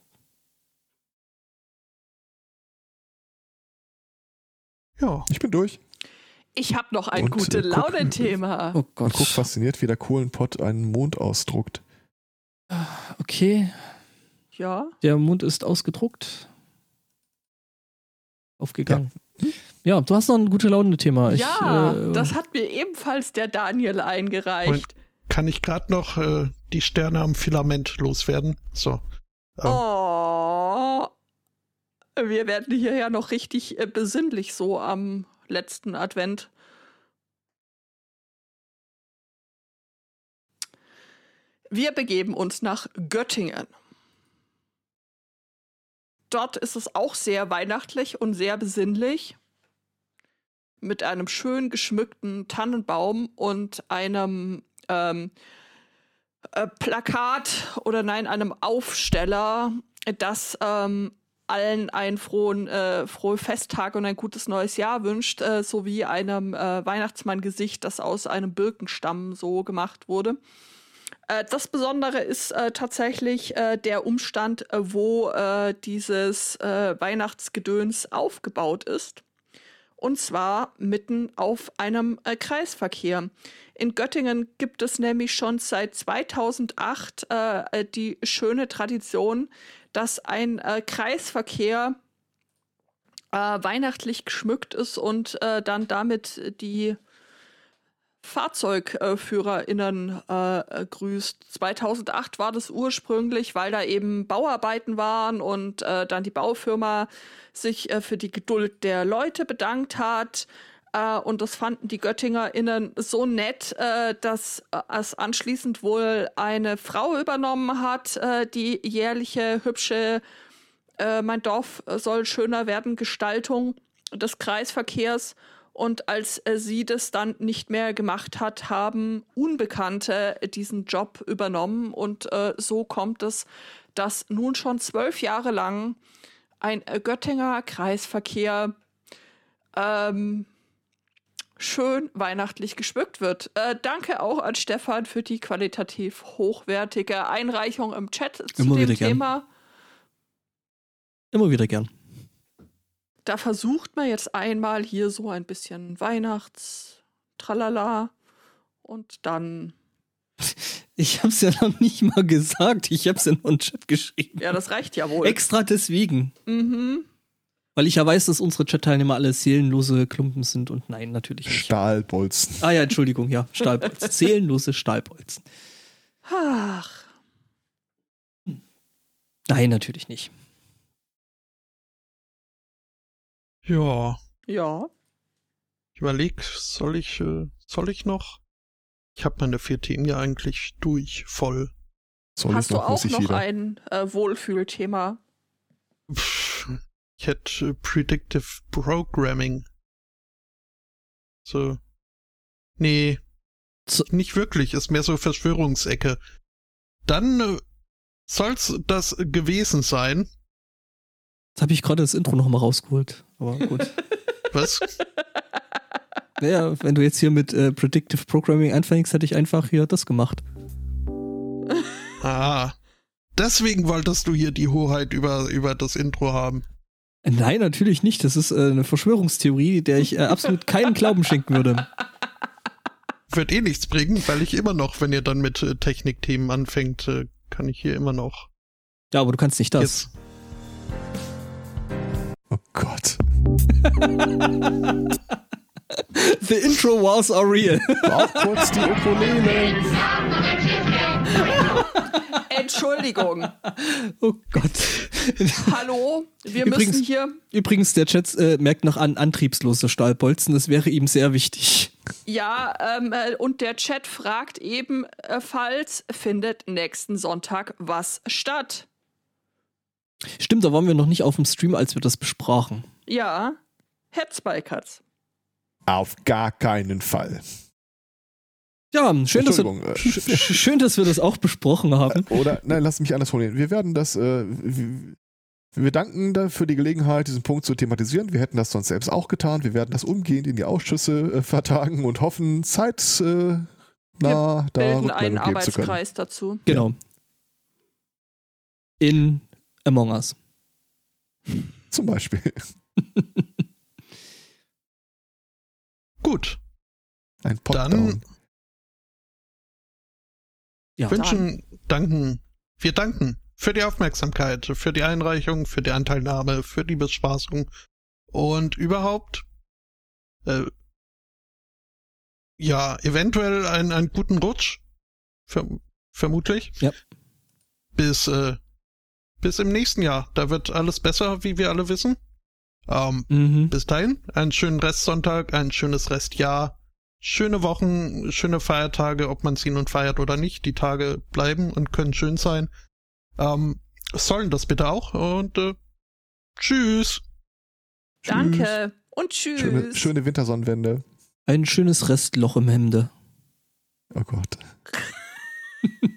Ja. Ich bin durch. Ich habe noch ein Und, gute Laune-Thema. Oh Und Gott. guck fasziniert, wie der Kohlenpott einen Mond ausdruckt. Okay. Ja. Der Mund ist ausgedruckt. Aufgegangen. Ja, du hast noch ein gute Laune-Thema. Ja, äh, das hat mir ebenfalls der Daniel eingereicht. Kann ich gerade noch äh, die Sterne am Filament loswerden? So. Ähm, Oh. Wir werden hierher noch richtig äh, besinnlich so am letzten Advent. Wir begeben uns nach Göttingen. Dort ist es auch sehr weihnachtlich und sehr besinnlich. Mit einem schön geschmückten Tannenbaum und einem ähm, äh, Plakat oder nein, einem Aufsteller, das ähm, allen einen frohen, äh, frohe Festtag und ein gutes neues Jahr wünscht, äh, sowie einem äh, Weihnachtsmann-Gesicht, das aus einem Birkenstamm so gemacht wurde. Äh, das Besondere ist äh, tatsächlich äh, der Umstand, äh, wo äh, dieses Weihnachtsgedöns aufgebaut ist. Und zwar mitten auf einem Kreisverkehr. In Göttingen gibt es nämlich schon seit 2008 äh, äh, die schöne Tradition, dass ein äh, Kreisverkehr äh, weihnachtlich geschmückt ist und äh, dann damit die FahrzeugführerInnen äh, grüßt. 2008 war das ursprünglich, weil da eben Bauarbeiten waren und äh, dann die Baufirma sich äh, für die Geduld der Leute bedankt hat. Äh, und das fanden die GöttingerInnen so nett, äh, dass äh, es anschließend wohl eine Frau übernommen hat, äh, die jährliche hübsche Mein Dorf soll schöner werden Gestaltung des Kreisverkehrs. Und als sie das dann nicht mehr gemacht hat, haben Unbekannte diesen Job übernommen. Und äh, so kommt es, dass nun schon zwölf Jahre lang ein Göttinger Kreisverkehr ähm, schön weihnachtlich geschmückt wird. Äh, danke auch an Stefan für die qualitativ hochwertige Einreichung im Chat zu Immer dem wieder gern. Thema. Immer wieder gern. Da versucht man jetzt einmal hier so ein bisschen Weihnachts-Tralala und dann, [laughs] Ich hab's ja noch nicht mal gesagt. Ich hab's in den Chat geschrieben. ja, das reicht ja wohl. Extra deswegen. mhm. Weil ich ja weiß, dass unsere Chat-Teilnehmer alle seelenlose Klumpen sind und nein, natürlich nicht. Stahlbolzen. Ah ja, Entschuldigung, ja, Stahlbolzen. [laughs] Seelenlose Stahlbolzen. Ach, Nein, natürlich nicht. ja. ja. Ich überleg, soll ich, äh, soll ich noch? Ich habe meine vier Themen ja eigentlich durch, voll. Soll Hast du noch, auch noch wieder. ein äh, Wohlfühlthema? Pff, Ich hätte Predictive Programming. So. Nee. So- Nicht wirklich, ist mehr so Verschwörungsecke. Dann äh, soll's das gewesen sein. Jetzt habe ich gerade das Intro nochmal rausgeholt. Aber gut. [laughs] Was? naja, wenn du jetzt hier mit äh, Predictive Programming anfängst, hätte ich einfach hier das gemacht. ah. Deswegen wolltest du hier die Hoheit über, über das Intro haben. Nein, natürlich nicht. Das ist äh, eine Verschwörungstheorie, der ich äh, absolut keinen Glauben schenken würde. Wird eh nichts bringen, weil ich immer noch, wenn ihr dann mit äh, Technikthemen anfängt, kann ich hier immer noch. Ja, aber du kannst nicht das. Jetzt. Oh Gott. [laughs] The intro wars are real. Auch kurz die Ukulele. Entschuldigung. oh Gott. Hallo, wir Übrigens- müssen hier. Übrigens, der Chat äh, merkt noch an antriebslose Stahlbolzen. Das wäre ihm sehr wichtig. Ja, ähm, äh, und der Chat fragt ebenfalls, findet nächsten Sonntag was statt? Stimmt, da waren wir noch nicht auf dem Stream, als wir das besprachen. Ja, Headspikers. Auf gar keinen Fall. Ja, schön, dass wir, äh, [laughs] schön, dass wir das auch besprochen haben. Oder, nein, lass mich anders formulieren. Wir werden das, äh, wir, wir danken da für die Gelegenheit, diesen Punkt zu thematisieren. Wir hätten das sonst selbst auch getan. Wir werden das umgehend in die Ausschüsse äh, vertagen und hoffen, Zeit äh, nah da Bilden einen. Arbeitskreis dazu. Genau. In Among Us. Zum Beispiel. [laughs] Gut. Ein Dann- Popdown. Ja. wünschen, danken. Wir danken für die Aufmerksamkeit, für die Einreichung, für die Anteilnahme, für die Bespaßung und überhaupt, äh, ja, eventuell einen, einen guten Rutsch. Verm vermutlich. Ja. Bis, äh, bis im nächsten Jahr. Da wird alles besser, wie wir alle wissen. Ähm, Mhm. bis dahin, einen schönen Restsonntag, ein schönes Restjahr, schöne Wochen, schöne Feiertage, ob man sie nun feiert oder nicht. Die Tage bleiben und können schön sein. Ähm, sollen das bitte auch und äh, tschüss. Danke und tschüss. Schöne, schöne Wintersonnenwende. Ein schönes Restloch im Hemde. Oh Gott. [laughs]